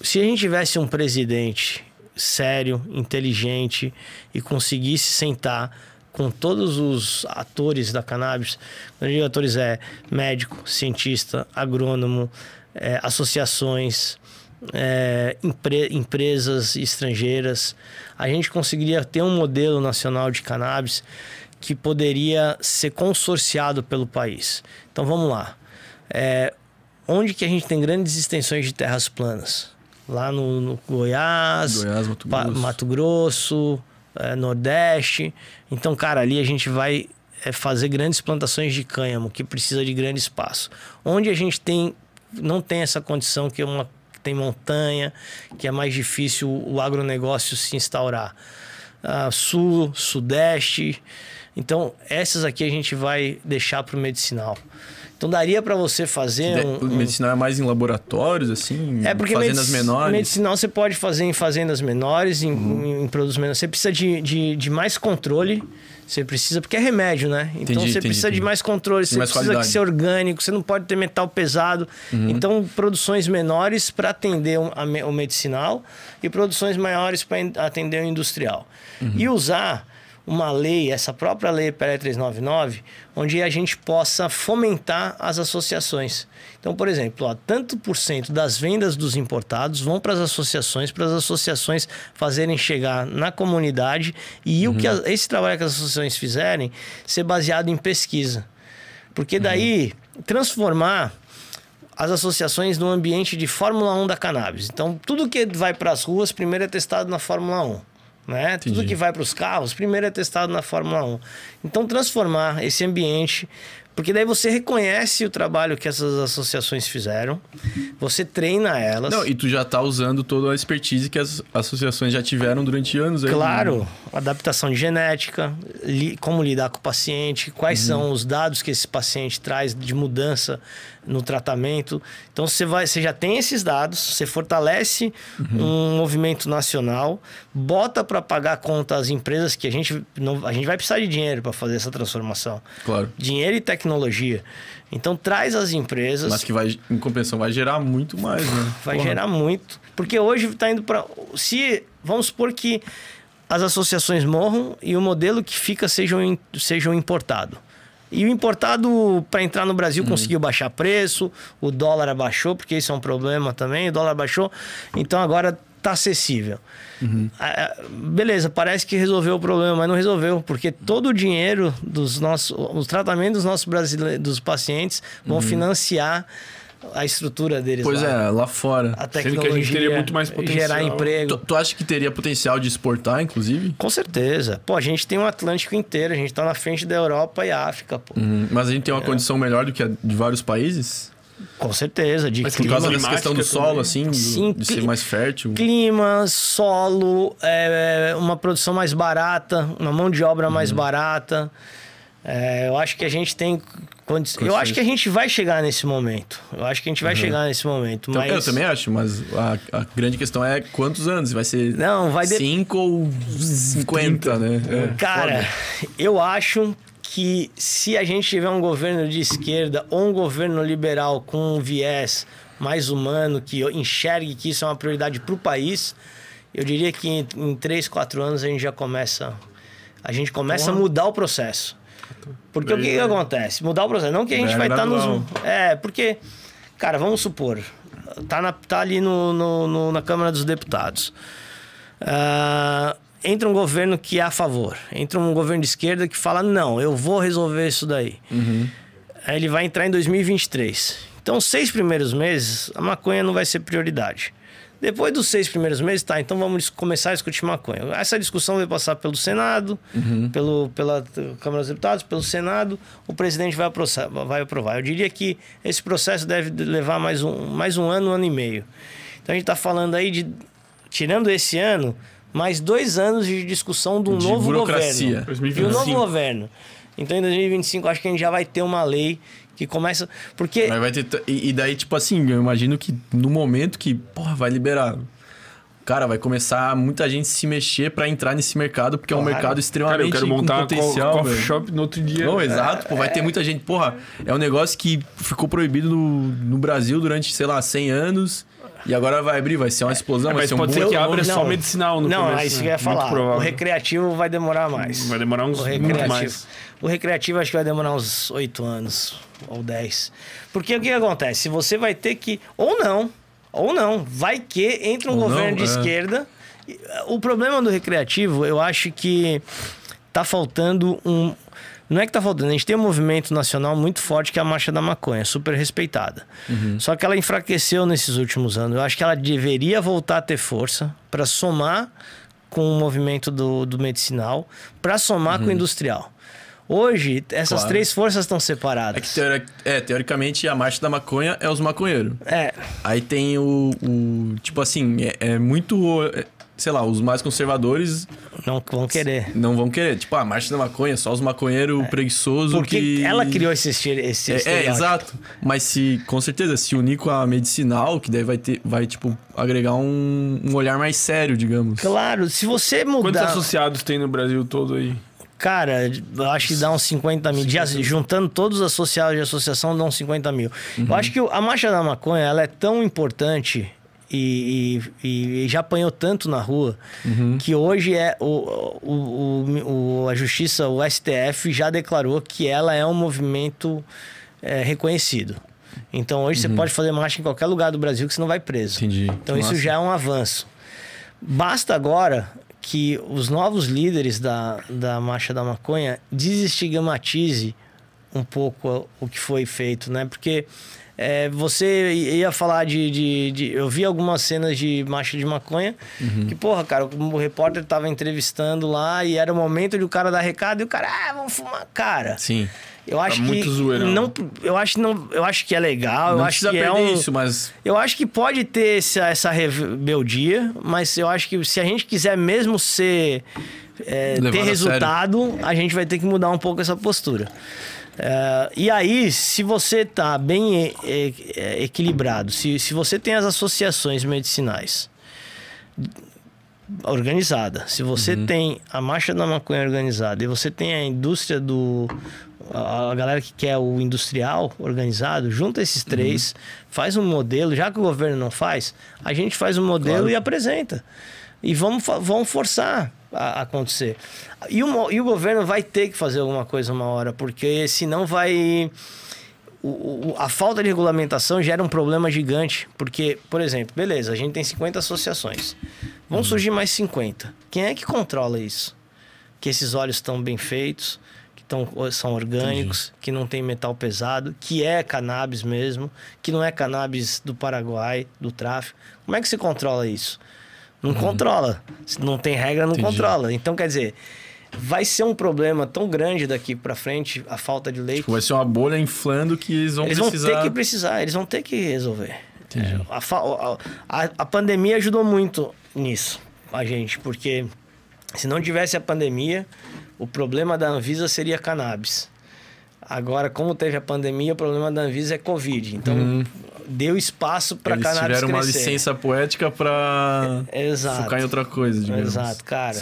Se a gente tivesse um presidente sério, inteligente e conseguisse sentar com todos os atores da cannabis, quando eu digo atores é médico, cientista, agrônomo, é, associações, é, empre- empresas estrangeiras, a gente conseguiria ter um modelo nacional de cannabis que poderia ser consorciado pelo país. Então vamos lá. É, onde que a gente tem grandes extensões de terras planas? Lá no, no Goiás, Goiás, Mato Grosso. Mato Grosso, eh, Nordeste. Então, cara, ali a gente vai eh, fazer grandes plantações de cânhamo, que precisa de grande espaço. Onde a gente tem não tem essa condição que é uma que tem montanha, que é mais difícil o agronegócio se instaurar. Ah, sul, Sudeste. Então, essas aqui a gente vai deixar para o medicinal. Então, daria para você fazer um, O um- medicinal é mais em laboratórios, assim? é porque Fazendas menores? medicinal você pode fazer em fazendas menores, em, Uhum. em produtos menores. Você precisa de, de, de mais controle. Você precisa, porque é remédio, né? Então Entendi, você entendi, precisa de entendi. mais controle, você mais precisa qualidade. Uhum. ser orgânico, você não pode ter metal pesado. Então, produções menores para atender me- o medicinal e produções maiores para atender o industrial. Uhum. E usar uma lei, essa própria lei PL 399, onde a gente possa fomentar as associações. Então, por exemplo, ó, tanto por cento das vendas dos importados vão para as associações, para as associações fazerem chegar na comunidade e o que a- esse trabalho que as associações fizerem ser baseado em pesquisa. Porque daí transformar as associações no ambiente de Fórmula 1 da cannabis. Então, tudo que vai para as ruas, primeiro é testado na Fórmula 1. Né? Tudo Entendi. que vai para os carros, primeiro é testado na Fórmula 1. Então, transformar esse ambiente Porque daí você reconhece o trabalho que essas associações fizeram, você treina elas. Não, e tu já tá usando toda a expertise que as associações já tiveram durante anos aí. Claro, adaptação de genética, li- como lidar com o paciente, quais são os dados que esse paciente traz de mudança no tratamento. Então você vai, você já tem esses dados, você fortalece um movimento nacional, bota para pagar a conta às empresas que a gente não, a gente vai precisar de dinheiro para fazer essa transformação. Claro. Dinheiro e tecnologia. Então traz as empresas Mas que vai, em compensação, vai gerar muito mais, né? Vai Porra. gerar muito. Porque hoje está indo para. Se. Vamos supor que as associações morram e o modelo que fica seja um, seja um importado. E o importado, para entrar no Brasil, conseguiu baixar preço, o dólar abaixou, porque isso é um problema também, o dólar baixou, então agora está acessível. Ah, ah, beleza, parece que resolveu o problema, mas não resolveu, porque todo o dinheiro dos nossos, os tratamentos dos nossos brasileiros, dos pacientes vão financiar a estrutura deles Pois lá é, lá fora. a Sendo que a tecnologia gente teria muito mais potencial. gerar emprego. Tu, tu acha que teria potencial de exportar, inclusive? Com certeza. Pô, a gente tem um Atlântico inteiro, a gente tá na frente da Europa e África, pô. Uhum. Mas a gente tem uma condição melhor do que a de vários países? Com certeza. De Mas Por Clima causa dessa questão do solo, também. assim, do- Sim, de ser mais fértil. clima, solo, é, uma produção mais barata, uma mão de obra Uhum. mais barata. É, eu acho que a gente tem Eu acho que a gente vai chegar nesse momento. Eu acho que a gente vai chegar nesse momento. Então, mas... Eu também acho, mas a, a grande questão é quantos anos? Vai ser Não, vai de- 5 ou 50, né? É, Cara, foda. eu acho que se a gente tiver um governo de esquerda ou um governo liberal com um viés mais humano, que enxergue que isso é uma prioridade para o país, eu diria que em, em 3, 4 anos a gente já começa. A gente começa a mudar o processo. Porque o que, que Daí, né? acontece? Mudar o processo. Não que a gente É vai estar gradual. nos. É, porque, cara, vamos supor, tá, na, tá ali no, no- no- na Câmara dos Deputados. Ah, entra um governo que é a favor. Entra um governo de esquerda que fala: não, eu vou resolver isso daí. Aí ele vai entrar em 2023. Então, seis primeiros meses, a maconha não vai ser prioridade. Depois dos seis primeiros meses, tá, então vamos começar a discutir maconha. Essa discussão vai passar pelo Senado, pelo, pela Câmara dos Deputados, pelo Senado, o presidente vai aprovar, vai aprovar. Eu diria que esse processo deve levar mais um, mais um ano, um ano e meio. Então a gente está falando aí de, tirando esse ano, mais dois anos de discussão de um De novo burocracia. governo. 2025. De um novo governo. Então em 2025 acho que a gente já vai ter uma lei que começa. Porque. Mas vai ter. t- E, e daí, tipo assim, eu imagino que no momento que, porra, vai liberar. Cara, vai começar muita gente se mexer pra entrar nesse mercado, porque é um Claro. mercado Cara, extremamente eu quero com montar co- potencial, coffee velho. shop no outro dia. Não, exato, pô, vai ter muita gente. Porra, é um negócio que ficou proibido no, no Brasil durante, sei lá, 100 anos. E agora vai abrir, vai ser uma explosão, vai Mas ser um pode ser que abra econômico. só Não. medicinal no não, começo, é isso né? que eu ia falar. O recreativo vai demorar mais. Vai demorar uns O muito mais. O recreativo acho que vai demorar uns 8 anos ou 10. Porque o que acontece? Você vai ter que. Ou não. Ou não. Vai que entra um Ou governo não, de é. esquerda. O problema do recreativo, eu acho que tá faltando um. Não é que tá faltando, a gente tem um movimento nacional muito forte que é a Marcha da Maconha, super respeitada. Só que ela enfraqueceu nesses últimos anos. Eu acho que ela deveria voltar a ter força para somar com o movimento do, do medicinal, para somar com o industrial. Hoje, essas Claro. três forças estão É separadas. que, teori- é, teoricamente, a marcha da maconha é os maconheiros. É, Aí tem o. o- tipo assim, é, é muito. é, sei lá, os mais conservadores não vão querer. não vão querer. Tipo, a marcha da maconha, só os maconheiros preguiçosos É. Porque que. ela criou esse, estere- esse É, é, exato. Mas se, com certeza, se unir com a medicinal, que daí vai ter, vai, tipo, agregar um, um olhar mais sério, digamos. Claro, se você Quantos mudar... associados tem no Brasil todo aí? Cara, eu acho que dá uns 50 mil. De- juntando todos os associados de associação, dá uns 50 mil. Eu acho que a Marcha da Maconha ela é tão importante e, e- e já apanhou tanto na rua que hoje é o, o, o- a Justiça, o STF, já declarou que ela é um movimento é, reconhecido. Então hoje você pode fazer marcha em qualquer lugar do Brasil que você não vai preso. Entendi. Então Que isso massa. já é um avanço. Basta agora que os novos líderes da, da Marcha da Maconha desestigmatize um pouco o que foi feito, né? Porque é, você ia falar de, de, de- Eu vi algumas cenas de Marcha de Maconha que, porra, cara, o repórter tava entrevistando lá e era o momento de o cara dar recado e o cara, ah, vamos fumar. Cara, Sim. Eu acho Tá muito que zoeirão. não, eu acho que não, eu acho que é legal, eu Não acho precisa que é um, isso, mas eu acho que pode ter essa, essa rebeldia, mas eu acho que se a gente quiser mesmo ser é, ter a resultado, a gente vai ter que mudar um pouco essa postura. É, e aí, se você tá bem é, é, equilibrado, se, se você tem as associações medicinais organizada, se você tem a marcha da maconha organizada e você tem a indústria do a a galera que quer o industrial organizado, junta esses três, faz um modelo, já que o governo não faz, a gente faz um modelo Claro. e apresenta. E vamos, vamos forçar a, a acontecer. E o, e o governo vai ter que fazer alguma coisa uma hora, porque senão vai. o- o- a falta de regulamentação gera um problema gigante. Porque, por exemplo, beleza, a gente tem 50 associações. Vão surgir mais 50. Quem é que controla isso? Que esses óleos estão bem feitos, tão, são orgânicos, que não tem metal pesado, que é cannabis mesmo, que não é cannabis do Paraguai, do tráfico. Como é que se controla isso? Não controla. Se não tem regra, não Entendi. controla. Então, quer dizer, vai ser um problema tão grande daqui pra frente a falta de lei. vai ser uma bolha inflando que eles vão Eles precisar. vão ter que precisar, eles vão ter que resolver. Entendi. É, a, a- a pandemia ajudou muito nisso, a gente, porque se não tivesse a pandemia, o problema da Anvisa seria cannabis. Agora, como teve a pandemia, o problema da Anvisa é Covid. Então, deu espaço para Eles cannabis tiveram uma crescer. licença poética pra Exato. focar em outra coisa, digamos. Exato, cara.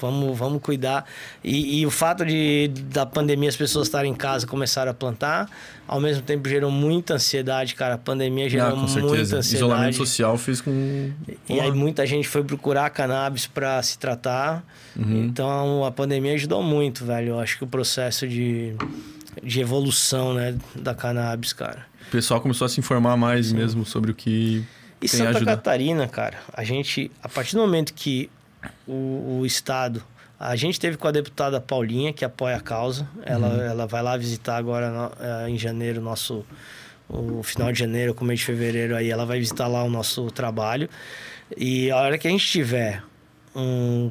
Vamos, vamos cuidar. E, e o fato de da pandemia as pessoas estarem em casa começaram a plantar, ao mesmo tempo gerou muita ansiedade, cara. A pandemia gerou Ah, muita certeza. ansiedade. Isolamento social fez com. E aí muita gente foi procurar cannabis para se tratar. Uhum. Então a pandemia ajudou muito, velho. Eu acho que o processo de, de evolução, né, da cannabis, cara. O pessoal começou a se informar mais mesmo sobre o que E tem Santa. Catarina, cara, a gente, a partir do momento que o, o Estado. A gente teve com a deputada Paulinha, que apoia a causa. Ela, Uhum. ela vai lá visitar agora eh, em janeiro, nosso. O final de janeiro, começo de fevereiro, aí ela vai visitar lá o nosso trabalho. E a hora que a gente tiver um,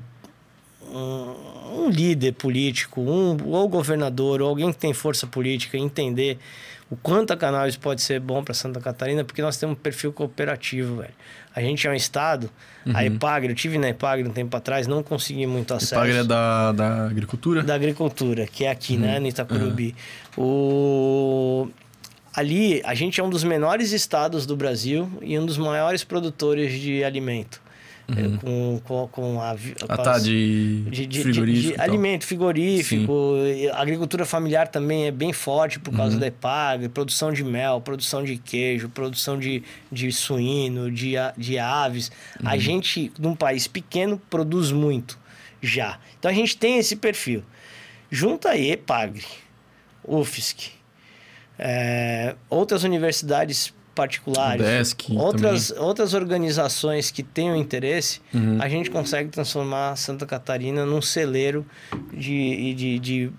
um, um líder político, um, ou governador, ou alguém que tem força política, entender o quanto a cannabis pode ser bom para Santa Catarina, porque nós temos um perfil cooperativo, velho. A gente é um estado, a Epagre, eu tive na Epagre um tempo atrás, não consegui muito acesso. Epagre é da, da agricultura? Da agricultura, que é aqui, Uhum. né, no Itacurubi. O... Ali, a gente é um dos menores estados do Brasil e um dos maiores produtores de alimento. É, com, com, com a... Uhum. Ah, com tá, as- de, de, de- frigorífico. de- de alimento frigorífico, a agricultura familiar também é bem forte por Uhum. causa da EPAG, produção de mel, produção de queijo, produção de, de suíno, de, a- de aves. A Uhum. gente, num país pequeno, produz muito já. Então a gente tem esse perfil. Junta aí EPAGRE, UFSC, é, outras universidades particulares, UDESC outras, outras organizações que tenham interesse, Uhum. a gente consegue transformar Santa Catarina num celeiro de, de, de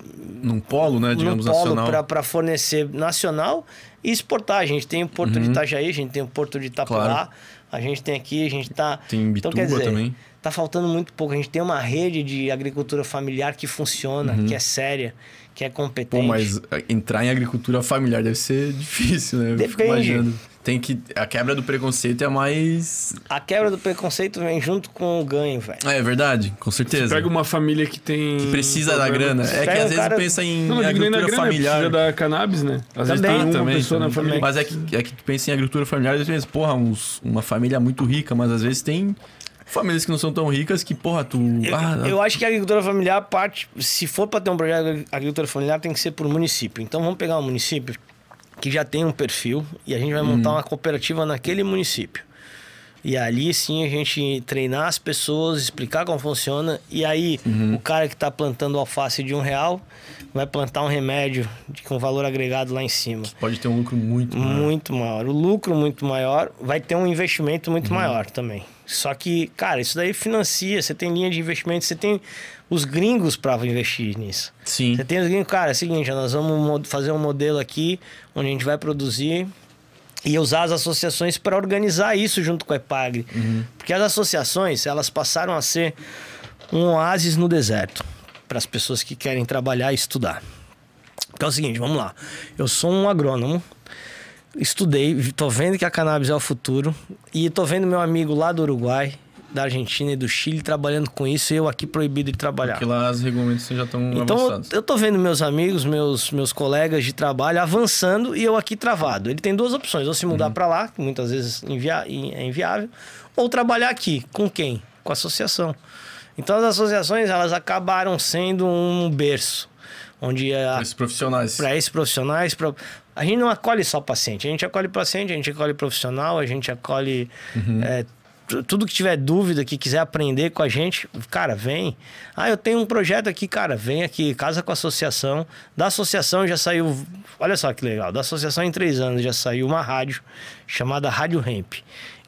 Num polo, né, digamos, num polo nacional. para fornecer nacional e exportar. A gente tem o Porto de Itajaí, a gente tem o Porto de Itapuá, Uhum. Claro. a gente tem aqui, a gente tá... Tem então, Bituba quer dizer, também. Tá faltando muito pouco. A gente tem uma rede de agricultura familiar que funciona, que é séria, que é competente. Uhum. Pô, mas entrar em agricultura familiar deve ser difícil, né? Eu fico Depende. Tem que. A quebra do preconceito é mais. A quebra do preconceito vem junto com o ganho, velho. Ah, é verdade, com certeza. Pega uma família que tem. Que precisa da problema- grana. É que às vezes cara- pensa em Não, não da agricultura grana, familiar. precisa da cannabis, né? Às vezes Também, tem uma também, pessoa na também. família. Mas é que, é que tu pensa em agricultura familiar, às vezes pensa, porra, uns, uma família muito rica, mas às vezes tem famílias que não são tão ricas que, porra, tu. Eu, ah, eu acho que a agricultura familiar parte, se for para ter um projeto de agricultura familiar, tem que ser por município. Então vamos pegar um município que já tem um perfil e a gente vai montar uma cooperativa naquele município. E ali sim a gente treinar as pessoas, explicar como funciona. E aí o cara que está plantando alface de um real vai plantar um remédio de, com valor agregado lá em cima. pode ter um lucro muito. maior. Muito maior. O lucro muito maior, vai ter um investimento muito Uhum. maior também. Só que, cara, isso daí financia, você tem linha de investimento, você tem os gringos para investir nisso. Sim. Você tem os gringos, cara, é o seguinte, nós vamos mo- fazer um modelo aqui onde a gente vai produzir e usar as associações para organizar isso junto com a EPAGRE. Uhum. Porque as associações, elas passaram a ser um oásis no deserto para as pessoas que querem trabalhar e estudar. Que é o seguinte, vamos lá. Eu sou um agrônomo, estudei, tô vendo que a cannabis é o futuro e tô vendo meu amigo lá do Uruguai, da Argentina e do Chile trabalhando com isso e eu aqui proibido de trabalhar. Porque lá as regulamentações já estão Então eu, avançadas. eu tô vendo meus amigos, meus, meus colegas de trabalho avançando e eu aqui travado. Ele tem duas opções: ou se mudar Uhum. pra lá, que muitas vezes invia- é inviável, ou trabalhar aqui. Com quem? Com a associação. Então as associações elas acabaram sendo um berço onde a, Esses profissionais. para esses profissionais. Pra... A gente não acolhe só paciente, a gente acolhe paciente, a gente acolhe profissional, a gente acolhe é, tu- tudo que tiver dúvida, que quiser aprender com a gente, cara, vem. Ah, eu tenho um projeto aqui, cara, vem aqui, casa com a associação. Da associação já saiu, olha só que legal, da associação em três anos já saiu uma rádio chamada Rádio Ramp.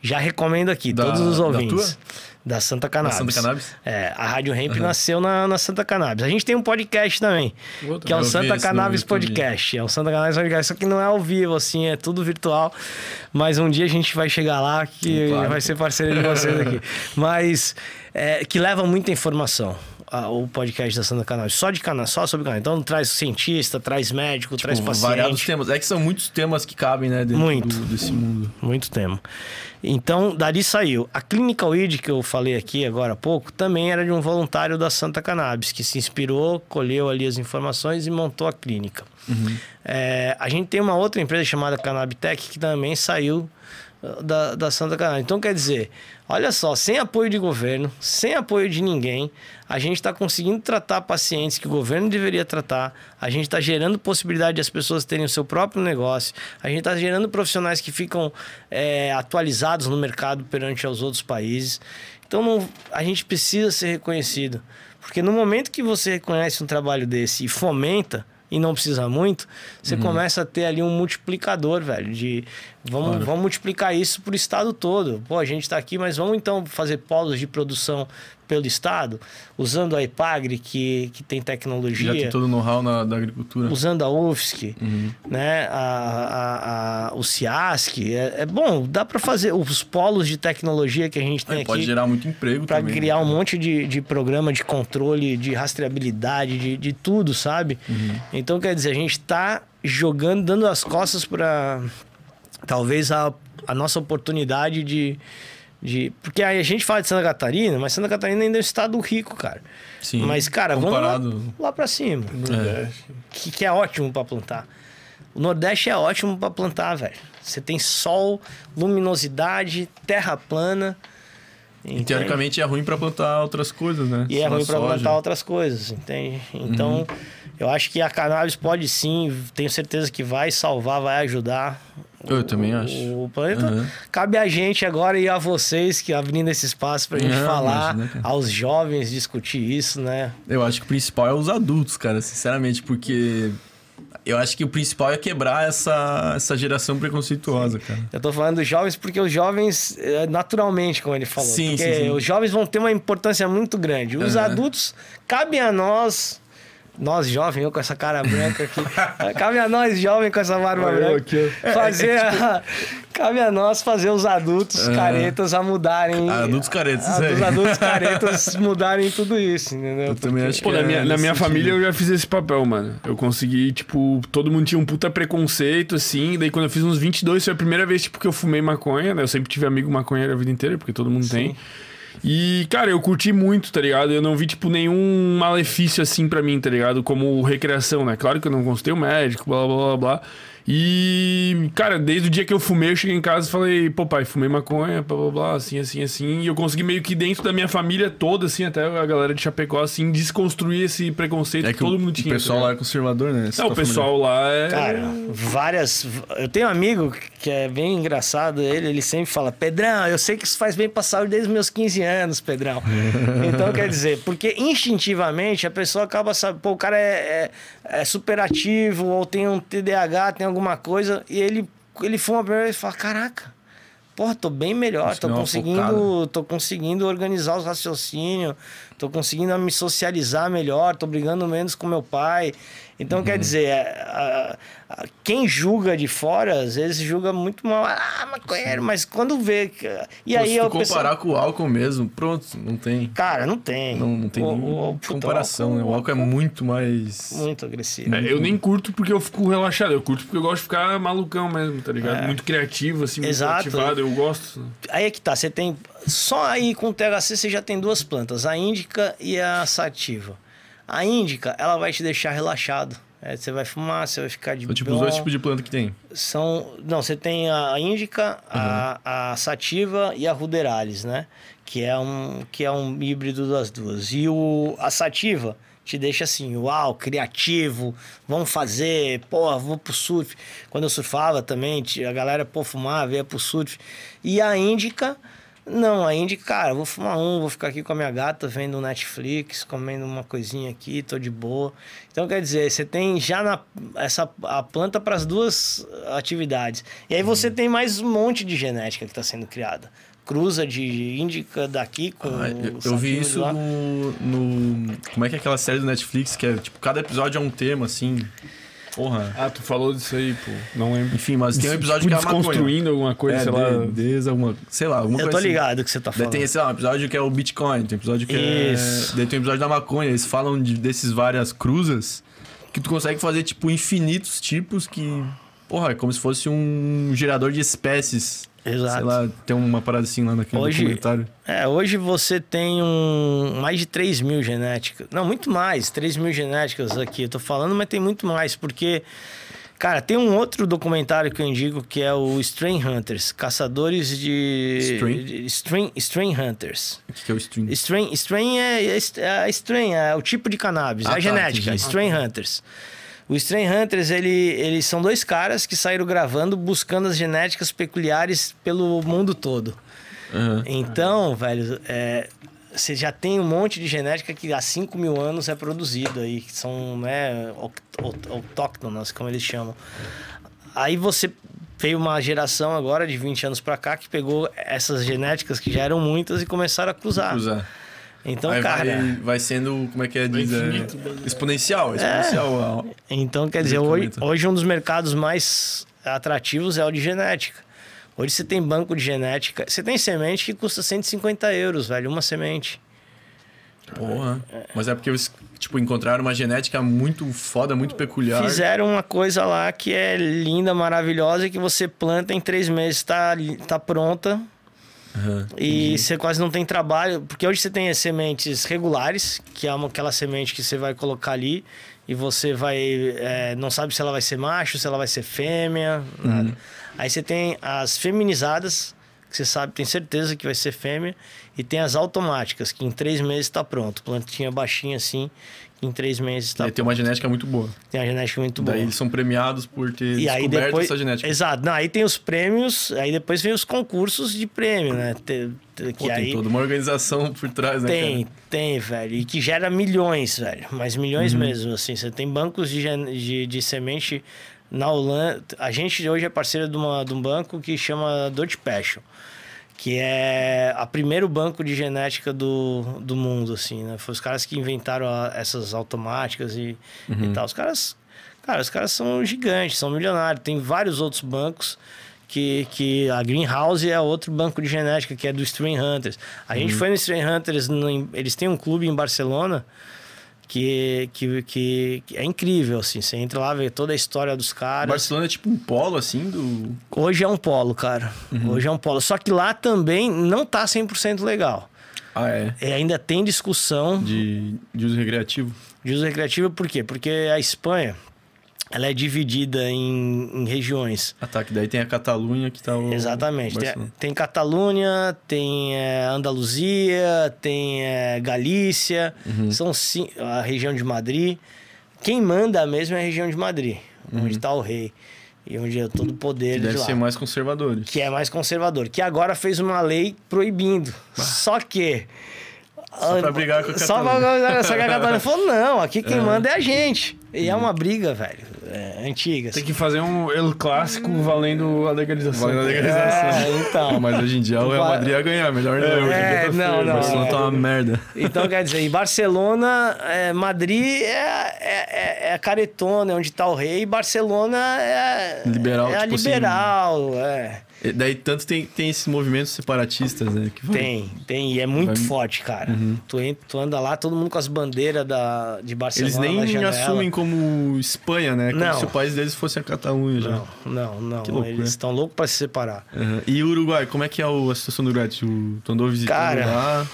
Já recomendo aqui, Da- todos os da ouvintes. Da Santa Cannabis. Santa Cannabis? É, a Rádio Ramp nasceu na, na Santa Cannabis. A gente tem um podcast também, que é Eu o vi Santa Cannabis. Podcast. É o Santa Cannabis Podcast, só que não é ao vivo, assim, é tudo virtual. Mas um dia a gente vai chegar lá que Claro. vai ser parceiro de vocês aqui. Mas é, que leva muita informação. Ah, O podcast da Santa Cannabis, só de cannabis, só sobre cannabis. Então traz cientista, traz médico, traz Tipo, paciente. variados temas. É que são muitos temas que cabem, né? Dentro Muito. do- desse mundo. Muito tema. Então, dali saiu. A Clinical Weed, que eu falei aqui agora há pouco, também era de um voluntário da Santa Cannabis, que se inspirou, colheu ali as informações e montou a clínica. É, a gente tem uma outra empresa chamada Cannabitech, que também saiu da, da Santa Cannabis. Então, quer dizer, olha só, sem apoio de governo, sem apoio de ninguém, a gente está conseguindo tratar pacientes que o governo deveria tratar, a gente está gerando possibilidade de as pessoas terem o seu próprio negócio, a gente está gerando profissionais que ficam é, atualizados no mercado perante aos outros países. Então, não- a gente precisa ser reconhecido. Porque no momento que você reconhece um trabalho desse e fomenta, e não precisa muito, você começa a ter ali um multiplicador, velho, de vamos, vamos multiplicar isso pro estado todo. Pô, a gente tá aqui, mas vamos então fazer polos de produção pelo estado, usando a Ipagre, que, que tem tecnologia Já tem todo o know-how na- da agricultura. usando a UFSC, né, a, a, a- o CIASC. É, é bom, dá para fazer os polos de tecnologia que a gente tem É, pode aqui gerar muito emprego para né? criar um monte de, de programa de controle, de rastreabilidade, de, de tudo, sabe? Uhum. Então, quer dizer, a gente tá jogando, dando as costas para talvez a, a nossa oportunidade de, de. Porque aí a gente fala de Santa Catarina, mas Santa Catarina ainda é um estado rico, cara. Sim. Mas, cara, Comparado- vamos lá, lá para cima Nordeste. que, que é ótimo para plantar. O Nordeste é ótimo para plantar, velho. Você tem sol, luminosidade, terra plana. E teoricamente é ruim pra plantar outras coisas, né? E é Só ruim para plantar outras coisas, entende? Então, eu acho que a cannabis pode sim, tenho certeza que vai salvar, vai ajudar Eu também acho. o planeta. Uhum. Cabe a gente agora e a vocês que abrindo esse espaço pra gente Não, falar, imagina, cara. aos jovens discutir isso, né? Eu acho que o principal é os adultos, cara, sinceramente, porque eu acho que o principal é quebrar essa, essa geração preconceituosa, cara. Eu tô falando dos jovens porque os jovens, é, naturalmente, como ele falou, Sim, porque sim, sim. os jovens vão ter uma importância muito grande. Os Aham. adultos, cabe a nós, nós jovens, eu com essa cara branca aqui, cabe a nós jovens com essa barba eu branca, aqui, ó. fazer a- cabe a nós fazer os adultos Aham. caretas a mudarem. Adultos caretas, a- é. Os adultos caretas mudarem tudo isso, entendeu? Eu também acho que Pô, na é minha, na minha família eu já fiz esse papel, mano. Eu consegui, tipo, todo mundo tinha um puta preconceito, assim. Daí quando eu fiz uns 22, foi a primeira vez, tipo, que eu fumei maconha, né? Eu sempre tive amigo maconheiro a vida inteira, porque todo mundo tem. E, cara, eu curti muito, tá ligado? Eu não vi, tipo, nenhum malefício assim pra mim, tá ligado? Como recreação, né? Claro que eu não consultei o médico, blá blá blá blá. E, cara, desde o dia que eu fumei, eu cheguei em casa e falei, pô, pai, fumei maconha, blá blá blá, assim, assim, assim. E eu consegui meio que dentro da minha família toda, assim, até a galera de Chapecó, assim, desconstruir esse preconceito É que, que todo o, mundo o tinha. pessoal tá lá é conservador, né? Não, o família. pessoal lá é. Cara, várias. Eu tenho um amigo que é bem engraçado, ele, ele sempre fala: Pedrão, eu sei que isso faz bem pra saúde desde os meus 15 anos, Pedrão. então, quer dizer, porque instintivamente a pessoa acaba sabendo, pô, o cara é, é, é superativo, ou tem um TDAH, tem alguma coisa, e ele, ele fuma a primeira vez e fala: caraca. Porra, tô bem melhor, Isso tô uma conseguindo, tô conseguindo organizar os raciocínios, tô conseguindo me socializar melhor, tô brigando menos com meu pai. Então, Uhum. quer dizer, é, a- a- quem julga de fora, às vezes julga muito mal. Ah, maconheiro, mas quando vê. E Pô, aí se tu comparar com o álcool mesmo, pronto, não tem. Cara, não tem. Não, não tem O- o- o- puta, comparação, né? O álcool é muito mais. Muito agressivo. É, eu nem curto porque eu fico relaxado, eu curto porque eu gosto de ficar malucão mesmo, tá ligado? Muito criativo, assim, muito Exato. ativado, eu gosto. Aí é que tá, você tem. Só aí com o THC você já tem duas plantas, a índica e a sativa. A índica, ela vai te deixar relaxado. É, você vai fumar, você vai ficar de São tipo os dois tipos de planta que tem. São. Não, você tem a índica, a, a sativa e a ruderalis, né? Que é um, que é um híbrido das duas. E o, a sativa te deixa assim, uau, criativo, vamos fazer, porra, vou pro surf. Quando eu surfava também, a galera, pô, fumava, ia pro surf. E a índica. Não, a Indy, cara, vou fumar um, vou ficar aqui com a minha gata vendo Netflix, comendo uma coisinha aqui, tô de boa. Então, quer dizer, você tem já na, essa, a planta para as duas atividades. E aí você tem mais um monte de genética que está sendo criada. Cruza de índica daqui com. Ah, eu, eu vi isso no, no. Como é que é aquela série do Netflix que é tipo, cada episódio é um tema assim. Porra. Ah, tu falou disso aí, pô. Não lembro. Enfim, mas tem um episódio tipo, que é a maconha. desconstruindo alguma coisa, é, sei lá. de- desde alguma, sei lá, alguma Eu coisa tô assim. ligado o que você tá Daí falando. tem, sei lá, um episódio que é o Bitcoin, tem um episódio que Isso. é. Daí tem um episódio da maconha, eles falam de, desses várias cruzas que tu consegue fazer, tipo, infinitos tipos que. Porra, é como se fosse um gerador de espécies. Exato. Sei lá, tem uma parada assim lá naquele Hoje- documentário. É, hoje você tem um, mais de 3 mil genéticas. Não, muito mais. 3 mil genéticas aqui. Eu tô falando, mas tem muito mais. Porque, cara, tem um outro documentário que eu indico que é o Strain Hunters Caçadores de. Strain? Strain, strain Hunters. O que que é o stream? Strain, strain é, é, é a strain, é o tipo de cannabis, Ah, é a tá, genética. entendi. Strain Hunters. O Strain Hunters, ele, eles são dois caras que saíram gravando, buscando as genéticas peculiares pelo mundo todo. Aham. Então, velho, é, você já tem um monte de genética que há 5 mil anos é produzido aí, que são né, autóctonas, como eles chamam. Aí você veio uma geração agora de 20 anos pra cá que pegou essas genéticas que já eram muitas e começaram a cruzar. Cruzar. Então, Aí cara. vai, vai sendo, como é que é? Diz, é, exponencial, exponencial. Então, quer dizer, hoje, hoje um dos mercados mais atrativos é o de genética. Hoje você tem banco de genética. Você tem semente que custa 150 euros, velho, uma semente. Porra. Mas é porque eles, tipo, encontraram uma genética muito foda, muito peculiar. Fizeram uma coisa lá que é linda, maravilhosa, e que você planta em três meses, tá, tá pronta. Aham. E você quase não tem trabalho, porque hoje você tem as sementes regulares, que é uma, aquela semente que você vai colocar ali e você vai. é, não sabe se ela vai ser macho, se ela vai ser fêmea, nada. Aí você tem as feminizadas, que você sabe, tem certeza que vai ser fêmea, e tem as automáticas, que em três meses está pronto. Plantinha baixinha assim, em três meses Daí tem uma genética muito boa. Tem a genética muito boa. Daí eles são premiados por ter E aí descoberto depois, essa genética. Exato. Não, aí tem os prêmios, aí depois vem os concursos de prêmio, né? Te- te- Pô, tem aí toda uma organização por trás, né, tem, tem, velho. E que gera milhões, velho. Mas Uhum. milhões mesmo, assim. Você tem bancos de, de, de semente na Holanda. A gente hoje é parceiro de, uma, de um banco que chama Dutch Passion. Que é o primeiro banco de genética do, do mundo, assim, né? Foi os caras que inventaram a- essas automáticas e, Uhum. e tal. Os caras... Cara, os caras são gigantes, são milionários. Tem vários outros bancos que, que a Greenhouse é outro banco de genética, que é do Strain Hunters. A Uhum. gente foi no Strain Hunters, no- eles têm um clube em Barcelona que, que, que, é incrível, assim. Você entra lá, vê toda a história dos caras. Barcelona é tipo um polo, assim, do... Hoje é um polo, cara. Uhum. Hoje é um polo. Só que lá também não tá 100% legal. Ah, é? E ainda tem discussão De, de uso recreativo. de uso recreativo, por quê? Porque a Espanha, ela é dividida em, em regiões. Ah, tá, que daí tem a Catalunha que tá o... Exatamente. Tem, Barcelona. tem Catalunha, tem é, Andaluzia, tem é, Galícia, Uhum. são cin- a região de Madrid. Quem manda mesmo é a região de Madrid, onde está o rei e onde é todo o poder Que de deve lá. ser mais conservadores. Que é mais conservador, que agora fez uma lei proibindo. Só que. Só pra brigar com a Só pra, só que a Catalunha falou: não, aqui quem manda é a gente. E é uma briga, velho. É, antigas. Tem que fazer um El Clássico valendo a legalização. Valendo a legalização. É, então. Mas hoje em dia o Real Madrid ia ganhar, melhor não. hoje em dia É, tá não, feio, não. Barcelona é. tá uma merda. Então, quer dizer, em Barcelona, é, Madrid é, é, é- é a caretona, é onde tá o rei, e Barcelona é, Liberal, é a tipo assim, liberal, é. E daí tanto tem, tem esses movimentos separatistas, né? Que vai- Tem, tem, e é muito Vai- forte, cara. Tu, entra, tu anda lá, todo mundo com as bandeiras da, de Barcelona Eles nem assumem como Espanha, né? Como Não. se o país deles fosse a Catalunha já. Não, não, não. Loucura. Eles estão loucos pra se separar. Uhum. E o Uruguai, como é que é a situação do Uruguai? Tu, tu andou visitando Cara, lá?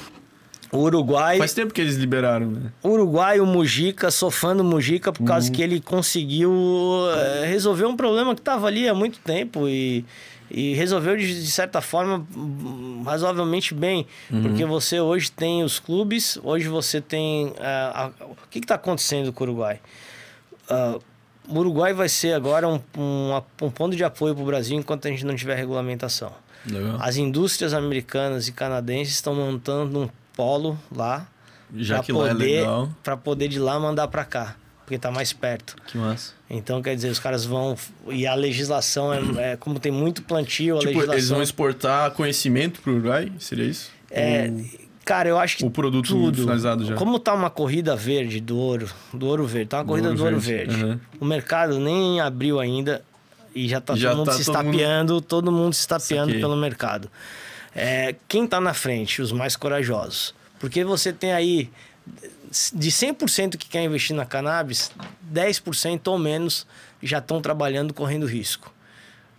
O Uruguai, Faz tempo que eles liberaram, né? o Uruguai, o Mujica, sou fã do Mujica por Uhum. causa que ele conseguiu eh, resolver um problema que tava ali há muito tempo e, e resolveu de, de certa forma razoavelmente bem. Uhum. Porque você hoje tem os clubes, hoje você tem. ah, a- o que está acontecendo com o Uruguai? Ah, o Uruguai vai ser agora um, um, um ponto de apoio para o Brasil enquanto a gente não tiver regulamentação. Legal. As indústrias americanas e canadenses estão montando um polo lá Já pra que lá é poder, legal. para poder de lá mandar para cá, porque tá mais perto. Que massa. Então, quer dizer, os caras vão e a legislação é, é como tem muito plantio, a Tipo, legislação eles vão exportar conhecimento pro Uruguai? Seria isso? é, cara, eu acho que O produto tudo. finalizado já. Como tá uma corrida verde do ouro, do ouro verde, tá uma corrida ouro do ouro verde, verde. aham. O mercado nem abriu ainda e já tá Já todo mundo tá se todo mundo- estapeando, todo mundo se estapeando pelo mercado. É, quem tá na frente? Os mais corajosos. Porque você tem aí de 100% que quer investir na cannabis, 10% ou menos já estão trabalhando correndo risco.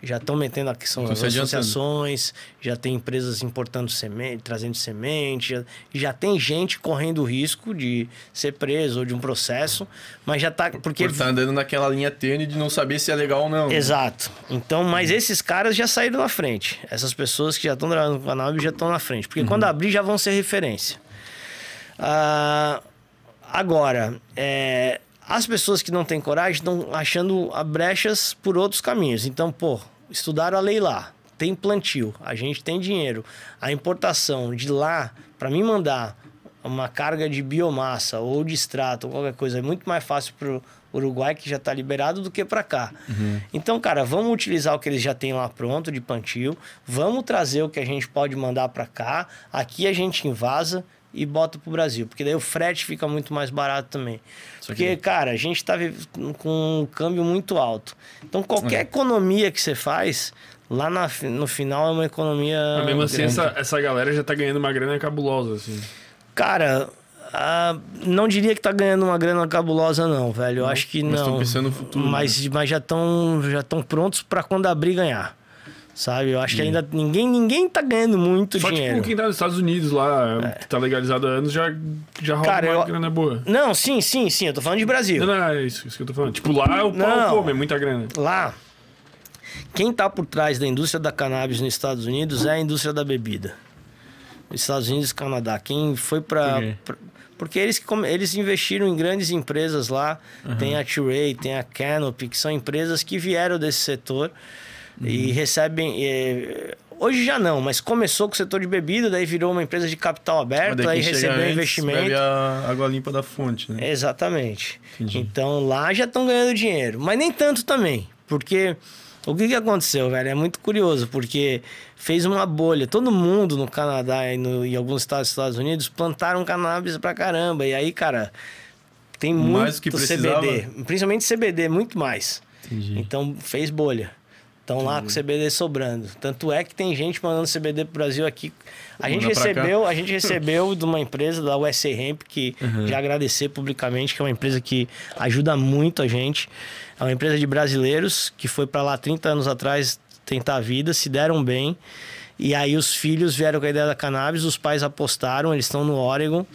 Já estão metendo aqui são as associações, já tem empresas importando semente, trazendo semente, já, já tem gente correndo risco de ser preso ou de um processo, mas já tá porque Porque tá andando naquela linha tênue de não saber se é legal ou não. Exato. Então, mas esses caras já saíram na frente. Essas pessoas que já estão trabalhando com cannabis já estão na frente. Porque quando abrir já vão ser referência. Ah, agora, é, as pessoas que não têm coragem estão achando brechas por outros caminhos. Então, pô, estudaram a lei lá. Tem plantio, a gente tem dinheiro. A importação de lá, para mim mandar uma carga de biomassa ou de extrato ou qualquer coisa é muito mais fácil pro Uruguai que já está liberado do que para cá. Então, cara, vamos utilizar o que eles já têm lá pronto de plantio, vamos trazer o que a gente pode mandar para cá, aqui a gente invasa e bota pro Brasil, porque daí o frete fica muito mais barato também. Porque, cara, a gente tá com um câmbio muito alto. Então, qualquer economia que você faz, lá na no final é uma economia. Mas mesmo assim, grande. essa, essa galera já tá ganhando uma grana cabulosa, assim. Cara, ah, não diria que tá ganhando uma grana cabulosa, não, velho. Eu acho que mas não. tão pensando no futuro, né? Mas, mas já estão já tão prontos para quando abrir ganhar. Sabe? Eu acho que ainda ninguém, ninguém tá ganhando muito Só dinheiro. tipo quem tá nos Estados Unidos lá, que tá legalizado há anos, já, já rola Cara, uma eu- grana boa. Não, sim, sim, sim. Eu tô falando de Brasil. Não, não, é isso, isso que eu tô falando. Tipo, lá o pau come, é muita grana. Lá, quem tá por trás da indústria da cannabis nos Estados Unidos é a indústria da bebida. Nos Estados Unidos e Canadá. Quem foi para porque eles, eles investiram em grandes empresas lá. Tem a Tilray, tem a Canopy, que são empresas que vieram desse setor e recebem. eh, hoje já não, mas começou com o setor de bebida, daí virou uma empresa de capital aberto, aí recebeu antes investimento. Bebe a água limpa da fonte, né? Exatamente. Entendi. Então lá já estão ganhando dinheiro, mas nem tanto também, porque o que, que aconteceu, velho? É muito curioso, porque fez uma bolha. Todo mundo no Canadá e no, em alguns estados dos Estados Unidos plantaram cannabis pra caramba. E aí, cara, tem muito Mais que precisava? CBD, principalmente CBD, muito mais. Entendi. Então fez bolha. Estão lá com CBD sobrando. Tanto é que tem gente mandando CBD pro Brasil aqui. A gente Manda recebeu, a gente recebeu de uma empresa da USA Hemp que Uhum. já agradecer publicamente, que é uma empresa que ajuda muito a gente. É uma empresa de brasileiros que foi para lá 30 anos atrás tentar a vida, se deram bem. E aí os filhos vieram com a ideia da cannabis, os pais apostaram, eles estão no Oregon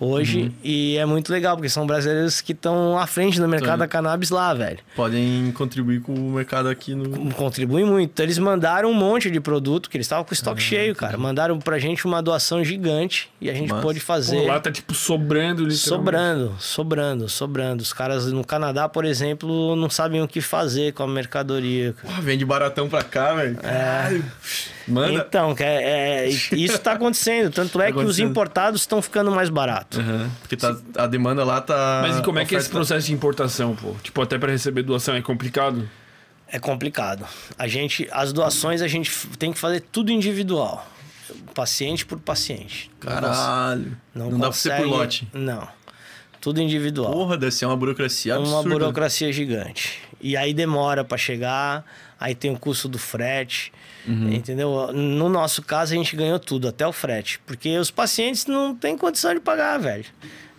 hoje e é muito legal porque são brasileiros que estão à frente do mercado Então- da cannabis lá, velho Podem contribuir com o mercado aqui no. contribui muito. Então, eles mandaram um monte de produto, que eles estavam com o Ah, estoque cheio, cara. Mandaram pra gente uma doação gigante e a gente Massa. pôde Pô, fazer. lá tá tipo sobrando. Sobrando, sobrando, sobrando. Os caras no Canadá, por exemplo, não sabem o que fazer com a mercadoria. Pô, vende baratão pra cá, velho. É. Manda. Então, que é, é, isso está acontecendo. Tanto é Tá que os importados estão ficando mais baratos. Aham, Porque tá, a demanda lá tá. Mas e como é que é esse processo de importação, pô? Tipo, até pra receber doação é complicado? É complicado. A gente, as doações a gente tem que fazer tudo individual, paciente por paciente. Caralho. Não, dá pra ser por consegue- lote. Não. Tudo individual. Porra, deve ser uma burocracia absurda. uma burocracia gigante. E aí demora para chegar, aí tem o custo do frete, Uhum. entendeu? No nosso caso, a gente ganhou tudo, até o frete. Porque os pacientes não têm condição de pagar, velho.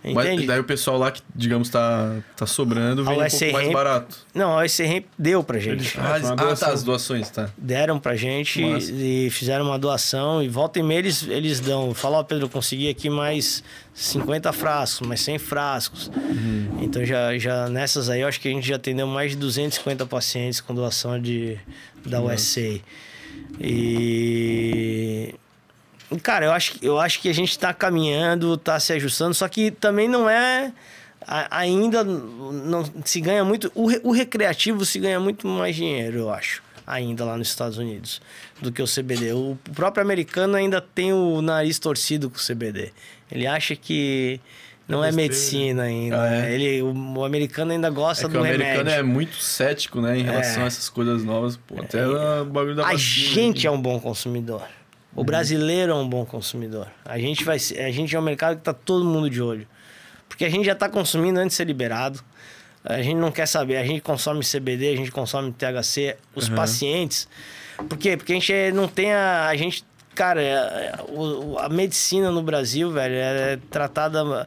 Entende? Mas daí o pessoal lá que, digamos, tá, tá sobrando, vem A um pouco mais barato. Não, a OSC deu pra gente. Eles- Ah, ah, doação. tá, as doações, tá. Deram pra gente Massa. e fizeram uma doação. E volta e meia eles, eles dão. Fala, ó, Pedro, eu consegui aqui mais 50 frascos, mais 100 frascos. Uhum. Então já, já nessas aí, eu acho que a gente já atendeu mais de 250 pacientes com doação de, da USA. E. Cara, eu acho, eu acho que a gente tá caminhando, tá se ajustando, só que também não é. Ainda não se ganha muito. O, o recreativo se ganha muito mais dinheiro, eu acho, ainda lá nos Estados Unidos, do que o CBD. O próprio americano ainda tem o nariz torcido com o CBD. Ele acha que não é, medicina ainda. Ah, é? Ele, o, americano ainda gosta É do o americano remédio. é muito cético, né, em relação É. a essas coisas novas. Pô, até o bagulho da A vacina. gente é um bom consumidor. O brasileiro é um bom consumidor. A gente vai a gente é um mercado que tá todo mundo de olho. Porque a gente já tá consumindo antes de ser liberado. A gente não quer saber, a gente consome CBD, a gente consome THC, os pacientes. Por quê? Porque a gente é- não tem a, a gente, cara, é- é- a medicina no Brasil, velho, é tratada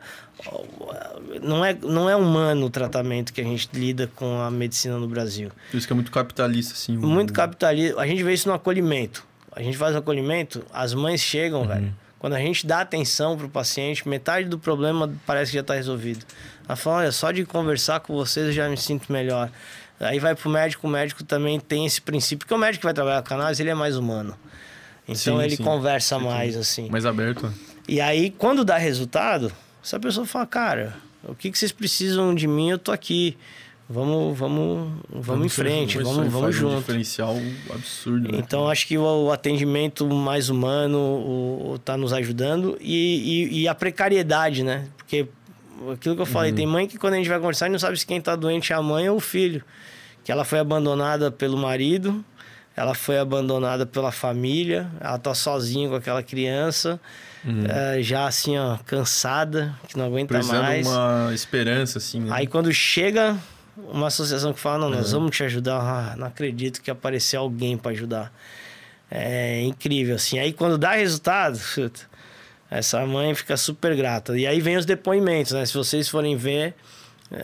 não é, não é humano o tratamento que a gente lida com a medicina no Brasil Por isso que é muito capitalista, assim. o- muito capitalismo. A gente vê isso no acolhimento. A gente faz o acolhimento, as mães chegam, velho. Quando a gente dá atenção pro paciente, metade do problema parece que já tá resolvido. Ela fala, olha, só de conversar com vocês eu já me sinto melhor. Aí vai pro médico, o médico também tem esse princípio, porque o médico que vai trabalhar com cannabis, ele é mais humano. Então Sim, ele sim. conversa mais, assim. Mais aberto. né? E aí, quando dá resultado, essa pessoa fala, cara, o que, que vocês precisam de mim, eu tô aqui. Vamos, vamos, vamos, em frente, aí vamos, vamos faz um junto. diferencial absurdo, né? Então acho que o, atendimento mais humano o, o tá nos ajudando e, e, e a precariedade, né? Porque aquilo que eu Uhum. falei, tem mãe que quando a gente vai conversar não sabe se quem tá doente é a mãe ou o filho. Que ela foi abandonada pelo marido, ela foi abandonada pela família, ela tá sozinha com aquela criança, eh, já assim, ó, cansada, que não aguenta Uhum. Precisando mais. uma esperança, assim, né? Aí quando chega uma associação que fala, não, Uhum. nós vamos te ajudar, ah, não acredito que apareceu alguém para ajudar. É incrível, assim. Aí quando dá resultado, essa mãe fica super grata. E aí vem os depoimentos, né? Se vocês forem ver,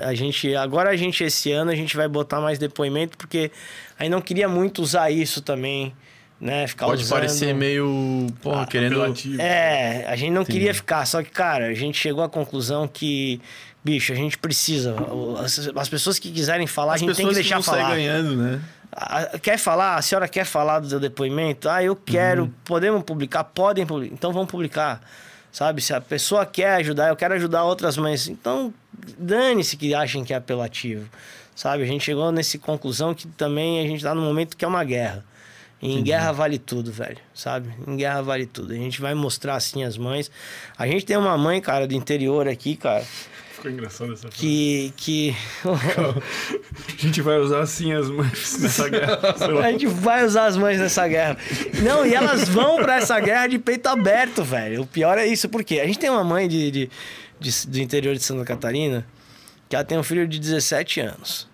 a gente. Agora a gente, esse ano, a gente vai botar mais depoimento, porque aí não queria muito usar isso também, né? Ficar Pode usando... parecer meio, porra, Ah, querendo... apelativo. É, a gente não queria ficar, só que, cara, a gente chegou à conclusão que, bicho, a gente precisa. As, as pessoas que quiserem falar, As a gente tem que deixar não saem falar. ganhando, né? Quer falar? A senhora quer falar do seu depoimento? Ah, eu quero. Uhum. Podemos publicar? Podem publicar. Então vamos publicar. Sabe? Se a pessoa quer ajudar, eu quero ajudar outras mães. Então, dane-se que achem que é apelativo. Sabe? A gente chegou nessa conclusão que também a gente tá num momento que é uma guerra. Em guerra vale tudo, velho. Sabe? Em guerra vale tudo. A gente vai mostrar assim as mães. A gente tem uma mãe, cara, do interior aqui, cara, Ficou engraçado essa frase. que. que... A gente vai usar assim as mães nessa guerra. A gente vai usar as mães nessa guerra. Não, e elas vão pra essa guerra de peito aberto, velho. O pior é isso, porque a gente tem uma mãe de, de- de- do interior de Santa Catarina que ela tem um filho de 17 anos.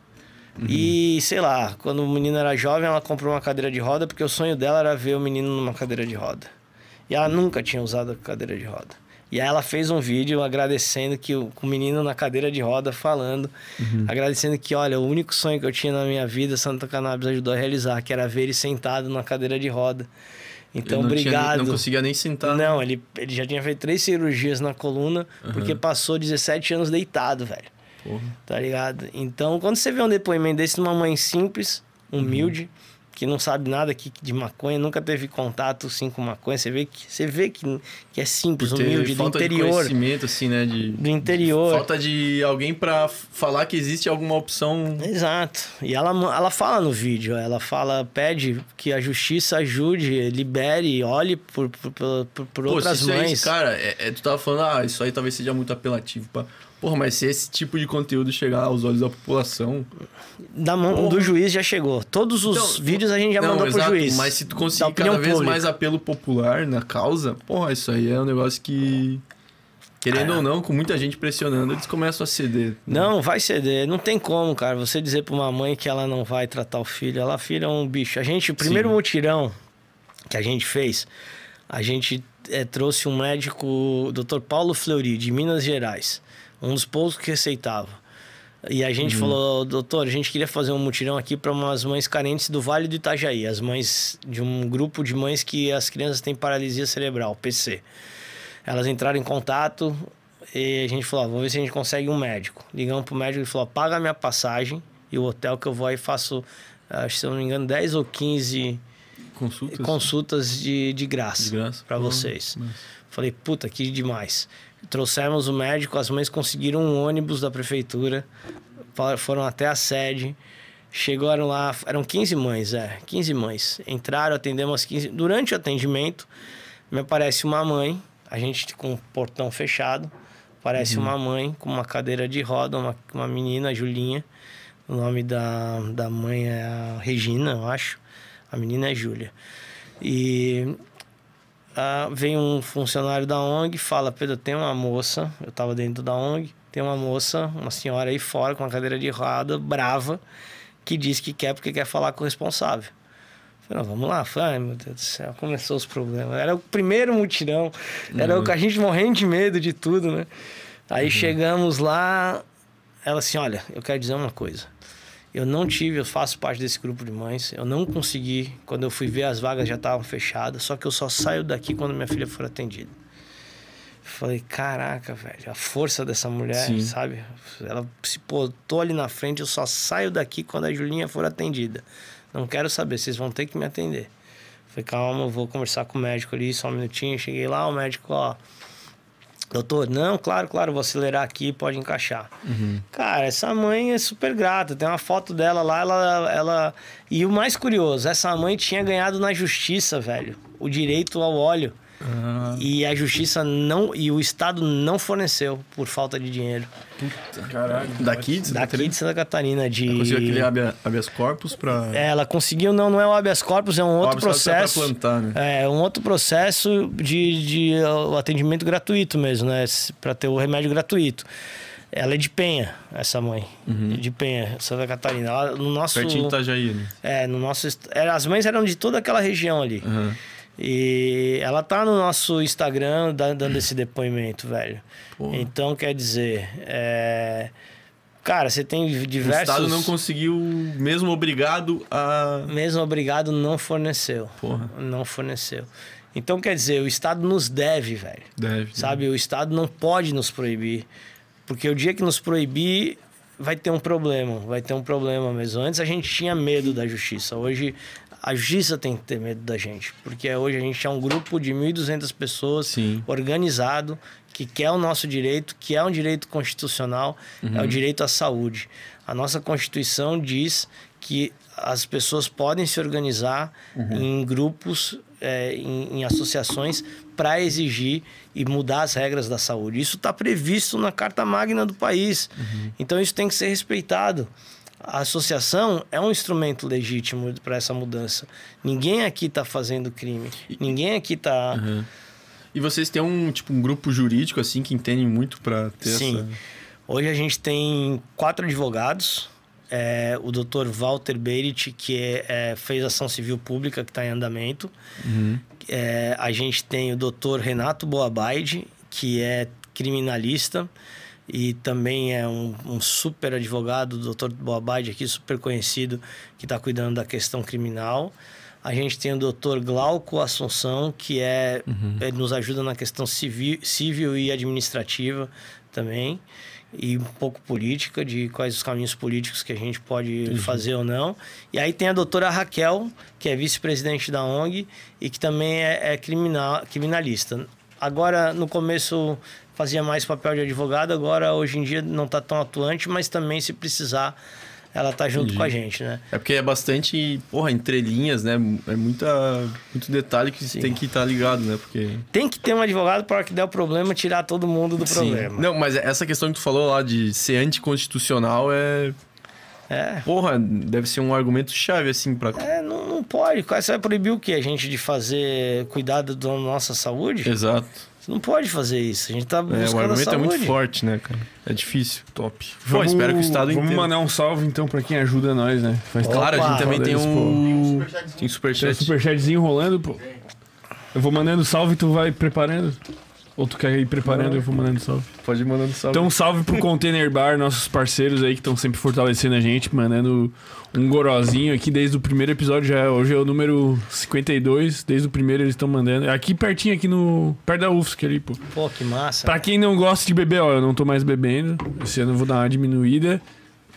E, sei lá, quando o menino era jovem, ela comprou uma cadeira de roda, porque o sonho dela era ver o menino numa cadeira de roda. E ela nunca tinha usado a cadeira de roda. E aí ela fez um vídeo agradecendo que o, o menino na cadeira de roda falando, agradecendo que, olha, o único sonho que eu tinha na minha vida, Santa Cannabis ajudou a realizar, que era ver ele sentado na cadeira de roda. Então, Ele não tinha obrigado. não conseguia nem sentar. Não, ele, ele já tinha feito três cirurgias na coluna, porque passou 17 anos deitado, velho. Porra. Tá ligado? Então, quando você vê um depoimento desse de uma mãe simples, humilde, que não sabe nada aqui de maconha, nunca teve contato assim com maconha, você vê que, você vê que, que é simples, humilde, do falta de interior. conhecimento, assim, né? De, Do interior. Falta de alguém pra falar que existe alguma opção. Exato. E ela, ela fala no vídeo, ela fala, pede que a justiça ajude, libere, olhe por, por, por, por Pô, outras isso é mães. isso, cara, é, é- tu tava falando, ah, isso aí talvez seja muito apelativo. Pra... Porra, mas se esse tipo de conteúdo chegar aos olhos da população. da mão Porra. do juiz já chegou. Todos os Então, vídeos a gente já não, mandou exato, pro juiz. Mas se tu conseguir cada vez pública. mais apelo popular na causa, porra, isso aí é um negócio que. Querendo É. ou não, com muita gente pressionando, eles começam a ceder. Não, vai ceder. Não tem como, cara. Você dizer pra uma mãe que ela não vai tratar o filho. Ela filha um bicho. A gente, o primeiro Sim. mutirão que a gente fez, a gente eh, trouxe um médico, o Dr. Paulo Fleury, de Minas Gerais. Um dos poucos que receitava. E a Uhum. gente falou, doutor, a gente queria fazer um mutirão aqui para umas mães carentes do Vale do Itajaí. As mães de um grupo de mães que as crianças têm paralisia cerebral, PC. Elas entraram em contato e a gente falou, ó, vamos ver se a gente consegue um médico. Ligamos pro médico e falou, paga a minha passagem e o hotel que eu vou aí faço, acho, se eu não me engano, 10 ou 15 Consultas. consultas de, de graça, De graça. para vocês. nossa. Falei, puta, que demais. Trouxemos o médico, as mães conseguiram um ônibus da prefeitura, foram até a sede, chegaram lá, eram 15 mães, é, 15 mães. Entraram, atendemos as 15. Durante o atendimento, me aparece uma mãe, a gente com o portão fechado, aparece uma mãe com uma cadeira de roda, uma, uma menina, a Julinha. O nome da, da mãe é a Regina, eu acho. A menina é Júlia. E ah, vem um funcionário da ONG fala, Pedro, tem uma moça, eu estava dentro da ONG, tem uma moça, uma senhora aí fora com uma cadeira de roda, brava, que diz que quer porque quer falar com o responsável. Eu Falei, não, vamos lá. Falei, ai meu Deus do céu, começou os problemas. Era o primeiro mutirão, era o que a gente morrendo de medo de tudo, né? Aí chegamos lá, ela assim, olha, eu quero dizer uma coisa. Eu não tive, eu faço parte desse grupo de mães. Eu não consegui, quando eu fui ver as vagas já estavam fechadas, só que eu só saio daqui quando minha filha for atendida. Falei, caraca, velho, a força dessa mulher, Sim. sabe? Ela se tô ali na frente, eu só saio daqui quando a Julinha for atendida. Não quero saber, vocês vão ter que me atender. Falei, calma, eu vou conversar com o médico ali, só um minutinho. Cheguei lá, o médico, ó, Doutor, não, claro, claro, vou acelerar aqui, pode encaixar. Cara, essa mãe é super grata. Tem uma foto dela lá, ela, ela. E o mais curioso, essa mãe tinha ganhado na justiça, velho, o direito ao óleo. Ah, E a justiça não. E o Estado não forneceu por falta de dinheiro. Caralho. daqui de Santa Daqui Catarina? de Santa Catarina, de. Conseguiu aquele habeas, habeas corpus pra. É, Ela conseguiu, não, não é o habeas corpus, é um outro é pra processo. plantar, né? É, um outro processo de, de uh, atendimento gratuito mesmo, né? Para ter o remédio gratuito. Ela é de Penha, essa mãe. De Penha, Santa Catarina. Ela, no nosso. Uhum. Pertinho de Itajaí, né? É, no nosso. As mães eram de toda aquela região ali. Aham. E ela tá no nosso Instagram da- dando esse depoimento, velho. Pô. Então, quer dizer. é, Cara, você tem O diversos. Estado não conseguiu, mesmo obrigado a. Mesmo obrigado, não forneceu. Porra. Não forneceu. Então, quer dizer, o Estado nos deve, velho. Deve. Sabe? O Estado não pode nos proibir. Porque o dia que nos proibir, vai ter um problema. Vai ter um problema mesmo. Antes a gente tinha medo da justiça. Hoje a justiça tem que ter medo da gente. Porque hoje a gente é um grupo de 1.200 pessoas Sim. organizado que quer o nosso direito, que é um direito constitucional, é o direito à saúde. A nossa Constituição diz que as pessoas podem se organizar em grupos, é, em, em associações, para exigir e mudar as regras da saúde. Isso está previsto na Carta Magna do país. Então isso tem que ser respeitado. A associação é um instrumento legítimo para essa mudança. Ninguém aqui está fazendo crime. Ninguém aqui tá está. E vocês têm um, tipo, um grupo jurídico, assim, que entendem muito pra ter Sim. essa... Hoje a gente tem quatro advogados. É, o doutor Walter Berit, que é, é, fez ação civil pública, que está em andamento. É, a gente tem o doutor Renato Boabaide, que é criminalista e também é um, um super advogado, o doutor Boabaide aqui, super conhecido, que está cuidando da questão criminal. A gente tem o doutor Glauco Assunção, que é, ele nos ajuda na questão civil, civil e administrativa também. e um pouco política, de quais os caminhos políticos que a gente pode fazer ou não. E aí tem a doutora Raquel, que é vice-presidente da ONG e que também é, é criminal, criminalista. Agora, no começo, fazia mais papel de advogado, agora, hoje em dia, não está tão atuante, mas também, se precisar, ela tá junto Entendi. com a gente, né? É porque é bastante, porra, entrelinhas, né? É muita, muito detalhe que tem que estar ligado, né? Porque. Tem que ter um advogado para que der o problema tirar todo mundo do problema. Não, mas essa questão que tu falou lá de ser anticonstitucional é. É. Porra, deve ser um argumento chave, assim, pra. É, não, não pode. Você vai proibir o quê? A gente de fazer cuidado da nossa saúde? Exato. Você não pode fazer isso. A gente tá É, buscando o a argumento é muito forte, né, cara? É difícil. Top. Pô, espero que o Estado Vamos inteiro- mandar um salve então pra quem ajuda nós, né? Faz Claro, a gente também tem um. Tem Tem um superchat. superchatzinho rolando, pô. Eu vou mandando salve e tu vai preparando. Ou tu quer ir preparando, eu vou mandando salve. Pode ir mandando salve. Então, salve pro Container Bar, nossos parceiros aí que estão sempre fortalecendo a gente, mandando um gorozinho aqui desde o primeiro episódio. Já, hoje é o número 52, desde o primeiro eles estão mandando. É Aqui pertinho, aqui no. perto da UFSC ali, pô. Pô, que massa. Pra quem não gosta de beber, ó, eu não tô mais bebendo. Esse ano eu vou dar uma diminuída.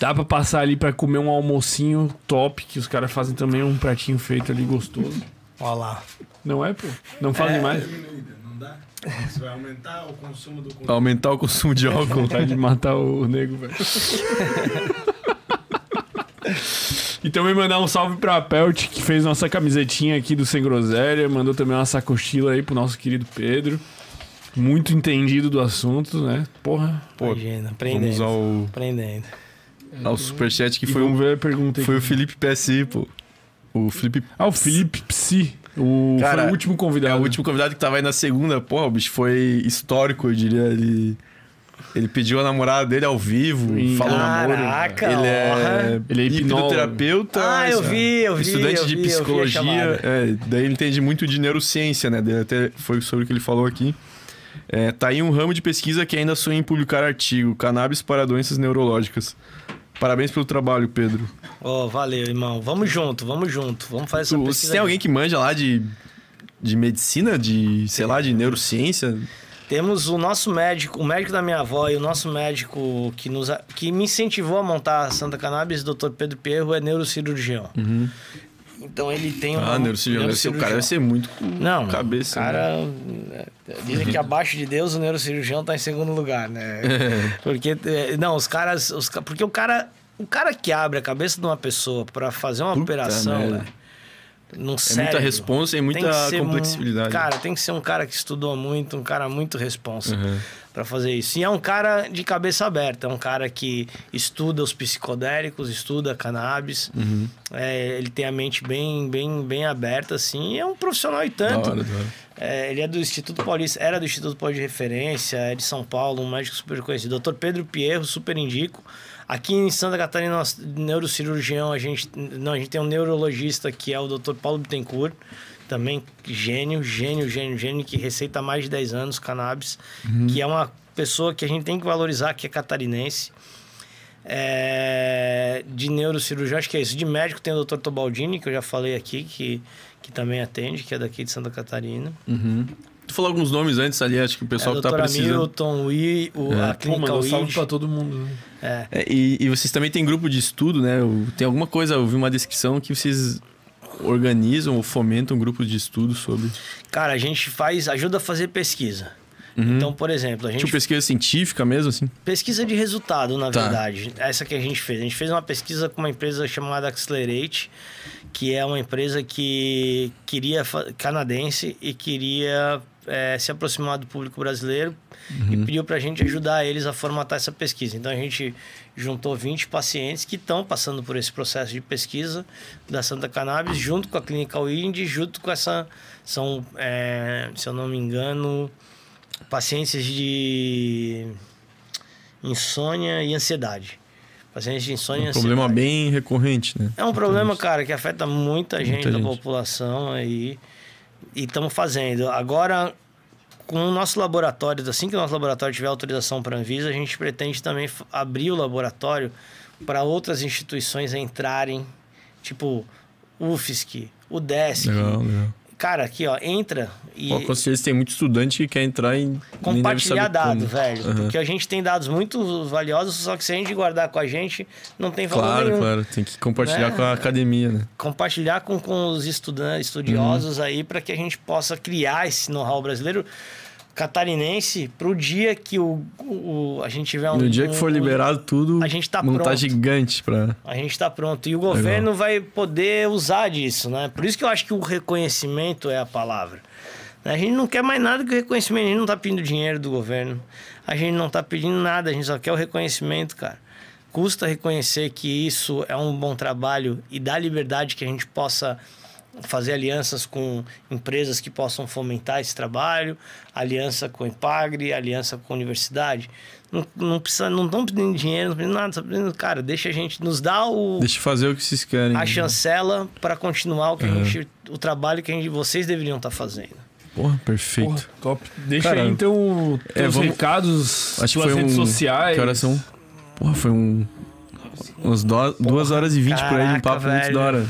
Dá pra passar ali pra comer um almocinho top, que os caras fazem também um pratinho feito ali gostoso. Olha lá. Não é, pô? Não fazem mais? Você vai aumentar o consumo do conteúdo. Aumentar o consumo de álcool. Vontade de matar o nego, velho. E também mandar um salve pra Pelt, que fez nossa camisetinha aqui do Sem Groselha. Mandou também uma sacochila aí pro nosso querido Pedro. Muito entendido do assunto, né? Porra. Pô, Imagina, Vamos aprendendo. ao, Aprendendo. ao superchat que E foi, vamos um, ver a pergunta aí. foi o Felipe PSI, pô. O Felipe Ah, o Felipe Psi. O, Cara, foi o último É convidado. o último convidado que tava aí na segunda. Porra, o bicho foi histórico, eu diria. Ele, ele pediu a namorada dele ao vivo, Ih, falou namoro. Caraca, Ele é. Ele é hipnoterapeuta. Ah, eu vi, eu vi, Estudante eu de vi, eu vi a psicologia. é, daí ele entende muito de neurociência, né? Daí até foi sobre o que ele falou aqui. É, tá aí um ramo de pesquisa que ainda sonha em publicar artigo: Cannabis para doenças neurológicas. Parabéns pelo trabalho, Pedro. Ô, valeu, irmão. Vamos junto, vamos junto. Vamos fazer essa Tu, pesquisa. você tem alguém que manja lá de, de medicina, de, sei lá, de neurociência? Temos o nosso médico, o médico da minha avó e o nosso médico que, nos, que me incentivou a montar a Santa Cannabis, o Dr. Pedro Pierro, é neurocirurgião. Então ele tem Ah, neurocirurgião. deve ser- O cara deve ser muito com Não, cabeça. o cara... né? é, Dizem que abaixo de Deus o neurocirurgião tá em segundo lugar, né? Porque... é, Não, os caras... Os, porque o cara... O cara que abre a cabeça de uma pessoa pra fazer uma Puta operação, merda. né? Num É cérebro, muita responsa e muita ser um-. Cara, tem que ser um cara que estudou muito, um cara muito responsa Uhum. Pra fazer isso. E é um cara de cabeça aberta, é um cara que estuda os psicodélicos, estuda cannabis. Uhum. É, ele tem a mente bem, bem, bem aberta, assim. e é um profissional e Da tanto. hora, da hora. É, ele é do Instituto Paulista, era do Instituto Paulista de Referência, é de São Paulo, um médico super conhecido. Dr. Pedro Pierro, super indico. Aqui em Santa Catarina, nós, neurocirurgião, a gente, não, a gente tem um neurologista que é o Dr. Paulo Bittencourt, também gênio, gênio, gênio, gênio, que receita há mais de 10 anos cannabis, que é uma pessoa que a gente tem que valorizar, que é catarinense. É, de neurocirurgião, acho que é isso. De médico tem o Dr. Tobaldini, que eu já falei aqui, que, que também atende, que é daqui de Santa Catarina. Uhum. Tu falou alguns nomes antes ali, acho que o pessoal é, que tá precisando. Milton, o, I, o É. a Pô, clínica salve WID. pra todo mundo. né? É. É, e, e vocês também têm grupo de estudo, né? Tem alguma coisa, eu vi uma descrição que vocês organizam ou fomentam grupos de estudo sobre. Cara, a gente faz, ajuda a fazer pesquisa. Então, por exemplo, a gente Tipo pesquisa científica mesmo, assim? pesquisa de resultado, na Tá. verdade. Essa que a gente fez. A gente fez uma pesquisa com uma empresa chamada Accelerate, que é uma empresa que queria canadense e queria eh, se aproximar do público brasileiro e pediu para a gente ajudar eles a formatar essa pesquisa. Então a gente juntou 20 pacientes que estão passando por esse processo de pesquisa da Santa Cannabis, junto com a Clinical Indy, junto com essa. São, eh, se eu não me engano, pacientes de insônia e ansiedade. Pacientes de insônia e Um problema bem recorrente, né? É um problema, cara, que afeta muita gente da gente. população aí. E estamos fazendo. Agora, com o nosso laboratório, assim que o nosso laboratório tiver autorização para a Anvisa, a gente pretende também abrir o laboratório para outras instituições entrarem, tipo UFSC, o DESC. Legal, legal. Cara, aqui, ó, entra e Pô, com certeza tem muito estudante que quer entrar e deve compartilhar dados, velho. Aham. Porque a gente tem dados muito valiosos, só que se a gente guardar com a gente, não tem valor Claro, nenhum. claro. Tem que compartilhar Né? com a academia, né? compartilhar com, com os estudantes, estudiosos Uhum. aí para que a gente possa criar esse know-how brasileiro catarinense para o dia que o, o- a gente tiver um No dia que for um- liberado tudo, a gente tá não tá pronto. gigante pra... a gente está pronto e o governo vai poder usar disso, né? Por isso que eu acho que o reconhecimento é a palavra. A gente não quer mais nada que o reconhecimento. A gente não está pedindo dinheiro do governo. A gente não está pedindo nada. A gente só quer o reconhecimento, cara. Custa reconhecer que isso é um bom trabalho e dá liberdade que a gente possa fazer alianças com empresas que possam fomentar esse trabalho, aliança com o Impagre, aliança com a universidade. Não, não precisa, não estão pedindo dinheiro, não pedindo nada, pedindo, cara, deixa a gente, nos dá o, Deixa eu fazer o que vocês querem. a chancela para continuar o que a gente, o trabalho que a gente, vocês deveriam estar fazendo. Porra, perfeito. Porra, top. Deixa Cara, aí então é, os vamos- recados, Acho que foi redes um... sociais. Que horas são? Porra, foi um... Umas do- duas horas e vinte por aí, um caraca, papo muito velho. da hora.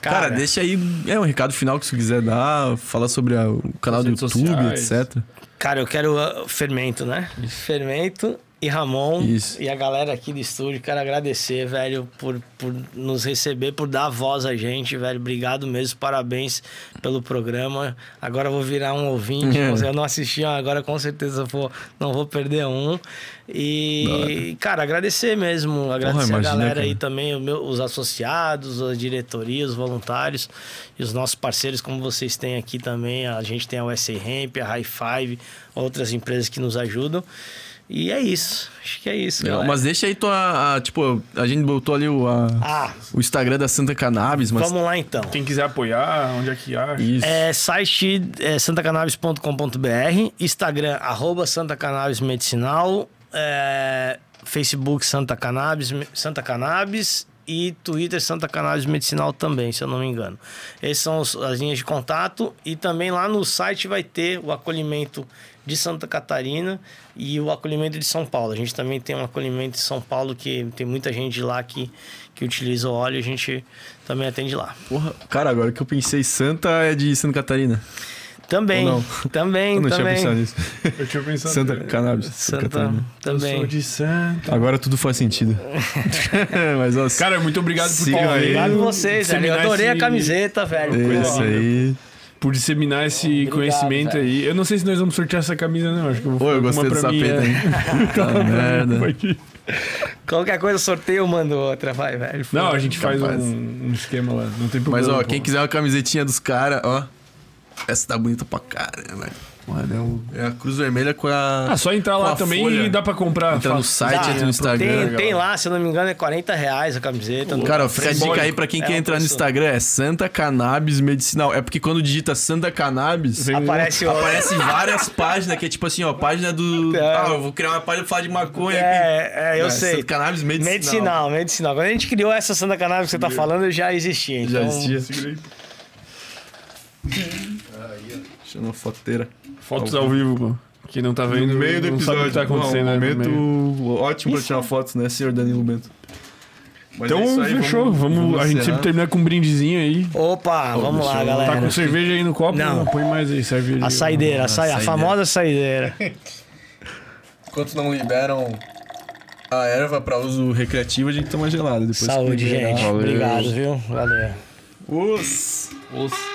Cara, Cara, deixa aí é um recado final que você quiser dar, falar sobre a- o canal do YouTube, sociais. etc. Cara, eu quero uh, fermento, né? Fermento e Ramon Isso. e a galera aqui do estúdio. Quero agradecer, velho, por, por nos receber, por dar voz a gente, velho. Obrigado mesmo, parabéns pelo programa. Agora eu vou virar um ouvinte. É. Eu não assisti, agora com certeza vou, não vou perder um. E, cara, agradecer mesmo. Agradecer imagina, a galera cara. aí também, meu- os associados, a diretoria, os voluntários e os nossos parceiros, como vocês têm aqui também. A gente tem a USA Ramp, a High Five, outras empresas que nos ajudam. E é isso. Acho que é isso, galera. Mas deixa aí tua. a- tipo, a gente botou ali o, a- Ah, o Instagram da Santa Cannabis, mas. vamos lá então. Quem quiser apoiar, onde é que acha? Isso. É, site é, santacannabis.com.br, Instagram, arroba Santa Cannabis Medicinal, é, Facebook Santa Cannabis, Santa Cannabis e Twitter Santa Cannabis Medicinal também, se eu não me engano. Essas são as linhas de contato e também lá no site vai ter o acolhimento de Santa Catarina e o acolhimento de São Paulo. A gente também tem um acolhimento de São Paulo que tem muita gente de lá que, que utiliza o óleo, a gente também atende lá. Porra, cara, agora que eu pensei, Santa é de Santa Catarina. Também, Ou não? também, eu não também. tinha pensado nisso. Eu tinha pensado. Santa Cannabis. Santa Santa Catarina. Eu também. sou de Santa. Agora tudo faz sentido. mas, ó, Cara, muito obrigado por ter aí. Obrigado vocês, velho. Eu adorei a esse- camiseta, velho. é isso aí. Por disseminar esse Obrigado, conhecimento velho. aí. Eu não sei se nós vamos sortear essa camisa, não. Acho que eu vou Pô, eu gostei uma do pra mim, sapeta, é. hein? Puta merda. Pode- Qualquer coisa, sorteio, mando outra. Vai, velho. Não, a gente faz Capaz. um, um esquema lá. Não tem problema. Mas, ó, pô. quem quiser uma camisetinha dos caras, ó. Essa tá bonita pra caramba. Mano, é, o- é a cruz vermelha com a. Ah, só entrar lá também folha. e dá pra comprar. Entra no site, Dá, entra no Instagram. Tem, tem lá, se eu não me engano, é 40 reais a camiseta. Cara, fica a dica aí pra quem É quer um entrar no. Instagram, é Santa Cannabis Medicinal. É porque quando digita Santa Cannabis, um Aparece aparece várias páginas, que é tipo assim, ó, página do... É. Ah, eu vou criar uma página pra falar de maconha aqui. É, é, eu É, sei. Santa Cannabis Medicinal. Medicinal, medicinal. Quando a gente criou essa Santa Cannabis que você tá falando, já existia. Já Então, existia. Chama uma foteira. Fotos ao vivo, pô. Quem não tá vendo, no meio do não sabe o episódio. que tá acontecendo. um né, momento ótimo pra tirar fotos, né, senhor Danilo Bento? Mas é Então, isso aí, fechou. Vamos, a gente sempre termina com um brindezinho aí. Opa, vamos lá, galera. Tá com cerveja aí no copo? Não. Põe mais aí, cerveja. A saideira, a, sa- a saideira. famosa saideira. Enquanto não liberam a erva pra uso recreativo, a gente toma gelada. Depois Saúde, gente. Valeu. Obrigado, viu? Valeu. Os... Os-